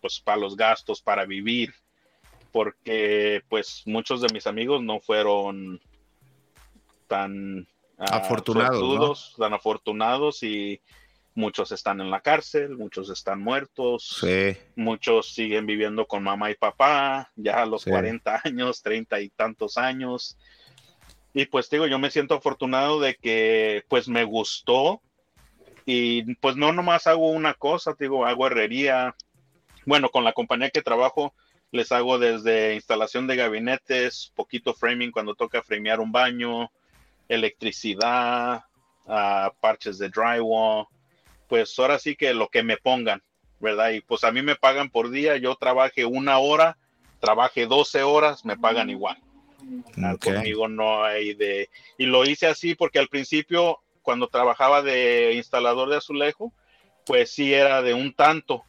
C: pues, para los gastos, para vivir porque pues muchos de mis amigos no fueron tan
A: ah, afortunados,
C: tan afortunados y muchos están en la cárcel, muchos están muertos, muchos siguen viviendo con mamá y papá, ya a los 40 años, 30 y tantos años. Y pues digo, yo me siento afortunado de que pues me gustó y pues no nomás hago una cosa, digo, hago herrería. Bueno, con la compañía que trabajo les hago desde instalación de gabinetes, poquito framing cuando toca framear un baño, electricidad, uh, parches de drywall, pues ahora sí que lo que me pongan, ¿verdad? Y pues a mí me pagan por día, yo trabaje una hora, trabaje 12 horas, me pagan igual. Conmigo no hay de... Y lo hice así porque al principio, cuando trabajaba de instalador de azulejo, pues sí era de un tanto,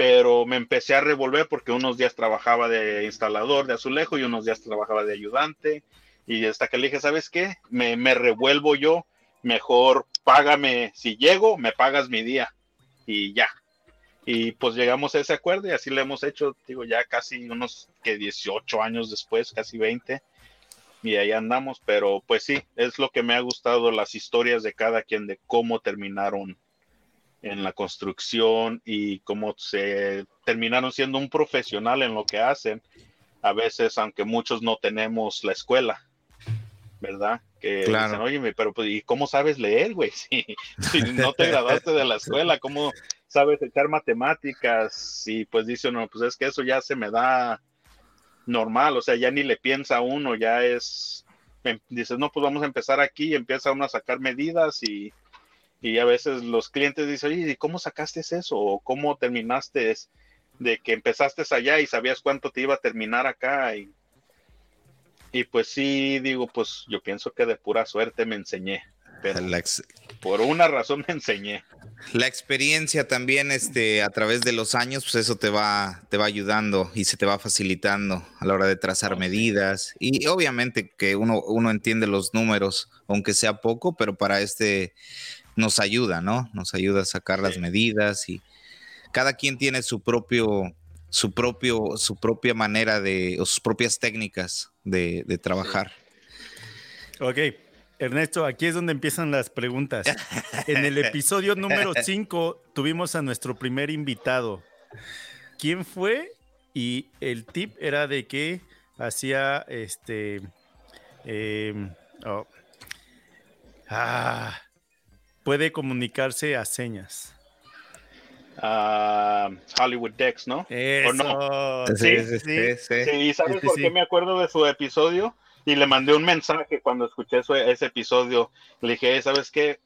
C: pero me empecé a revolver porque unos días trabajaba de instalador de azulejo y unos días trabajaba de ayudante. Y hasta que le dije, ¿sabes qué? Me, me revuelvo yo mejor págame, si llego, me pagas mi día y ya. Y pues llegamos a ese acuerdo y así lo hemos hecho, digo, ya casi unos que 18 años después, casi 20, y ahí andamos, pero pues sí, es lo que me ha gustado, las historias de cada quien, de cómo terminaron en la construcción y cómo se terminaron siendo un profesional en lo que hacen, a veces, aunque muchos no tenemos la escuela, ¿verdad? Que dicen, oye, pero pues, ¿y cómo sabes leer, güey? Si, no te graduaste de la escuela, ¿cómo sabes echar matemáticas? Y pues dice uno, pues es que eso ya se me da normal, o sea, ya ni le piensa uno, ya es, em, dices, no, pues vamos a empezar aquí, y empieza uno a sacar medidas y, y a veces los clientes dicen, oye, ¿y cómo sacaste eso? ¿O cómo terminaste de que empezaste allá y sabías cuánto te iba a terminar acá? Y y pues sí, digo, pues yo pienso que de pura suerte me enseñé. Pero por una razón me enseñé.
A: La experiencia también, este, a través de los años, pues eso te va, te va ayudando y se te va facilitando a la hora de trazar medidas. Y obviamente que uno, uno entiende los números, aunque sea poco, pero para este nos ayuda, ¿no? Nos ayuda a sacar las medidas y cada quien tiene su propio, su propio, su propia manera de, o sus propias técnicas de, trabajar.
B: Ok, Ernesto, aquí es donde empiezan las preguntas. En el episodio número 5 tuvimos a nuestro primer invitado. ¿Quién fue? Y el tip era de que hacía este. Em, oh, ah, puede comunicarse a señas.
C: Hollywood Dex, ¿no?
B: ¿O no?
C: Sí, sí, sí. sí, ¿Y sabes por qué me acuerdo de su episodio? Y le mandé un mensaje cuando escuché ese episodio. Le dije, ¿sabes qué?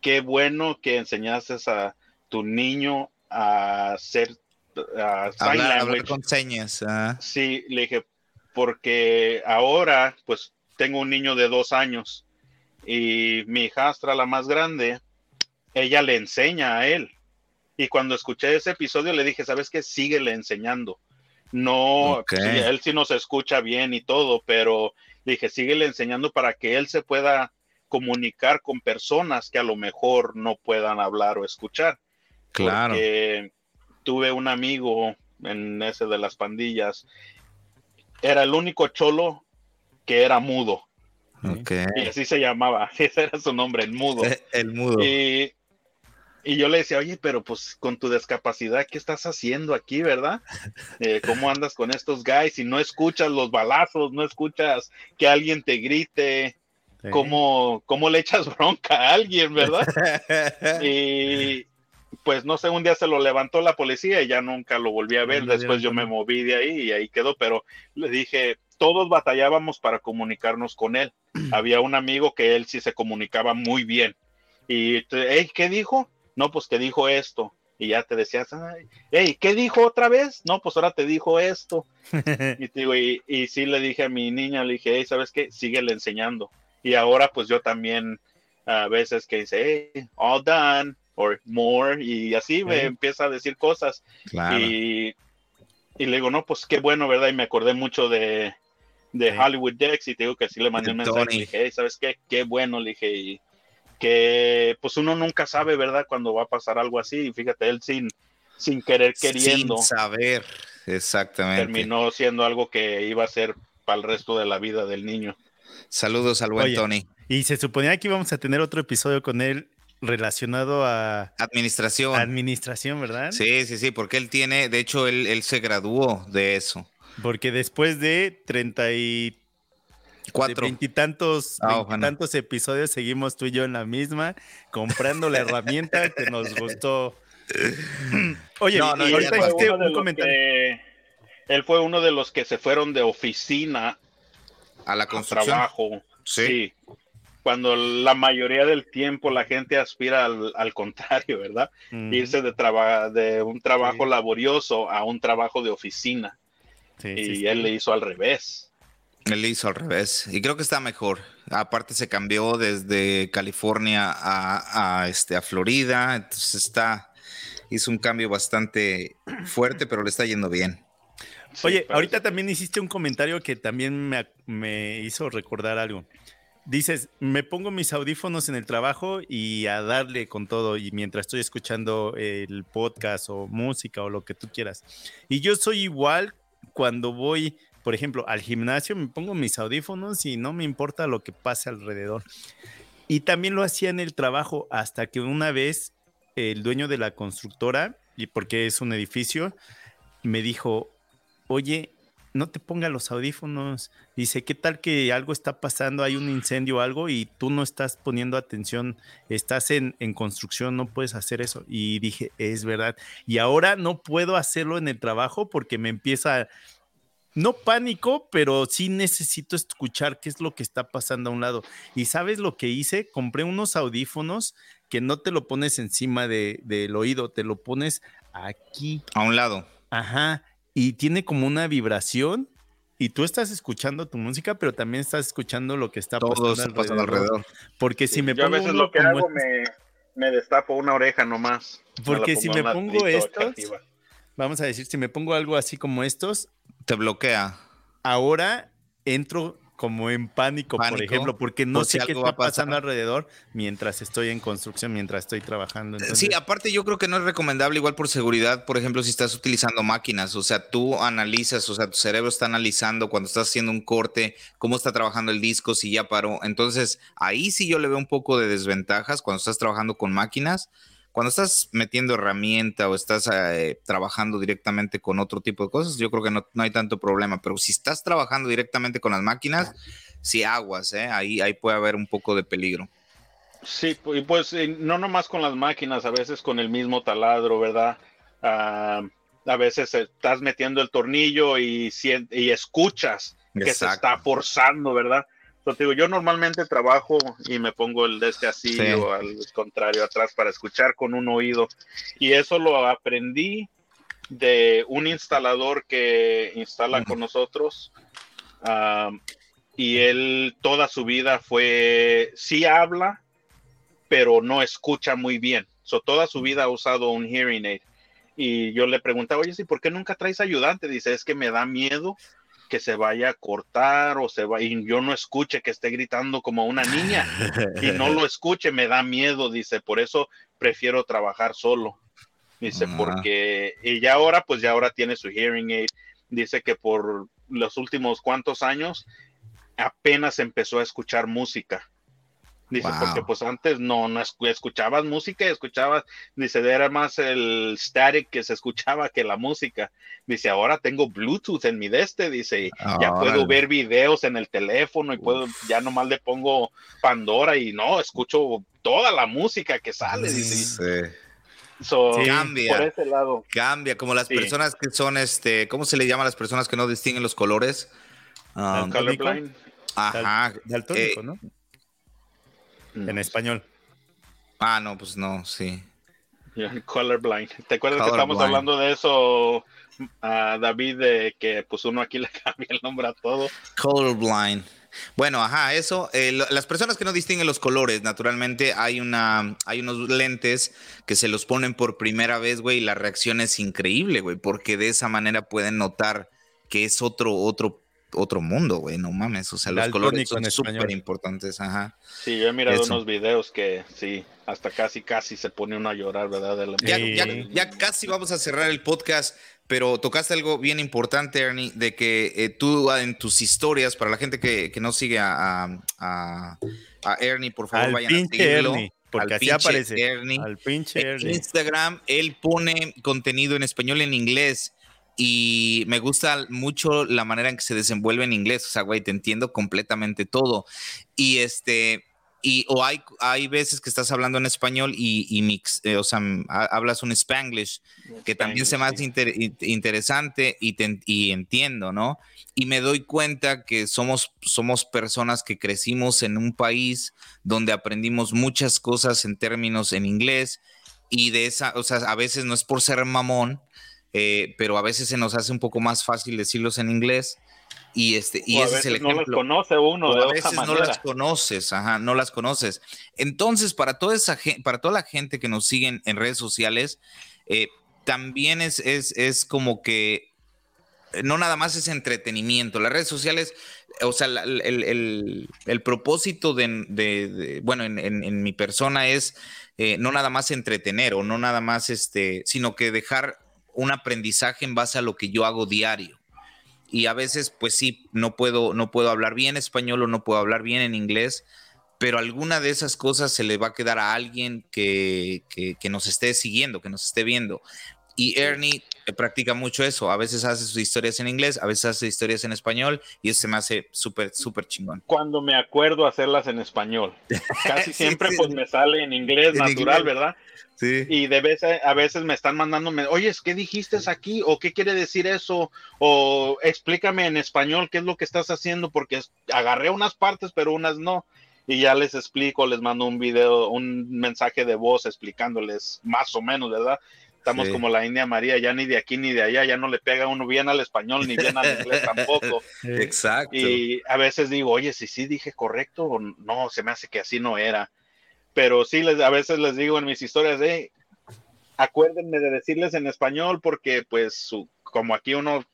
C: Qué bueno que enseñaste a tu niño a hacer
A: a hablar, con señas. Ah.
C: Sí, le dije, porque ahora, pues, tengo un niño de dos años y mi hijastra, la más grande, ella le enseña a él y cuando escuché ese episodio le dije, ¿sabes qué? Síguele enseñando. No, él sí nos escucha bien y todo, pero dije, síguele enseñando para que él se pueda comunicar con personas que a lo mejor no puedan hablar o escuchar.
A: Claro.
C: tuve un amigo en ese de las pandillas, era el único cholo que era mudo.
A: Okay.
C: Y así se llamaba, ese era su nombre, el mudo.
A: El mudo.
C: Y y yo le decía, oye, pero pues con tu discapacidad, ¿qué estás haciendo aquí, verdad? Eh, ¿Cómo andas con estos guys? Y no escuchas los balazos, no escuchas que alguien te grite, ¿cómo, ¿cómo, le echas bronca a alguien, verdad? y pues no sé, un día se lo levantó la policía y ya nunca lo volví a ver. Después yo me moví de ahí y ahí quedó, pero le dije, todos batallábamos para comunicarnos con él. Había un amigo que él sí se comunicaba muy bien. Y, ¿qué dijo? no, pues que dijo esto. Y ya te decías, hey, ¿qué dijo otra vez? No, pues ahora te dijo esto. y, digo, y, y, sí le dije a mi niña, le dije, hey, ¿sabes qué? Síguele enseñando. Y ahora pues yo también a veces que dice, hey, all done, or more, y así me empieza a decir cosas. Y, y le digo, no, pues qué bueno, ¿verdad? Y me acordé mucho de, de Hollywood Dex y te digo que sí le mandé un mensaje. Le dije, hey, ¿sabes qué? Qué bueno, le dije, y que pues uno nunca sabe, ¿verdad? Cuando va a pasar algo así. Fíjate, él sin, sin querer queriendo.
A: Sin saber, exactamente.
C: Terminó siendo algo que iba a ser para el resto de la vida del niño.
A: Saludos al buen Tony.
B: Y se suponía que íbamos a tener otro episodio con él relacionado a
A: administración.
B: Administración, ¿verdad?
A: Sí, sí, sí, porque él tiene, de hecho, él, él se graduó de eso.
B: Porque después de 30 y
A: Cuatro.
B: Veintitantos, ah, tantos episodios seguimos tú y yo en la misma, comprando la herramienta que nos gustó.
C: Oye, ahorita hiciste un comentario. él fue uno de los que se fueron de oficina
A: a la construcción.
C: trabajo. Sí. Cuando la mayoría del tiempo la gente aspira al, contrario, ¿verdad? Irse de, de un trabajo laborioso a un trabajo de oficina. Y él le hizo al revés.
A: Él hizo al revés. Y creo que está mejor. Aparte se cambió desde California a, este, a Florida. Entonces está, hizo un cambio bastante fuerte, pero le está yendo bien.
B: Oye, ahorita también hiciste un comentario que también me, me, hizo recordar algo. Dices, me pongo mis audífonos en el trabajo y a darle con todo y mientras estoy escuchando el podcast o música o lo que tú quieras. Y yo soy igual cuando voy por ejemplo, al gimnasio me pongo mis audífonos y no me importa lo que pase alrededor. Y también lo hacía en el trabajo hasta que una vez el dueño de la constructora, y porque es un edificio, me dijo, oye, no te pongas los audífonos. Dice, ¿qué tal que algo está pasando, hay un incendio o algo y tú no estás poniendo atención, estás en, en, construcción, no puedes hacer eso? Y dije, es verdad. Y ahora no puedo hacerlo en el trabajo porque me empieza no pánico, pero sí necesito escuchar qué es lo que está pasando a un lado. Y sabes lo que hice? Compré unos audífonos que no te lo pones encima de, del oído, te lo pones aquí.
A: A un lado.
B: Ajá. Y tiene como una vibración y tú estás escuchando tu música, pero también estás escuchando lo que está pasando, alrededor. Porque si me
C: pongo. a veces lo que hago me, me, destapo una oreja nomás.
B: Porque si me pongo estos. Vamos a decir, si me pongo algo así como estos,
A: te bloquea.
B: Ahora entro como en pánico, por ejemplo, porque no sé qué está pasando alrededor mientras estoy en construcción, mientras estoy trabajando.
A: Sí, aparte yo creo que no es recomendable igual por seguridad, por ejemplo, si estás utilizando máquinas, o sea, tú analizas, o sea, tu cerebro está analizando cuando estás haciendo un corte, cómo está trabajando el disco, si ya paró. Entonces, ahí sí yo le veo un poco de desventajas cuando estás trabajando con máquinas cuando estás metiendo herramienta o estás eh, trabajando directamente con otro tipo de cosas, yo creo que no, hay tanto problema. Pero si estás trabajando directamente con las máquinas, sí aguas, ¿eh? ahí, ahí puede haber un poco de peligro.
C: Sí, y pues eh, no nomás con las máquinas, a veces con el mismo taladro, ¿verdad? Ah, a veces estás metiendo el tornillo y, y escuchas que se está forzando, ¿verdad? Digo, yo normalmente trabajo y me pongo el de este así o al contrario atrás para escuchar con un oído. Y eso lo aprendí de un instalador que instala con nosotros. y él toda su vida fue, sí habla, pero no escucha muy bien. So, toda su vida ha usado un hearing aid. Y yo le preguntaba, oye, ¿sí por qué nunca traes ayudante? Dice, es que me da miedo que se vaya a cortar o se va y yo no escuche que esté gritando como una niña y no lo escuche, me da miedo, dice, por eso prefiero trabajar solo. Dice, porque y ya ahora pues ya ahora tiene su hearing aid. Dice que por los últimos cuantos años apenas empezó a escuchar música Dice, porque pues antes no, no escuchabas música, escuchabas, dice, era más el static que se escuchaba que la música. Dice, ahora tengo Bluetooth en mi deste, dice, ya puedo ver videos en el teléfono y puedo, ya nomás le pongo Pandora y no, escucho toda la música que sale, dice.
A: cambia, por ese lado. Cambia, como las personas que son, este, ¿cómo se le llama a las personas que no distinguen los colores?
C: Um, colorblind.
A: Ajá.
B: Daltónico, eh, ¿no? En español.
A: Ah, no, pues no, sí.
C: Colorblind. ¿Te acuerdas que estamos hablando de eso, a David, de que pues uno aquí le cambia el nombre a todo?
A: Colorblind. Bueno, ajá, eso. Eh, las personas que no distinguen los colores, naturalmente hay una, hay unos lentes que se los ponen por primera vez, güey, y la reacción es increíble, güey, porque de esa manera pueden notar que es otro, otro otro mundo, güey, no mames. O sea, los colores son súper importantes, ajá.
C: Sí, yo he mirado unos videos que sí, hasta casi, casi se pone uno a llorar, ¿verdad?
A: Ya, casi vamos a cerrar el podcast, pero tocaste algo bien importante, Ernie, de que eh, tú en tus historias, para la gente que, no sigue a, a, Ernie, por favor, vayan a seguirlo.
B: Porque así aparece. Ernie.
A: Al pinche en Instagram, él pone contenido en español y en inglés. Y me gusta mucho la manera en que se desenvuelve en inglés. O sea, güey, te entiendo completamente todo. Y este, y o hay, hay veces que estás hablando en español y, mix, eh, o sea, hablas un spanglish que también se me hace interesante y, y entiendo, ¿no? Y me doy cuenta que somos, somos personas que crecimos en un país donde aprendimos muchas cosas en términos en inglés y de esa, o sea, a veces no es por ser mamón, eh, pero a veces se nos hace un poco más fácil decirlos en inglés y, este, y ese es el ejemplo.
C: No las conoce uno.
A: a veces no las conoces, ajá, no las conoces. Entonces, para toda, esa, para toda la gente que nos siguen en redes sociales, eh, también es, es, es como que eh, no nada más es entretenimiento. Las redes sociales, o sea, el, el, el, propósito de, de, bueno, en, en, mi persona es eh, no nada más entretener o no nada más, este, sino que dejar un aprendizaje en base a lo que yo hago diario y a veces pues sí, no puedo, no puedo hablar bien español o no puedo hablar bien en inglés, pero alguna de esas cosas se le va a quedar a alguien que, que, nos esté siguiendo, que nos esté viendo. Y Ernie eh, practica mucho eso. A veces hace sus historias en inglés, a veces hace historias en español y eso se me hace súper, súper chingón.
C: Cuando me acuerdo hacerlas en español. Casi siempre pues me sale en inglés natural, ¿verdad? Y de vez a veces me están mandándome, oye, ¿qué dijiste aquí? ¿O qué quiere decir eso? O explícame en español qué es lo que estás haciendo, porque agarré unas partes, pero unas no. Y ya les explico, les mando un video, un mensaje de voz explicándoles más o menos, ¿verdad? Estamos como la India María, ya ni de aquí ni de allá, ya no le pega uno bien al español ni bien al inglés tampoco.
A: Exacto.
C: Y a veces digo, oye, si sí dije correcto o no, se me hace que así no era pero sí les, a veces les digo en mis historias, de acuérdenme de decirles en español porque pues como aquí uno,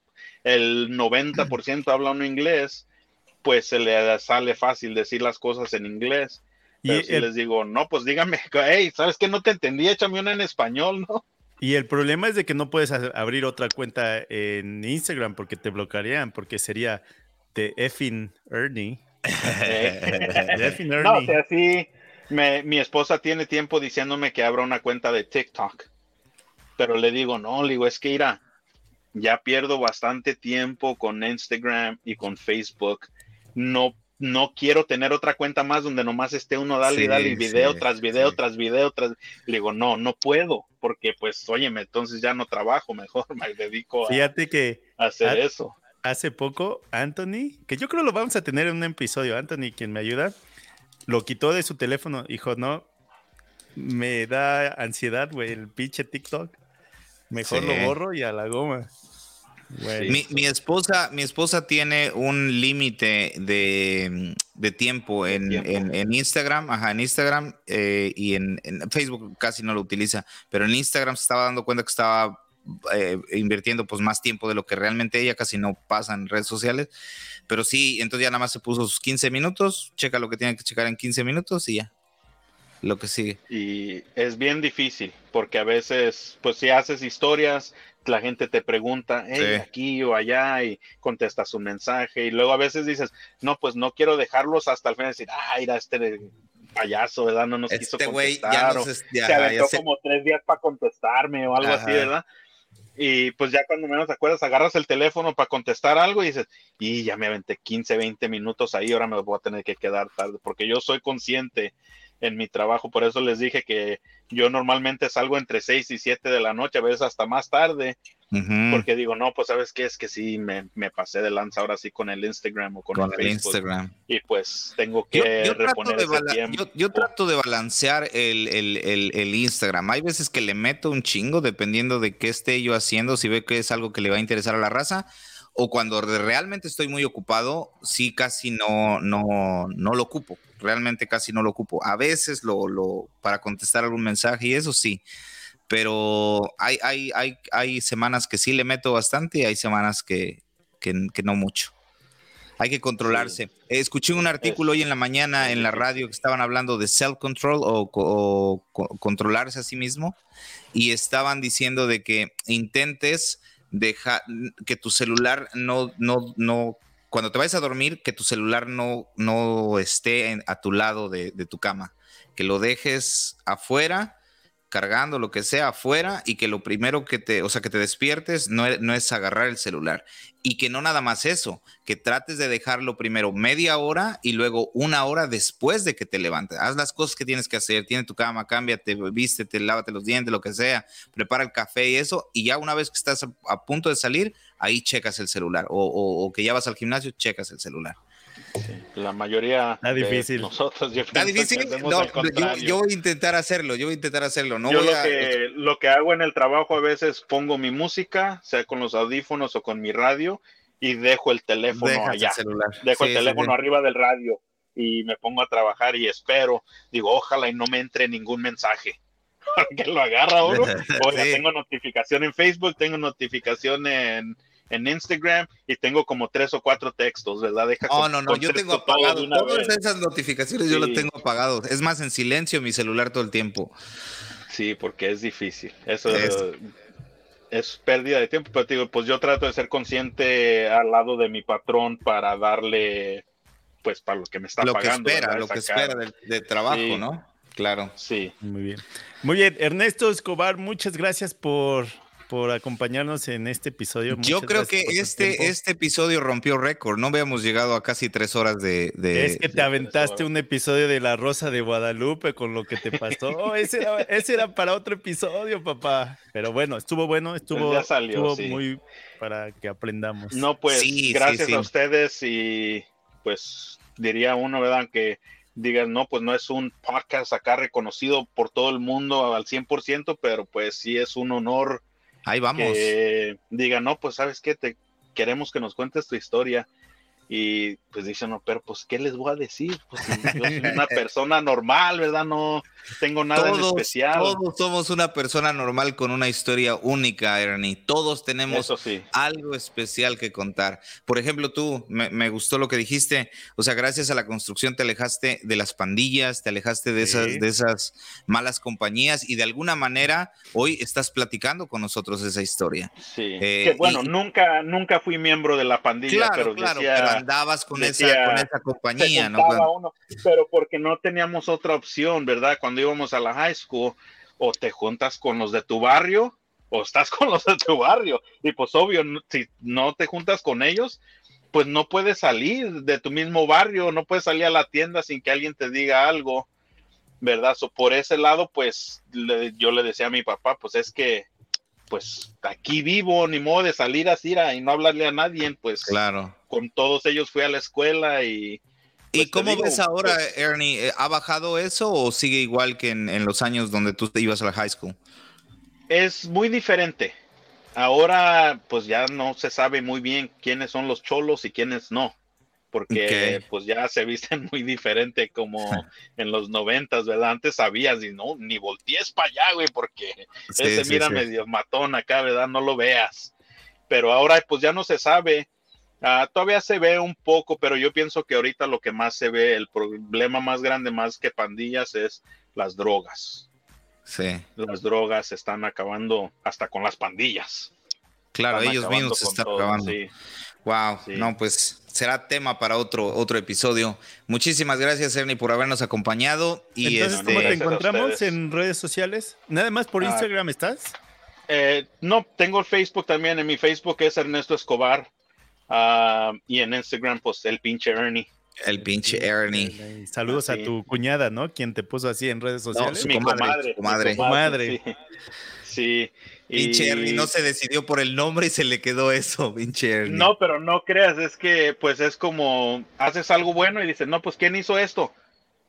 C: el 90% habla uno inglés, pues se le sale fácil decir las cosas en inglés. y si les digo, no, pues dígame, hey, ¿sabes que no te entendí? Échame una en español, ¿no?
B: Y el problema es de que no puedes abrir otra cuenta en Instagram porque te bloquearían, porque sería de effing Ernie.
C: effing Ernie. No, o sea, sí, mi esposa tiene tiempo diciéndome que abra una cuenta de TikTok, pero le digo, no, le digo, es que irá, ya pierdo bastante tiempo con Instagram y con Facebook. No, no quiero tener otra cuenta más donde nomás esté uno dale y dale video tras video tras video tras. Le digo, no, no puedo, porque pues, óyeme, entonces ya no trabajo, mejor me dedico a,
B: Fíjate que
C: hacer eso.
B: Hace poco, Anthony, que yo creo lo vamos a tener en un episodio, Anthony, quien me ayuda, lo quitó de su teléfono. Dijo, no, me da ansiedad, güey, el pinche TikTok. Mejor lo borro y a la goma.
A: Mi, esposa, mi esposa tiene un límite de, tiempo, en, Instagram, ajá, en Instagram eh, y en, Facebook casi no lo utiliza, pero en Instagram se estaba dando cuenta que estaba eh, invirtiendo pues más tiempo de lo que realmente ella casi no pasa en redes sociales pero sí, entonces ya nada más se puso sus 15 minutos, checa lo que tiene que checar en 15 minutos y ya. Lo que sigue.
C: Y es bien difícil, porque a veces, pues si haces historias, la gente te pregunta, hey, aquí o allá, y contestas un mensaje, y luego a veces dices, no, pues no quiero dejarlos hasta el final, decir, ay, era este payaso, ¿verdad? No nos quiso este contestar, ya se aventó como tres días para contestarme o algo así, ¿verdad? Y pues ya cuando menos te acuerdas, agarras el teléfono para contestar algo y dices, y ya me aventé 15, 20 minutos ahí, ahora me voy a tener que quedar tarde, porque yo soy consciente en mi trabajo, por eso les dije que yo normalmente salgo entre 6 y 7 de la noche, a veces hasta más tarde, porque digo, no, pues sabes qué es que sí, me, me, pasé de lanza ahora sí con el Instagram o con, el, Facebook, Instagram. Y pues tengo que yo, reponer ese tiempo.
A: Yo, trato de balancear el, el, el, Instagram. Hay veces que le meto un chingo dependiendo de qué esté yo haciendo, si veo que es algo que le va a interesar a la raza. O cuando realmente estoy muy ocupado, sí casi no, no, no lo ocupo. Realmente casi no lo ocupo. A veces lo, lo, para contestar algún mensaje y eso sí pero hay, hay, hay, hay semanas que sí le meto bastante y hay semanas que, que, no mucho. Hay que controlarse. Escuché un artículo hoy en la mañana en la radio que estaban hablando de self-control o, controlarse a sí mismo y estaban diciendo de que intentes dejar que tu celular no, no, no, cuando te vayas a dormir, que tu celular no, no esté a tu lado de, de tu cama, que lo dejes afuera cargando, lo que sea, afuera y que lo primero que te, o sea, que te despiertes no, e, no es agarrar el celular. Y que no nada más eso, que trates de dejarlo primero media hora y luego una hora después de que te levantes. Haz las cosas que tienes que hacer, tiene tu cama, cámbiate, vístete, lávate los dientes, lo que sea, prepara el café y eso, y ya una vez que estás a, punto de salir, ahí checas el celular. o que ya vas al gimnasio, checas el celular.
C: La mayoría
B: de difícil.
C: nosotros
A: Está difícil. yo, voy a intentar hacerlo, yo voy a intentar hacerlo. No
C: yo
A: lo,
C: que, lo que hago en el trabajo a veces pongo mi música, sea con los audífonos o con mi radio, y dejo el teléfono allá. Dejo el teléfono arriba del radio y me pongo a trabajar y espero. Digo, ojalá y no me entre ningún mensaje. Porque lo agarra uno. tengo notificación en Facebook, tengo notificación en en Instagram y tengo como tres o cuatro textos, ¿verdad?
A: Deja no, no, no, yo tengo apagado todas esas notificaciones, yo las tengo apagado. Es más, en silencio mi celular todo el tiempo.
C: Sí, porque es difícil. Eso es, pérdida de tiempo, pero digo, pues yo trato de ser consciente al lado de mi patrón para darle, pues, para lo que me está
A: lo
C: pagando.
A: Que espera, lo que espera del, trabajo, ¿no? Claro.
C: Sí.
B: Muy bien. Muy bien, Ernesto Escobar, muchas gracias por por acompañarnos en este episodio.
A: Yo creo que este, este episodio rompió récord. No habíamos llegado a casi tres horas de.
B: es que te aventaste un episodio de La Rosa de Guadalupe con lo que te pasó. ese, era, para otro episodio, papá. Pero bueno, estuvo bueno, pues estuvo, muy para que aprendamos.
C: No, pues gracias a ustedes y pues diría uno, ¿verdad? Que digan, no, pues no es un podcast acá reconocido por todo el mundo al 100%, pero pues sí es un honor
A: Ahí vamos.
C: Diga, no, pues sabes qué, te queremos que nos cuentes tu historia. Y pues dicen, no, pero pues, ¿qué les voy a decir? Pues yo soy una persona normal, ¿verdad? No tengo nada especial.
A: Todos somos una persona normal con una historia única, Ernie. Todos tenemos algo especial que contar. Por ejemplo, tú, me, gustó lo que dijiste. O sea, gracias a la construcción te alejaste de las pandillas, te alejaste de, esas, de esas malas compañías y de alguna manera hoy estás platicando con nosotros esa historia.
C: Sí. Eh, bueno, nunca, nunca fui miembro de la pandilla, pero
A: claro, andabas con, esa, con esa compañía, ¿no?
C: pero porque no teníamos otra opción, ¿verdad? Cuando íbamos a la high school, o te juntas con los de tu barrio, o estás con los de tu barrio. Y pues obvio, si no te juntas con ellos, pues no puedes salir de tu mismo barrio, no puedes salir a la tienda sin que alguien te diga algo, ¿verdad? por ese lado, pues yo le decía a mi papá, pues es que pues aquí vivo, ni modo de salir así y no hablarle a nadie, pues
A: claro.
C: Con todos ellos fui a la escuela y...
A: ¿Y pues, cómo ves ahora, pues Ernie? ¿Ha bajado eso o sigue igual que en, los años donde tú ibas a la high school?
C: Es muy diferente. Ahora, pues ya no se sabe muy bien quiénes son los cholos y quiénes no porque pues ya se visten muy diferente como en los noventas, ¿verdad? Antes sabías y no, ni voltees para allá, güey, porque ese mira medio matón acá, ¿verdad? No lo veas. Pero ahora pues ya no se sabe. Ah, todavía se ve un poco, pero yo pienso que ahorita lo que más se ve, el problema más grande más que pandillas es las drogas.
A: Sí.
C: Las drogas están acabando hasta con las pandillas.
A: Claro, ellos mismos se están acabando. Wow, no, pues será tema para otro, otro episodio. Muchísimas gracias, Ernie, por habernos acompañado. Y
B: Entonces, ¿cómo te encontramos en redes sociales? ¿Nada más por ah. Instagram estás?
C: Eh, no, tengo el Facebook también. En mi Facebook es Ernesto Escobar. Ah, y en Instagram, pues el pinche Ernie.
A: El pinche Ernie.
B: Saludos a tu cuñada, ¿no? Quien te puso así en redes sociales.
C: mi comadre.
A: comadre.
B: comadre.
C: sí.
A: Pinche Ernie no se decidió por el nombre y se le quedó eso, pinche Ernie.
C: No, pero no creas, es que pues es como haces algo bueno y dices, no, pues ¿quién hizo esto?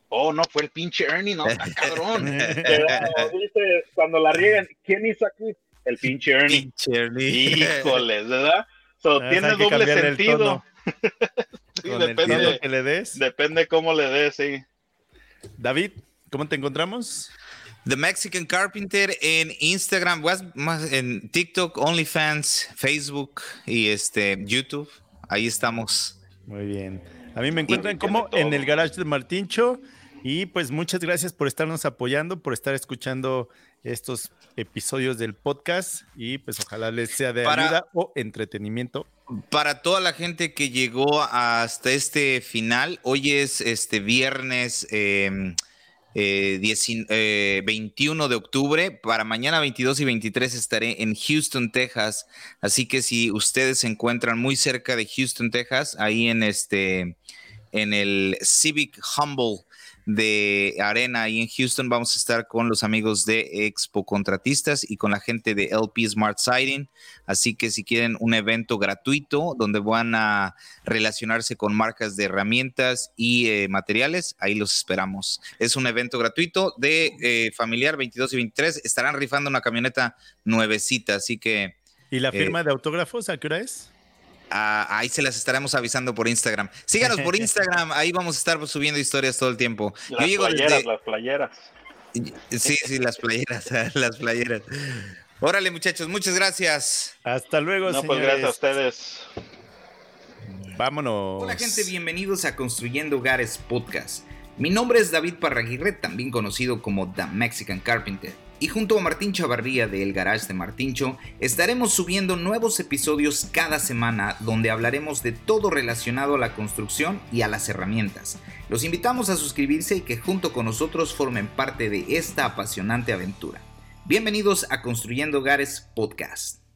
C: Oh, no, fue el pinche Ernie, no, cabrón. dice, cuando la riegan, ¿quién hizo aquí? El pinche Ernie.
A: Pinche Ernie.
C: Híjoles, ¿verdad? So, tiene doble sentido.
B: sí, depende, de que le des.
C: Depende cómo le des, sí.
B: David, ¿cómo te encontramos?
A: The Mexican Carpenter en Instagram, más en TikTok, OnlyFans, Facebook y este YouTube. Ahí estamos
B: Muy bien. A mí me encuentran como en el garage de Martincho. Y pues muchas gracias por estarnos apoyando, por estar escuchando estos episodios del podcast y pues ojalá les sea de ayuda o entretenimiento.
A: Para toda la gente que llegó hasta este final, hoy es este viernes 21 em, eh, de octubre. Para mañana 22 y 23 estaré en Houston, Texas. Así que si ustedes se encuentran muy cerca de Houston, Texas, ahí en este en el Civic Humble de Arena y en Houston vamos a estar con los amigos de Expo Contratistas y con la gente de LP Smart Siding. Así que si quieren un evento gratuito donde van a relacionarse con marcas de herramientas y eh, materiales, ahí los esperamos. Es un evento gratuito de eh, familiar 22 y 23. Estarán rifando una camioneta nuevecita, así que...
B: ¿Y la firma eh, de autógrafos a qué hora es?
A: Ah, ahí se las estaremos avisando por Instagram. Síganos por Instagram, ahí vamos a estar subiendo historias todo el tiempo.
C: Las playeras, las playeras.
A: Sí, sí, las playeras, las playeras. Órale, muchachos, muchas gracias.
B: Hasta luego,
C: no, Pues gracias a ustedes.
B: Vámonos.
A: Hola, gente, bienvenidos a Construyendo Hogares Podcast. Mi nombre es David Parraguirre, también conocido como The Mexican Carpenter y junto a Martín Chavarría de El Garage de Martincho estaremos subiendo nuevos episodios cada semana donde hablaremos de todo relacionado a la construcción y a las herramientas. Los invitamos a suscribirse y que junto con nosotros formen parte de esta apasionante aventura. Bienvenidos a Construyendo Hogares Podcast.